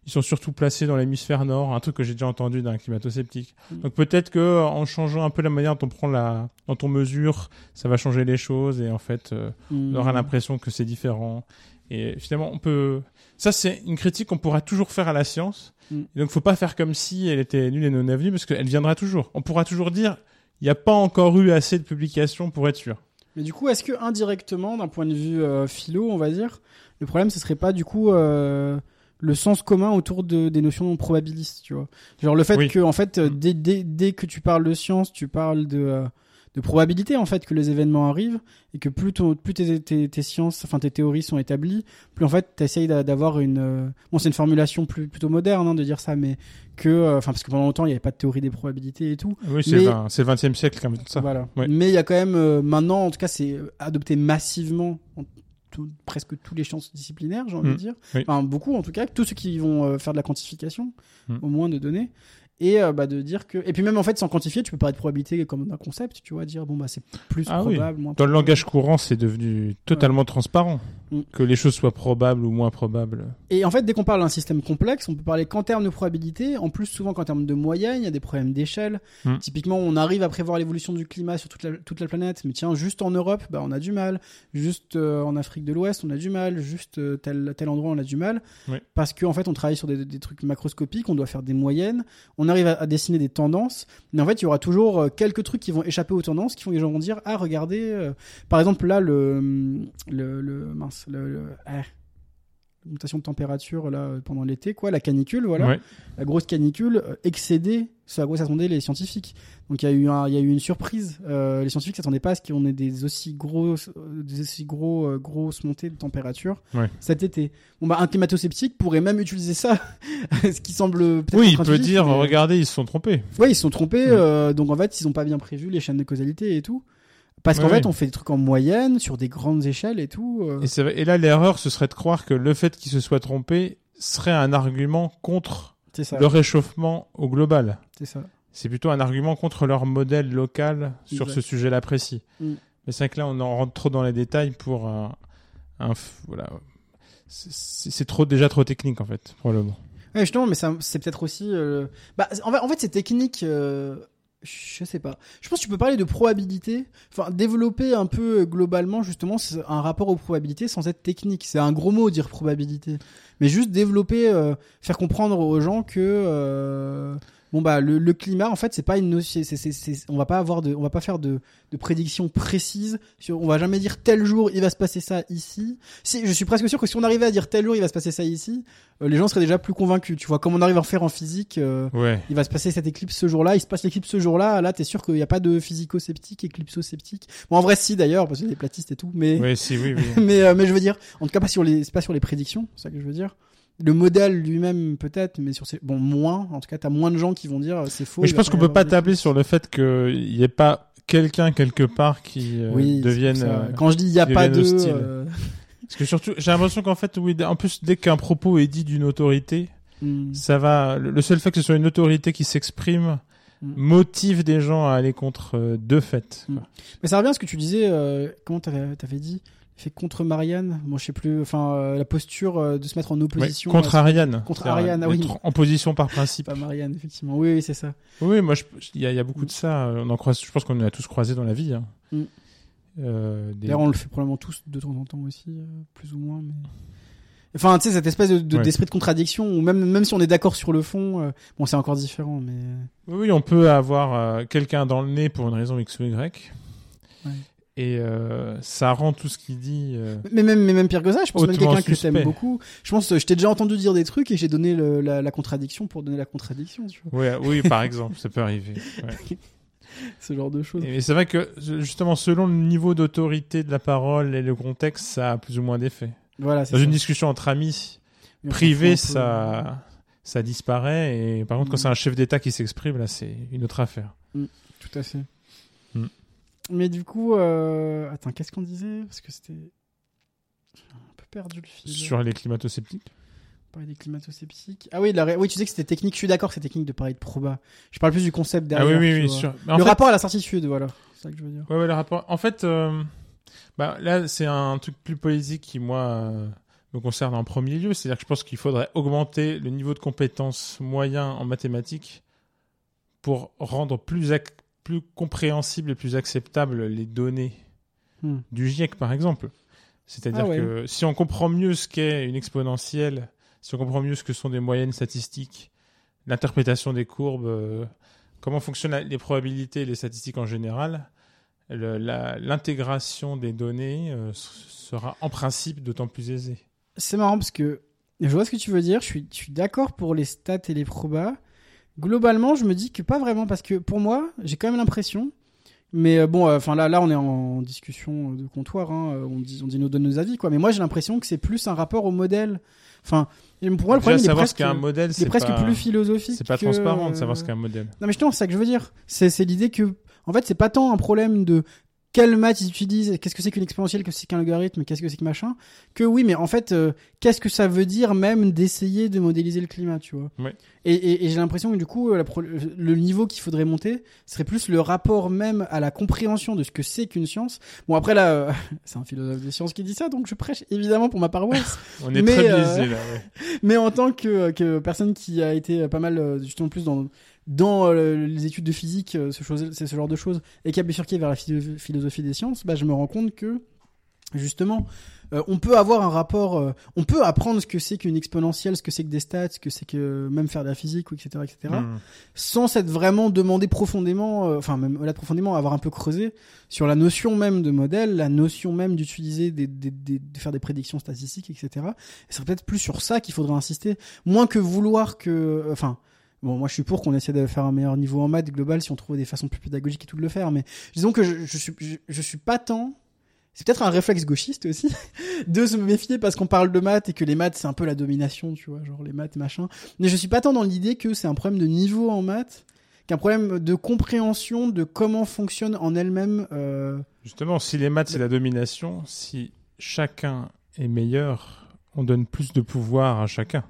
ils sont surtout placés dans l'hémisphère nord, un truc que j'ai déjà entendu d'un climato-sceptique. Mm. Donc peut-être que en changeant un peu la manière dont on prend la, dont on mesure, ça va changer les choses et en fait, euh, Mm. on aura l'impression que c'est différent. Et finalement, on peut. Ça, c'est une critique qu'on pourra toujours faire à la science. Mm. Et donc, faut pas faire comme si elle était nulle et non avenue, parce qu'elle viendra toujours. On pourra toujours dire, il n'y a pas encore eu assez de publications pour être sûr. Mais du coup, est-ce que indirectement, d'un point de vue euh, philo, on va dire, le problème, ce serait pas du coup euh, le sens commun autour de, des notions probabilistes, tu vois Genre le fait Oui. que, en fait, Mm. dès, dès, dès que tu parles de science, tu parles de, euh, de probabilité, en fait, que les événements arrivent, et que plus, ton, plus tes, tes, tes sciences, enfin tes théories sont établies, plus en fait, t'essayes d'a- d'avoir une... euh, Bon, c'est une formulation plus, plutôt moderne hein, de dire ça, mais que... euh, Enfin, parce que pendant longtemps, il n'y avait pas de théorie des probabilités et tout. Oui, c'est le 20 c'est le 20e siècle, comme ça. Voilà. Ouais. Mais il y a quand même euh, maintenant, en tout cas, c'est adopté massivement en tout- presque tous les sciences disciplinaires, j'ai envie Mm. de dire. Oui. Enfin, beaucoup en tout cas, tous ceux qui vont euh, faire de la quantification, Mm. au moins de données. Et euh, bah, de dire que. Et puis même en fait, sans quantifier, tu peux parler de probabilité comme d'un concept, tu vois, dire bon, bah c'est plus Ah oui. probable, moins Dans le langage courant, c'est devenu totalement transparent. Mm. Que les choses soient probables ou moins probables. Et en fait, dès qu'on parle d'un système complexe, on peut parler qu'en termes de probabilité, en plus souvent qu'en termes de moyenne, il y a des problèmes d'échelle. Mm. Typiquement, on arrive à prévoir l'évolution du climat sur toute la, toute la planète, mais tiens, juste en Europe, bah, on a du mal. Juste euh, en Afrique de l'Ouest, on a du mal. Juste euh, tel, tel endroit, on a du mal. Oui. Parce qu'en fait, on travaille sur des, des trucs macroscopiques, on doit faire des moyennes, on arrive à, à dessiner des tendances, mais en fait, il y aura toujours euh, quelques trucs qui vont échapper aux tendances, qui font que les gens vont dire, ah, regardez, euh, par exemple, là, le, le, le mince, le- ah, mutation de température là pendant l'été quoi la canicule voilà Ouais. la grosse canicule euh, excédait ce à quoi s'attendaient les scientifiques donc il y a eu un, il y a eu une surprise Euh, les scientifiques s'attendaient pas à ce qu'on ait des aussi grosses euh, des aussi gros euh, grosses montées de température Ouais. cet été bon bah un climato-sceptique pourrait même utiliser ça ce qui semble peut-être Oui, il peut dire, mais- regardez, ils se sont trompés. Ouais, ils se sont trompés. Ouais. euh, donc en fait, ils ont pas bien prévu les chaînes de causalité et tout. Parce qu'en fait, on fait des trucs en moyenne, sur des grandes échelles et tout. euh. Et, c'est vrai- et là, l'erreur, ce serait de croire que le fait qu'ils se soient trompés serait un argument contre ça. le réchauffement au global. C'est ça. C'est plutôt un argument contre leur modèle local sur Exact. ce sujet-là précis. Mm. Mais c'est vrai que là, on en rentre trop dans les détails pour un, voilà. C'est- trop déjà trop technique en fait, probablement. Ouais, justement, mais c'est peut-être aussi. euh, Bah, en fait, en fait, c'est technique. euh, Je sais pas. Je pense que tu peux parler de probabilité. Enfin, développer un peu euh, globalement, justement, un rapport aux probabilités sans être technique. C'est un gros mot, dire probabilité. Mais juste développer, euh, faire comprendre aux gens que. euh, bon bah le, le climat en fait c'est pas une notion, c'est, c'est, c'est- on va pas avoir de, on va pas faire de, de prédictions précises sur, on va jamais dire tel jour il va se passer ça ici. Si, je suis presque sûr que si on arrivait à dire tel jour il va se passer ça ici, euh, les gens seraient déjà plus convaincus. Tu vois, comme on arrive à en faire en physique. euh, Ouais. il va se passer cette éclipse ce jour-là, il se passe l'éclipse ce jour-là, là t'es sûr qu'il n'y a pas de physico-sceptique, éclipso-sceptique. Bon en vrai si d'ailleurs, parce que des platistes et tout, mais Ouais, si, oui, oui. mais euh, mais je veux dire, en tout cas pas sur les, c'est pas sur les prédictions, c'est ça que je veux dire. Le modèle lui-même peut-être, mais sur ces, bon moins, en tout cas t'as moins de gens qui vont dire euh, c'est faux. Mais je pense qu'on peut pas tabler sur le fait qu'il n'y ait pas quelqu'un quelque part qui euh, Oui, devienne. euh, Quand je dis il y a pas de, euh, Parce que surtout, j'ai l'impression qu'en fait, oui, en plus, dès qu'un propos est dit d'une autorité, hmm, ça va. Le seul fait que ce soit une autorité qui s'exprime Mm. motive des gens à aller contre de fait. Mm. Mais ça revient à ce que tu disais, comment t'avais, t'avais dit fait contre Marianne, moi je sais plus, enfin euh, la posture euh, de se mettre en Ouais, opposition. contre à- Ariane. Contre Ariane, ah oui. En position par principe. Pas Marianne, effectivement. Oui, oui, c'est ça. Oui, moi, il y, a- il y a beaucoup de ça. On en croise. Je pense qu'on a tous croisé dans la vie. hein. Mm. Euh, des- D'ailleurs, on le fait probablement tous de temps en temps aussi, plus ou moins. Mais... Enfin, tu sais, cette espèce de, de- Ouais. d'esprit de contradiction, où même, même si on est d'accord sur le fond, bon, c'est encore différent, mais. Oui, oui, on peut avoir quelqu'un dans le nez pour une raison X ou Y. Ouais. Et euh, ça rend tout ce qu'il dit. euh, Mais même, mais que ça, je pense même quelqu'un que t'aimes beaucoup. Je pense, euh, je t'ai déjà entendu dire des trucs et j'ai donné le- la, la contradiction pour donner la contradiction, tu vois. Ouais, oui, par exemple, ça peut arriver. ouais. Ce genre de choses. Et c'est vrai que justement, selon le niveau d'autorité de la parole et le contexte, ça a plus ou moins d'effet. Voilà, Dans ça. une discussion entre amis Mais privée, ça, ça disparaît. Et par contre, quand Mm. c'est un chef d'État qui s'exprime, là, c'est une autre affaire. Tout à fait. Mais du coup, euh... attends, qu'est-ce qu'on disait? Parce que c'était. J'ai un peu perdu le fil. Sur les climato-sceptiques? On parlait des climato-sceptiques. Ah oui, la oui, tu sais que c'était technique. Je suis d'accord, c'est technique de parler de proba. Je parle plus du concept Ah derrière. oui, tu oui, oui. mais en Le fait- rapport à la certitude, voilà. C'est ça que je veux dire. Ouais, ouais, le rapport. En fait, euh, bah, là, c'est un truc plus politique qui, moi, euh, me concerne en premier lieu. C'est-à-dire que je pense qu'il faudrait augmenter le niveau de compétences moyen en mathématiques pour rendre plus, ac- plus compréhensibles et plus acceptables les données Hmm. du GIEC, par exemple. C'est-à-dire Ah ouais. que si on comprend mieux ce qu'est une exponentielle, si on comprend mieux ce que sont des moyennes statistiques, l'interprétation des courbes, euh, comment fonctionnent les probabilités et les statistiques en général, l'intégration des données euh, sera en principe d'autant plus aisée. C'est marrant parce que je vois ce que tu veux dire. Je suis, je suis d'accord pour les stats et les probas. Globalement, je me dis que pas vraiment parce que pour moi, j'ai quand même l'impression. Mais euh, bon, enfin là, là, on est en discussion de comptoir. Hein, euh, on dit, on dit nous donne nos avis, quoi. Mais moi, j'ai l'impression que c'est plus un rapport au modèle. Enfin, pour moi, le problème, il est presque, un modèle, c'est presque pas, plus philosophique. c'est pas que, transparent de euh, savoir ce qu'est un modèle. Non, mais justement, c'est ça que je veux dire. C'est, c'est l'idée que, en fait, c'est pas tant un problème de quelle maths ils utilisent, qu'est-ce que c'est qu'une exponentielle, qu'est-ce que c'est qu'un logarithme, qu'est-ce que c'est que machin, que oui, mais en fait, euh, qu'est-ce que ça veut dire même d'essayer de modéliser le climat, tu vois. Ouais. Et, et, et j'ai l'impression que du coup, euh, la pro- le niveau qu'il faudrait monter serait plus le rapport même à la compréhension de ce que c'est qu'une science. Bon, après là, euh, c'est un philosophe des sciences qui dit ça, donc je prêche évidemment pour ma paroisse. On est mais, très euh, biaisé là. ouais. Mais en tant que, que personne qui a été pas mal, justement, plus dans, dans euh, les études de physique, euh, ce, chose, c'est ce genre de choses, et qui a bifurqué vers la philo- philosophie des sciences, bah, je me rends compte que, justement, euh, on peut avoir un rapport, on peut apprendre ce que c'est qu'une exponentielle, ce que c'est que des stats, ce que c'est que même faire de la physique, etc., etc., Mm. sans s'être vraiment demandé profondément, enfin même de profondément, avoir un peu creusé sur la notion même de modèle, la notion même d'utiliser des, des, des- de faire des prédictions statistiques, etc. Et ce serait peut-être plus sur ça qu'il faudrait insister, moins que vouloir que, enfin. Bon, moi, je suis pour qu'on essaie de faire un meilleur niveau en maths global si on trouve des façons plus pédagogiques et tout de le faire. Mais disons que je, je suis, je, suis pas tant. C'est peut-être un réflexe gauchiste aussi de se méfier parce qu'on parle de maths et que les maths c'est un peu la domination, tu vois, genre les maths machin. Mais je suis pas tant dans l'idée que c'est un problème de niveau en maths qu'un problème de compréhension de comment fonctionne en elle-même. Euh... Justement, si les maths c'est la domination, si chacun est meilleur, on donne plus de pouvoir à chacun.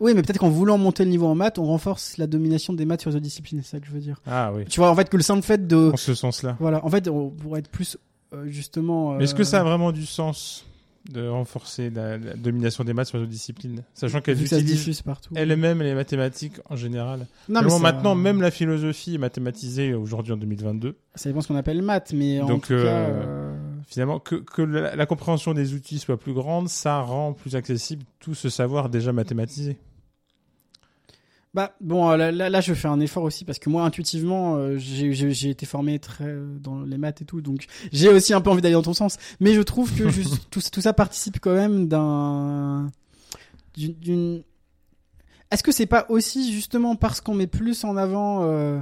Oui, mais peut-être qu'en voulant monter le niveau en maths, on renforce la domination des maths sur les autres disciplines. C'est ça que je veux dire. Ah oui, Tu vois, en fait, que le simple fait de, en ce sens-là. voilà, en fait, on pourrait être plus euh, justement. Mais est-ce que euh, ça a vraiment du sens de renforcer la, la domination des maths sur les autres disciplines, sachant qu'elles utilisent partout. elles-mêmes les mathématiques en général Non, mais ça- maintenant, même la philosophie est mathématisée aujourd'hui en 2022. Ça dépend ce qu'on appelle maths, mais en Donc, tout cas. euh, euh, Finalement, que, que la, la compréhension des outils soit plus grande, ça rend plus accessible tout ce savoir déjà mathématisé. Bah bon, euh, là, là, là, je fais un effort aussi parce que moi, intuitivement, euh, j'ai- été formé très euh, dans les maths et tout, donc j'ai aussi un peu envie d'aller dans ton sens. Mais je trouve que juste, tout, tout ça participe quand même d'un d'une- d'une. Est-ce que c'est pas aussi justement parce qu'on met plus en avant euh,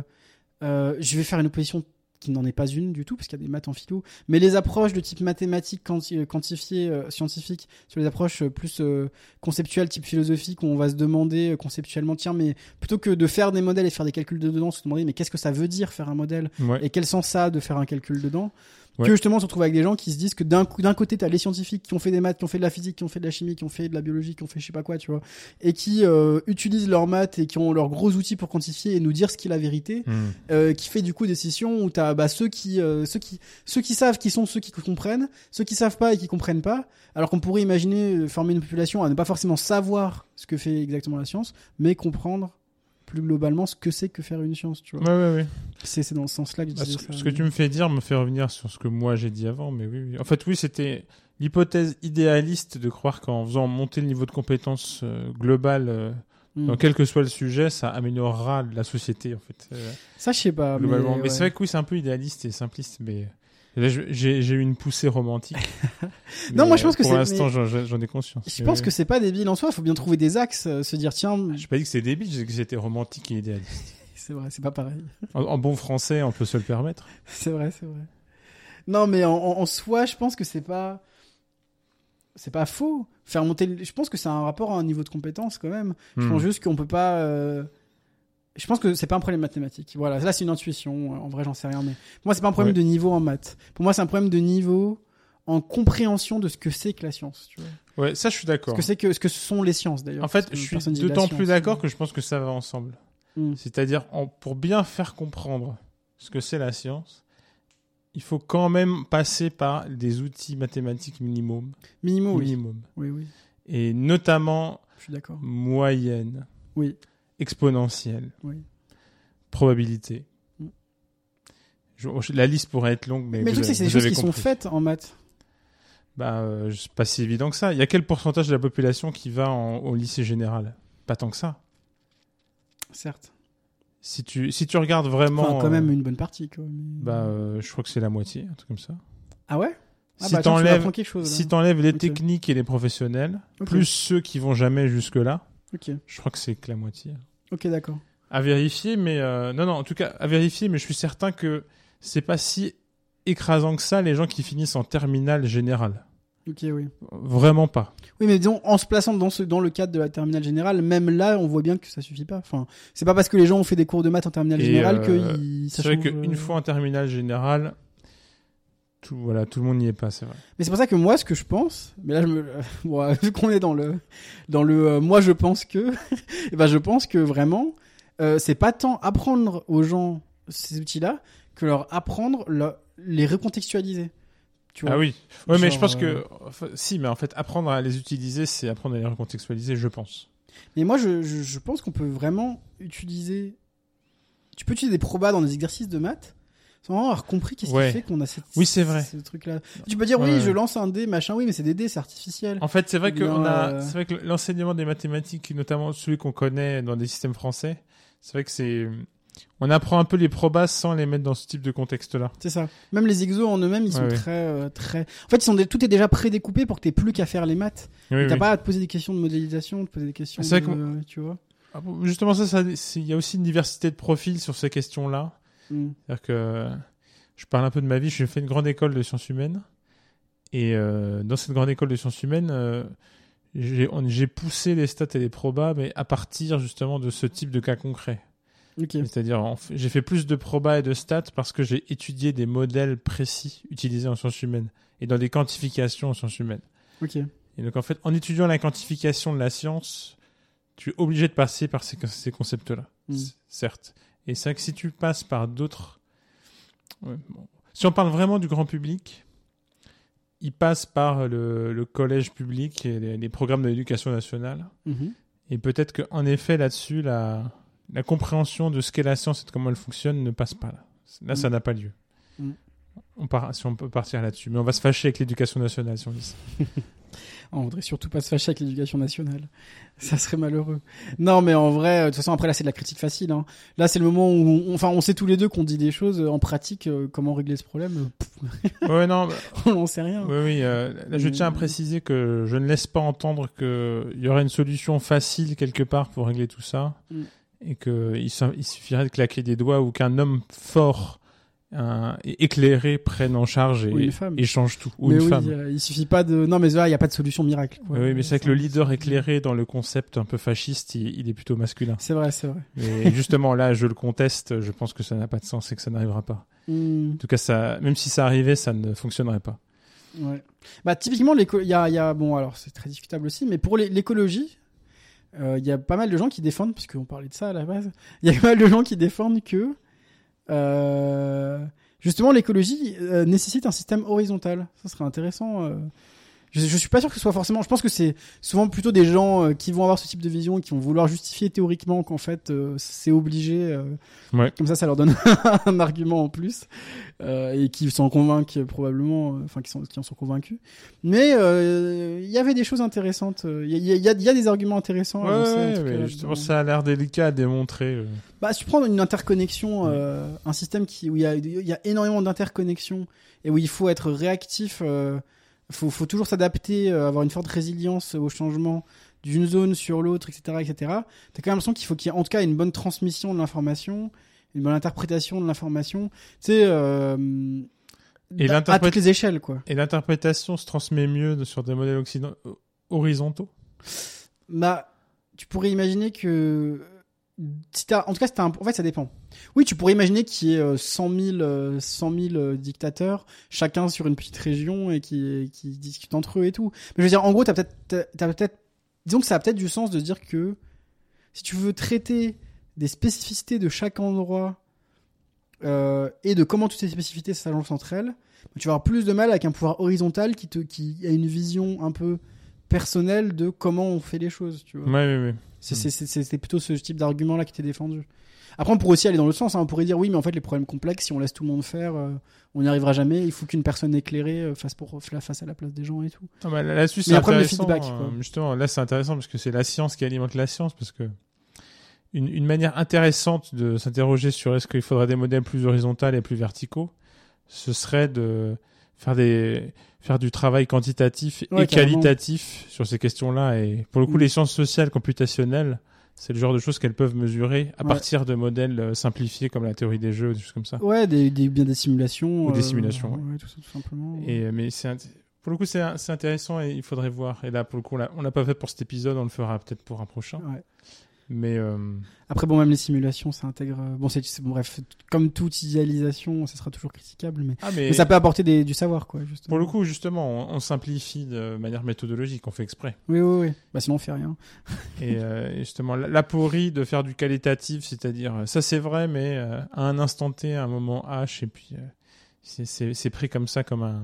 euh, Je vais faire une opposition qui n'en est pas une du tout, parce qu'il y a des maths en philo, mais les approches de type mathématique, quanti- quantifié, euh, scientifique, sur les approches euh, plus euh, conceptuelles, type philosophique, où on va se demander euh, conceptuellement, tiens, mais plutôt que de faire des modèles et faire des calculs dedans, se demander, mais qu'est-ce que ça veut dire faire un modèle? Ouais. et quel sens ça a de faire un calcul dedans? Ouais. que justement on se retrouve avec des gens qui se disent que d'un coup d'un côté t'as les scientifiques qui ont fait des maths qui ont fait de la physique qui ont fait de la chimie qui ont fait de la biologie qui ont fait je sais pas quoi tu vois et qui euh, utilisent leurs maths et qui ont leurs gros outils pour quantifier et nous dire ce qu'est la vérité Hmm. euh, qui fait du coup des sessions où t'as bah, ceux qui euh, ceux qui ceux qui savent qui sont ceux qui comprennent ceux qui savent pas et qui comprennent pas alors qu'on pourrait imaginer euh, former une population à ne pas forcément savoir ce que fait exactement la science mais comprendre plus globalement ce que c'est que faire une science tu vois Ouais, ouais, ouais. c'est dans ce sens là que je Bah, disais ce, ça ce que tu me fais dire me fait revenir sur ce que moi j'ai dit avant, mais oui, oui. En fait, oui, c'était l'hypothèse idéaliste de croire qu'en faisant monter le niveau de compétence euh, global euh, Hmm. dans quel que soit le sujet, ça améliorera la société, en fait, euh, ça je sais pas mais, globalement. Mais, ouais. c'est vrai que oui, c'est un peu idéaliste et simpliste, mais j'ai j'ai eu une poussée romantique. Non, moi, je pense que pour c'est- l'instant, mais- j'en- ai conscience. Je pense oui. que c'est pas débile en soi, il faut bien trouver des axes, euh, se dire tiens, J'ai pas dit que c'était débile, j'ai dit que c'était romantique et idéaliste. c'est vrai, c'est pas pareil. En, en bon français, on peut se le permettre. C'est vrai, c'est vrai. Non, mais en, en- en soi, je pense que c'est pas. C'est pas faux. Faire monter. Je pense que c'est un rapport à un niveau de compétence quand même. Je Hmm. pense juste qu'on peut pas. euh, Je pense que c'est pas un problème mathématique. Voilà, là c'est une intuition. En vrai, j'en sais rien, mais pour moi c'est pas un problème Ouais. de niveau en maths. Pour moi, c'est un problème de niveau en compréhension de ce que c'est que la science. Tu vois. Ouais, ça, je suis Ce d'accord. que c'est que ce que ce sont les sciences d'ailleurs. En fait, je suis d'autant plus d'accord que je pense que ça va ensemble. Hmm. C'est-à-dire, pour bien faire comprendre ce que c'est la science, il faut quand même passer par des outils mathématiques minimum, Minimum, oui. minimum. Oui, oui. et notamment Je suis d'accord. moyenne, Oui. Exponentielle, Oui. probabilité. Mm. Je- la liste pourrait être longue, mais, Mais, le vous truc, c'est des choses qui sont faites en maths. Bah, euh, c'est pas si évident que ça. Il y a quel pourcentage de la population qui va en- au lycée général? Pas tant que ça. Certes. Si tu, si tu regardes vraiment. Enfin, quand euh, même une bonne partie, quoi. Bah, euh, je crois que c'est la moitié, un truc comme ça. Ah ouais? Ah si bah, t'enlèves, si t'enlèves les techniques et les professionnels, plus ceux qui vont jamais jusque là, Ok, je crois que c'est que la moitié. Ok, d'accord. À vérifier, mais euh, non, non, en tout cas, à vérifier, mais je suis certain que c'est pas si écrasant que ça les gens qui finissent en terminale générale. Ok, oui. Vraiment pas. Oui, mais disons, en se plaçant dans, ce, dans le cadre de la terminale générale, même là, on voit bien que ça suffit pas. Enfin, c'est pas parce que les gens ont fait des cours de maths en terminale Et, générale euh, que ils- ça C'est vrai qu'une euh. fois en terminale générale, tout, voilà, tout le monde n'y est pas, c'est vrai. Mais c'est pour ça que moi, ce que je pense, mais là, je me, bon, vu qu'on est dans le, dans le, euh, moi, je pense que, eh ben, je pense que vraiment, euh, c'est pas tant apprendre aux gens ces outils-là que leur apprendre, le- les recontextualiser. Tu vois Ah oui. Ouais, mais je pense euh, que enfin, si, mais en fait, apprendre à les utiliser, c'est apprendre à les recontextualiser, je pense. Mais moi, je, je, je pense qu'on peut vraiment utiliser. Tu peux utiliser des probas dans des exercices de maths sans vraiment avoir compris qu'est-ce Ouais. qui fait qu'on a cette, Oui, c'est vrai. ce truc-là. Tu peux dire, Ouais, oui, je lance un dé, machin, oui, mais c'est des dés, c'est artificiel. En fait, c'est vrai que on a, euh, c'est vrai que l'enseignement des mathématiques, notamment celui qu'on connaît dans des systèmes français, c'est vrai que c'est, on apprend un peu les probas sans les mettre dans ce type de contexte-là. C'est ça. Même les exos en eux-mêmes, ils sont Ouais, très, euh, très. En fait, ils sont des- tout est déjà prédécoupé pour que t'aies plus qu'à faire les maths. Oui, T'as oui. pas à te poser des questions de modélisation, te poser des questions. C'est vrai de- Tu vois. Ah Justement, ça, il y a aussi une diversité de profils sur ces questions-là. Mm. C'est-à-dire que je parle un peu de ma vie. J'ai fait une grande école de sciences humaines. Et euh, dans cette grande école de sciences humaines, euh, j'ai poussé les stats et les probas, mais à partir justement de ce type de cas concret. C'est-à-dire, j'ai fait plus de probas et de stats parce que j'ai étudié des modèles précis utilisés en sciences humaines et dans des quantifications en sciences humaines. Et donc, en fait, en étudiant la quantification de la science, tu es obligé de passer par ces, ces concepts-là, Mm. certes. Et c'est vrai que si tu passes par d'autres... ouais, bon. Si on parle vraiment du grand public, il passe par le, le collège public et les, les programmes de l'éducation nationale. Mhm. Et peut-être qu'en effet, là-dessus, la, la compréhension de ce qu'est la science et de comment elle fonctionne ne passe pas là. Là, ça n'a pas lieu. Mm. on part, si on peut partir là-dessus. Mais on va se fâcher avec l'éducation nationale si on dit ça. On voudrait surtout pas se fâcher avec l'éducation nationale. Ça serait malheureux. Non, mais en vrai, de toute façon, après là, c'est de la critique facile. Hein. Là, c'est le moment où, on, enfin, on sait tous les deux qu'on dit des choses. En pratique, euh, comment régler ce problème euh, Ouais, non. bah, On n'en sait rien. oui, oui. euh, là, je tiens à préciser que je ne laisse pas entendre qu'il y aurait une solution facile quelque part pour régler tout ça. Mm. Et qu'il il suffirait de claquer des doigts ou qu'un homme fort un, et éclairé prenne en charge et, Ou une femme. et change tout. Ou mais une oui, femme. euh, il suffit pas de. Non, mais là, il y a pas de solution miracle. quoi. Oui, mais c'est vrai que le leader éclairé dans le concept un peu fasciste, il, il est plutôt masculin. C'est vrai, c'est vrai. Et justement, là, je le conteste. Je pense que ça n'a pas de sens et que ça n'arrivera pas. Hmm, En tout cas, ça, même si ça arrivait, ça ne fonctionnerait pas. ouais. Bah, typiquement, il y a, il y a, bon, alors c'est très discutable aussi, mais pour l'é- l'écologie, euh, il y a pas mal de gens qui défendent, parce qu'on parlait de ça à la base, il y a pas mal de gens qui défendent que euh, justement l'écologie euh, nécessite un système horizontal. Ça serait intéressant. Je, je suis pas sûr que ce soit forcément. Je pense que c'est souvent plutôt des gens euh, qui vont avoir ce type de vision et qui vont vouloir justifier théoriquement qu'en fait euh, c'est obligé. euh, Ouais. Comme ça, ça leur donne un argument en plus euh, et qui s'en convainquent probablement. Enfin, qui, sont, qui en sont convaincus. Mais euh, il y avait des choses intéressantes. Il y, y y a des arguments intéressants. Ouais, ouais, cas, justement, ça a l'air délicat à démontrer. bah, si tu prends une interconnexion, euh, un système qui, où il y a, y a énormément d'interconnexions et où il faut être réactif, euh, faut, faut toujours s'adapter, euh, avoir une forte résilience au changement d'une zone sur l'autre, etc., etc. T'as quand même l'impression qu'il faut qu'il y ait en tout cas une bonne transmission de l'information, une bonne interprétation de l'information, tu sais, euh, Et à- toutes les échelles, quoi. Et l'interprétation se transmet mieux sur des modèles occident- horizontaux? Bah, tu pourrais imaginer que en tout cas, un- en fait, ça dépend. Oui, tu pourrais imaginer qu'il y ait euh, 100 000, euh, 100 000 euh, dictateurs, chacun sur une petite région et qui, discutent entre eux et tout. Mais je veux dire, en gros, t'as peut-être, t'as peut-être, disons que ça a peut-être du sens de dire que si tu veux traiter des spécificités de chaque endroit euh, et de comment toutes ces spécificités s'agencent entre elles, tu vas avoir plus de mal avec un pouvoir horizontal qui a une vision un peu personnelle de comment on fait les choses, tu vois. Ouais, ouais, ouais. C'est- Mm. C'était plutôt ce type d'argument-là qui était défendu. Après, on pourrait aussi aller dans l'autre sens. hein. On pourrait dire oui, mais en fait, les problèmes complexes, si on laisse tout le monde faire, euh, on n'y arrivera jamais. Il faut qu'une personne éclairée euh, fasse, pour, face à la place des gens et tout. Ah bah, Là-dessus, Mais c'est intéressant. feedback, euh, quoi. justement, là, c'est intéressant parce que c'est la science qui alimente la science. Parce que une, une manière intéressante de s'interroger sur est-ce qu'il faudrait des modèles plus horizontaux et plus verticaux, ce serait de faire des faire du travail quantitatif Ouais, et carrément. qualitatif sur ces questions-là. Et pour le coup, Mm. les sciences sociales computationnelles, c'est le genre de choses qu'elles peuvent mesurer à Ouais. partir de modèles euh, simplifiés comme la théorie des jeux, des choses comme ça. Ouais, des, des, bien des simulations. Ou des euh, simulations, ouais, tout ça, tout simplement. Et euh, mais c'est pour le coup c'est intéressant et il faudrait voir. Et là pour le coup on l'a pas fait pour cet épisode, on le fera peut-être pour un prochain. Ouais. Mais euh, Après, bon, même les simulations, ça intègre. euh, Bon, c'est c'est- bon, bref, comme toute idéalisation, ça sera toujours critiquable, mais, ah mais, mais ça peut apporter des, du savoir, quoi. Justement. pour le coup justement on, on simplifie de manière méthodologique, on fait exprès. Oui, oui, oui. Bah, sinon, on fait rien. Et euh, justement la, la pourrie de faire du qualitatif, c'est-à-dire euh, ça c'est vrai mais euh, à un instant T, à un moment H et puis c'est- pris comme ça comme un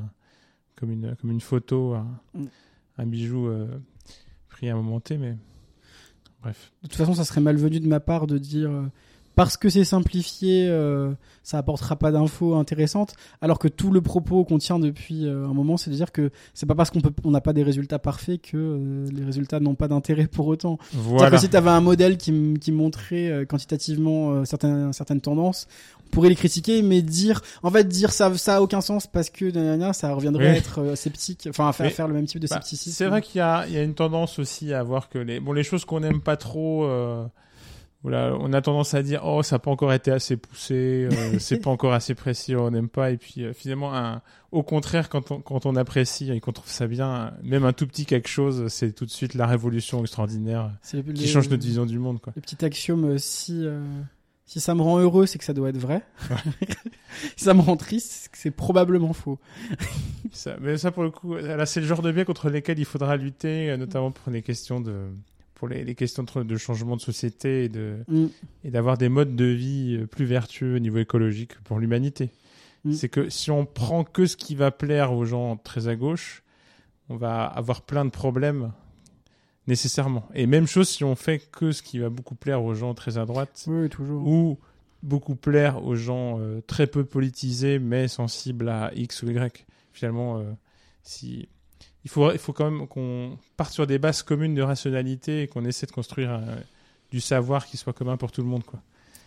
comme une comme une photo, un, Mm. un bijou pris à un moment T, mais bref. De toute façon, ça serait malvenu de ma part de dire euh, parce que c'est simplifié, euh, ça apportera pas d'infos intéressantes, alors que tout le propos qu'on tient depuis euh, un moment, c'est de dire que c'est pas parce qu'on peut, on n'a pas des résultats parfaits que euh, les résultats n'ont pas d'intérêt pour autant. C'est-à-dire Voilà. que si tu avais un modèle qui, qui montrait euh, quantitativement euh, certaines, certaines tendances, on pourrait les critiquer, mais dire, en fait, dire ça, ça a aucun sens parce que ça reviendrait Oui. à être sceptique, enfin à faire, Mais- faire le même type de Bah, scepticisme. c'est vrai qu'il y a, il y a une tendance aussi à voir que les, bon, les choses qu'on n'aime pas trop, euh, voilà, on a tendance à dire, oh, ça n'a pas encore été assez poussé, euh, c'est pas encore assez précis, on n'aime pas. Et puis, euh, finalement, un, au contraire, quand on, quand on apprécie et qu'on trouve ça bien, même un tout petit quelque chose, c'est tout de suite la révolution extraordinaire qui les- change notre vision du monde, quoi. Le petit axiome, euh, si, euh, si ça me rend heureux, c'est que ça doit être vrai. si ça me rend triste, c'est que c'est probablement faux. Ça, mais ça, pour le coup, là, c'est le genre de biais contre lesquels il faudra lutter, euh, notamment pour les questions de, pour les, les questions de, de changement de société et de, Mm. et d'avoir des modes de vie euh, plus vertueux au niveau écologique pour l'humanité. Mm. C'est que si on prend que ce qui va plaire aux gens très à gauche, on va avoir plein de problèmes nécessairement. Et même chose si on fait que ce qui va beaucoup plaire aux gens très à droite Oui, toujours. ou beaucoup plaire aux gens euh, très peu politisés mais sensibles à X ou Y. Finalement, euh, si il faut, il faut quand même qu'on parte sur des bases communes de rationalité et qu'on essaie de construire euh, du savoir qui soit commun pour tout le monde, quoi.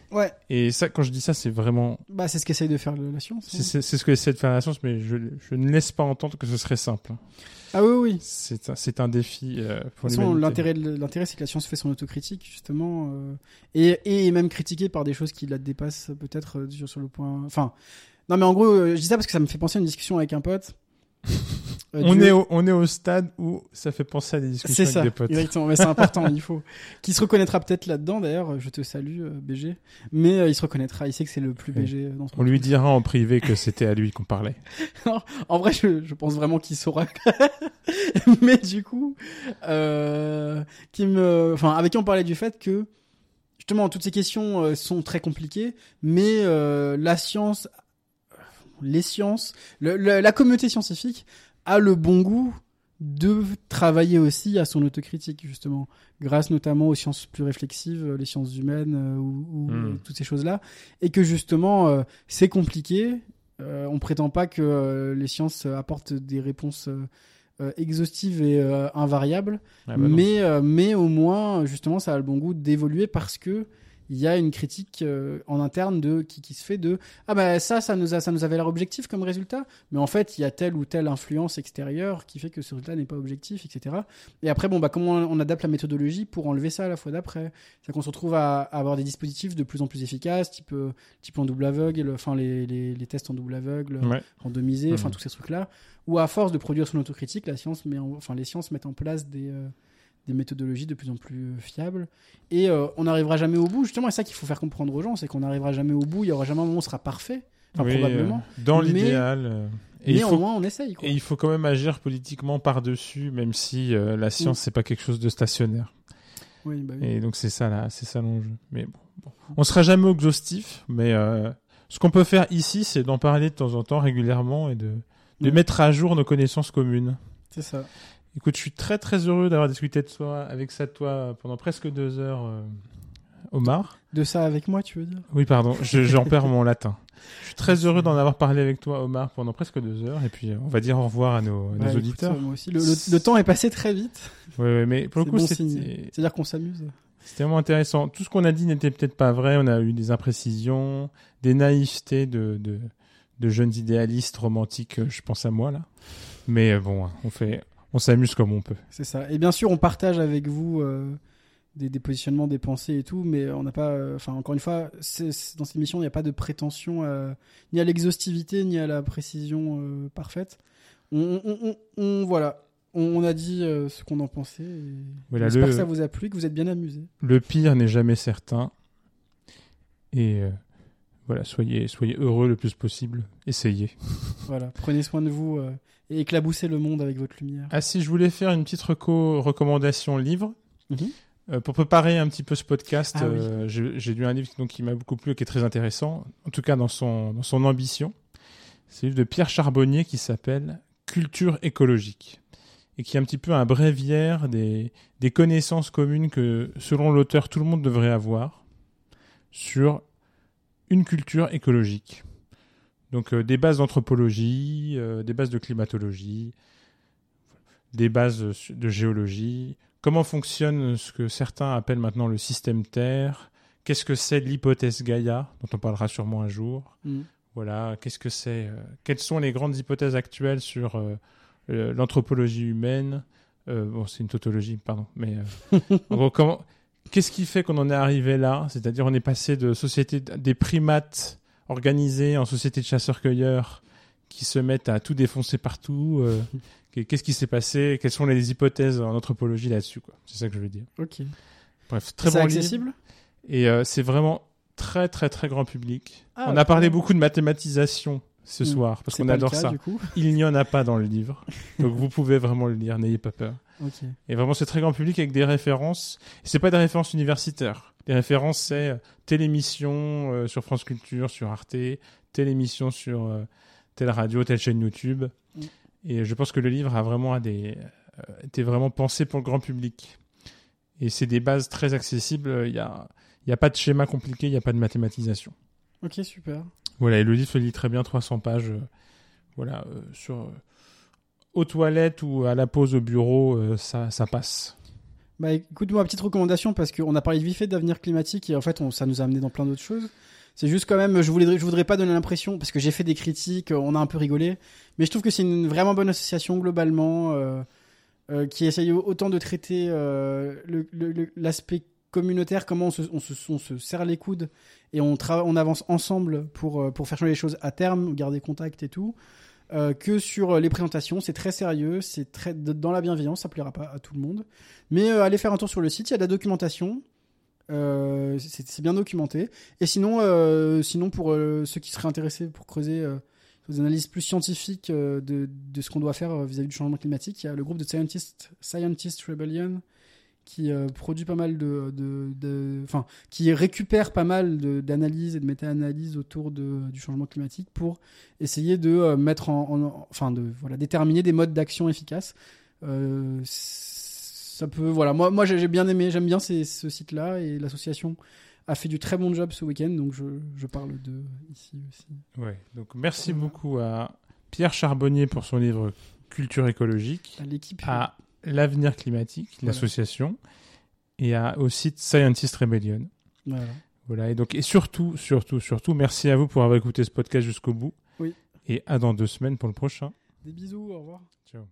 Ouais, Et ça, quand je dis ça, c'est vraiment, bah c'est ce qu'essaye de faire la science. hein. c'est c'est ce que essaie de faire la science, mais je, je ne laisse pas entendre que ce serait simple. hein. Ah oui, oui. C'est un, défi euh, pour l'intérêt, l'intérêt, c'est que la science fait son autocritique, justement, euh, et, et même critiquée par des choses qui la dépassent peut-être euh, sur, sur le point. Enfin, non, mais en gros, je dis ça parce que ça me fait penser à une discussion avec un pote. Euh, On du- est, au, on est au stade où ça fait penser à des discussions C'est avec ça, des potes. exactement. Mais c'est important, il faut. Qui se reconnaîtra peut-être là-dedans, d'ailleurs. Je te salue, euh, BG. Mais euh, il se reconnaîtra. Il sait que c'est le plus Oui. BG dans son On lui dira en privé que c'était à lui qu'on parlait. En vrai, je, je pense vraiment qu'il saura. Mais du coup, euh, qui me, enfin, avec qui on parlait du fait que justement toutes ces questions euh, sont très compliquées, mais la science, les sciences, le- le- la communauté scientifique a le bon goût de travailler aussi à son autocritique justement, grâce notamment aux sciences plus réflexives, euh, les sciences humaines euh, ou, ou, Mm. euh, toutes ces choses-là, et que justement euh, c'est compliqué. Euh, on prétend pas que les sciences apportent des réponses exhaustives et invariables, Ah bah mais mais au moins justement ça a le bon goût d'évoluer parce que il y a une critique euh, en interne de qui, qui se fait de ah bah ça ça nous a ça nous avait l'air objectif comme résultat mais en fait il y a telle ou telle influence extérieure qui fait que ce résultat n'est pas objectif etc et après bon bah comment on adapte la méthodologie pour enlever ça à la fois d'après? C'est qu'on se retrouve à, à avoir des dispositifs de plus en plus efficaces type euh, type en double aveugle enfin les, les, les tests en double aveugle Ouais. randomisés enfin Mhm. tous ces trucs là où à force de produire son autocritique la science met en- enfin les sciences mettent en place des euh, des méthodologies de plus en plus fiables et euh, on n'arrivera jamais au bout justement et ça qu'il faut faire comprendre aux gens c'est qu'on n'arrivera jamais au bout il y aura jamais un moment où on sera parfait enfin, Oui, probablement euh, dans l'idéal. euh, et, mais il au moins on essaye quoi. et il faut quand même agir politiquement par-dessus, même si euh, la science, Mm. c'est pas quelque chose de stationnaire. oui, bah oui. Et donc, c'est ça, là, c'est ça l'enjeu. Mais bon, bon. on sera jamais exhaustif, mais euh, ce qu'on peut faire ici, c'est d'en parler de temps en temps, régulièrement, et de, de mettre à jour nos connaissances communes. c'est ça Écoute, je suis très très heureux d'avoir discuté de toi, avec ça de toi pendant presque deux heures, euh, Omar. de ça avec moi tu veux dire? Oui, pardon, je- j'en perds mon latin. Je suis très heureux d'en avoir parlé avec toi, Omar, pendant presque deux heures. Et puis, euh, on va dire au revoir à nos, nos Ouais, écoute, auditeurs. euh, moi aussi le, le- le temps est passé très vite Ouais, ouais, mais pour le coup, bon c'était signe. c'est à dire qu'on s'amuse c'était vraiment intéressant. Tout ce qu'on a dit n'était peut-être pas vrai. On a eu des imprécisions, des naïvetés de, de, de jeunes idéalistes romantiques. euh, Je pense à moi là. Mais euh, bon, on fait, on s'amuse comme on peut. C'est ça. Et bien sûr, on partage avec vous euh, des, des positionnements, des pensées et tout, mais on n'a pas. euh, Enfin, encore une fois, dans cette émission, il n'y a pas de prétention à- ni à l'exhaustivité ni à la précision euh, parfaite. On, on- on- on- voilà. On, a dit ce qu'on en pensait. Voilà, J'espère que ça vous a plu, que vous êtes bien amusés. Le pire n'est jamais certain. Et voilà, soyez, soyez heureux le plus possible. Essayez. Voilà. Prenez soin de vous et éclaboussez le monde avec votre lumière. Ah si, je voulais faire une petite reco recommandation livre. Mhm. Euh, pour préparer un petit peu ce podcast, Ah euh, j'ai j'ai lu un livre donc, qui m'a beaucoup plu et qui est très intéressant, en tout cas dans son, dans son ambition. C'est le livre de Pierre Charbonnier qui s'appelle Culture écologique et qui est un petit peu un bréviaire des, des connaissances communes que, selon l'auteur, tout le monde devrait avoir sur une culture écologique. Donc euh, des bases d'anthropologie, euh, des bases de climatologie, des bases de géologie, comment fonctionne ce que certains appellent maintenant le système Terre, qu'est-ce que c'est l'hypothèse Gaïa, dont on parlera sûrement un jour? Mhm. Voilà, qu'est-ce que c'est euh, Quelles sont les grandes hypothèses actuelles sur l'anthropologie humaine? Bon, c'est une tautologie, pardon. Mais en gros, comment Qu'est-ce qui fait qu'on en est arrivé là? C'est-à-dire, on est passé de société des primates organisés en société de chasseurs-cueilleurs qui se mettent à tout défoncer partout. euh, Qu'est-ce qui s'est passé Quelles sont les hypothèses en anthropologie là-dessus C'est ça que je veux dire. Ok. Bref, très bon livre. accessible? Et euh, c'est vraiment très très très grand public. Ah, On a parlé beaucoup de mathématisation ce Mm. soir parce qu'on adore cas, ça. Il n'y en a pas dans le livre, donc vous pouvez vraiment le lire. N'ayez pas peur. Ok. Et vraiment, c'est très grand public avec des références. C'est pas des références universitaires. Les références, c'est euh, telle émission euh, sur France Culture, sur Arte, telle émission sur euh, telle radio, telle chaîne YouTube. Mm. Et je pense que le livre a vraiment des, été vraiment pensé pour le grand public. Et c'est des bases très accessibles. Il y a, y a pas de schéma compliqué, il n'y a pas de mathématisation. Ok, super. Voilà, et le livre se lit très bien, 300 pages. euh, voilà, euh, sur euh, aux toilettes ou à la pause au bureau, ça, ça passe. Bah écoute, moi, petite recommandation, parce qu'on a parlé vite fait d'avenir climatique et en fait, on, ça nous a amené dans plein d'autres choses. C'est juste quand même, je voulais, voudrais pas donner l'impression, parce que j'ai fait des critiques, on a un peu rigolé, mais je trouve que c'est une vraiment bonne association globalement, euh, euh, qui essaye autant de traiter euh, l'aspect communautaire, comment on se, serre les coudes et on, avance ensemble euh, pour faire changer les choses à terme, garder contact et tout, euh, que sur les présentations. C'est très sérieux, c'est très dans la bienveillance, ça plaira pas à tout le monde. Mais euh, allez faire un tour sur le site, il y a de la documentation. Euh, c'est bien documenté. Et sinon, euh, sinon pour euh, ceux qui seraient intéressés pour creuser euh, des analyses plus scientifiques euh, de, ce qu'on doit faire euh, vis-à-vis du changement climatique, il y a le groupe de Scientist, Scientist Rebellion qui euh, produit pas mal de, de, enfin, qui récupère pas mal d'analyses et de méta-analyses autour de, du changement climatique pour essayer de euh, mettre en, en- enfin, de voilà, déterminer des modes d'action efficaces. Euh, ça peut, voilà, moi, moi j'ai j'ai bien aimé, j'aime bien ces- ce site-là et l'association a fait du très bon job ce week-end, donc je, je parle de ici aussi. Ouais. Donc merci Voilà. beaucoup à Pierre Charbonnier pour son livre Culture écologique, À l'équipe. à l'Avenir climatique, Voilà. l'association, et à, au site Scientist Rebellion. Voilà. Voilà, et donc, et surtout, surtout, surtout, merci à vous pour avoir écouté ce podcast jusqu'au bout. Oui. Et à dans deux semaines pour le prochain. Des bisous, au revoir. Ciao.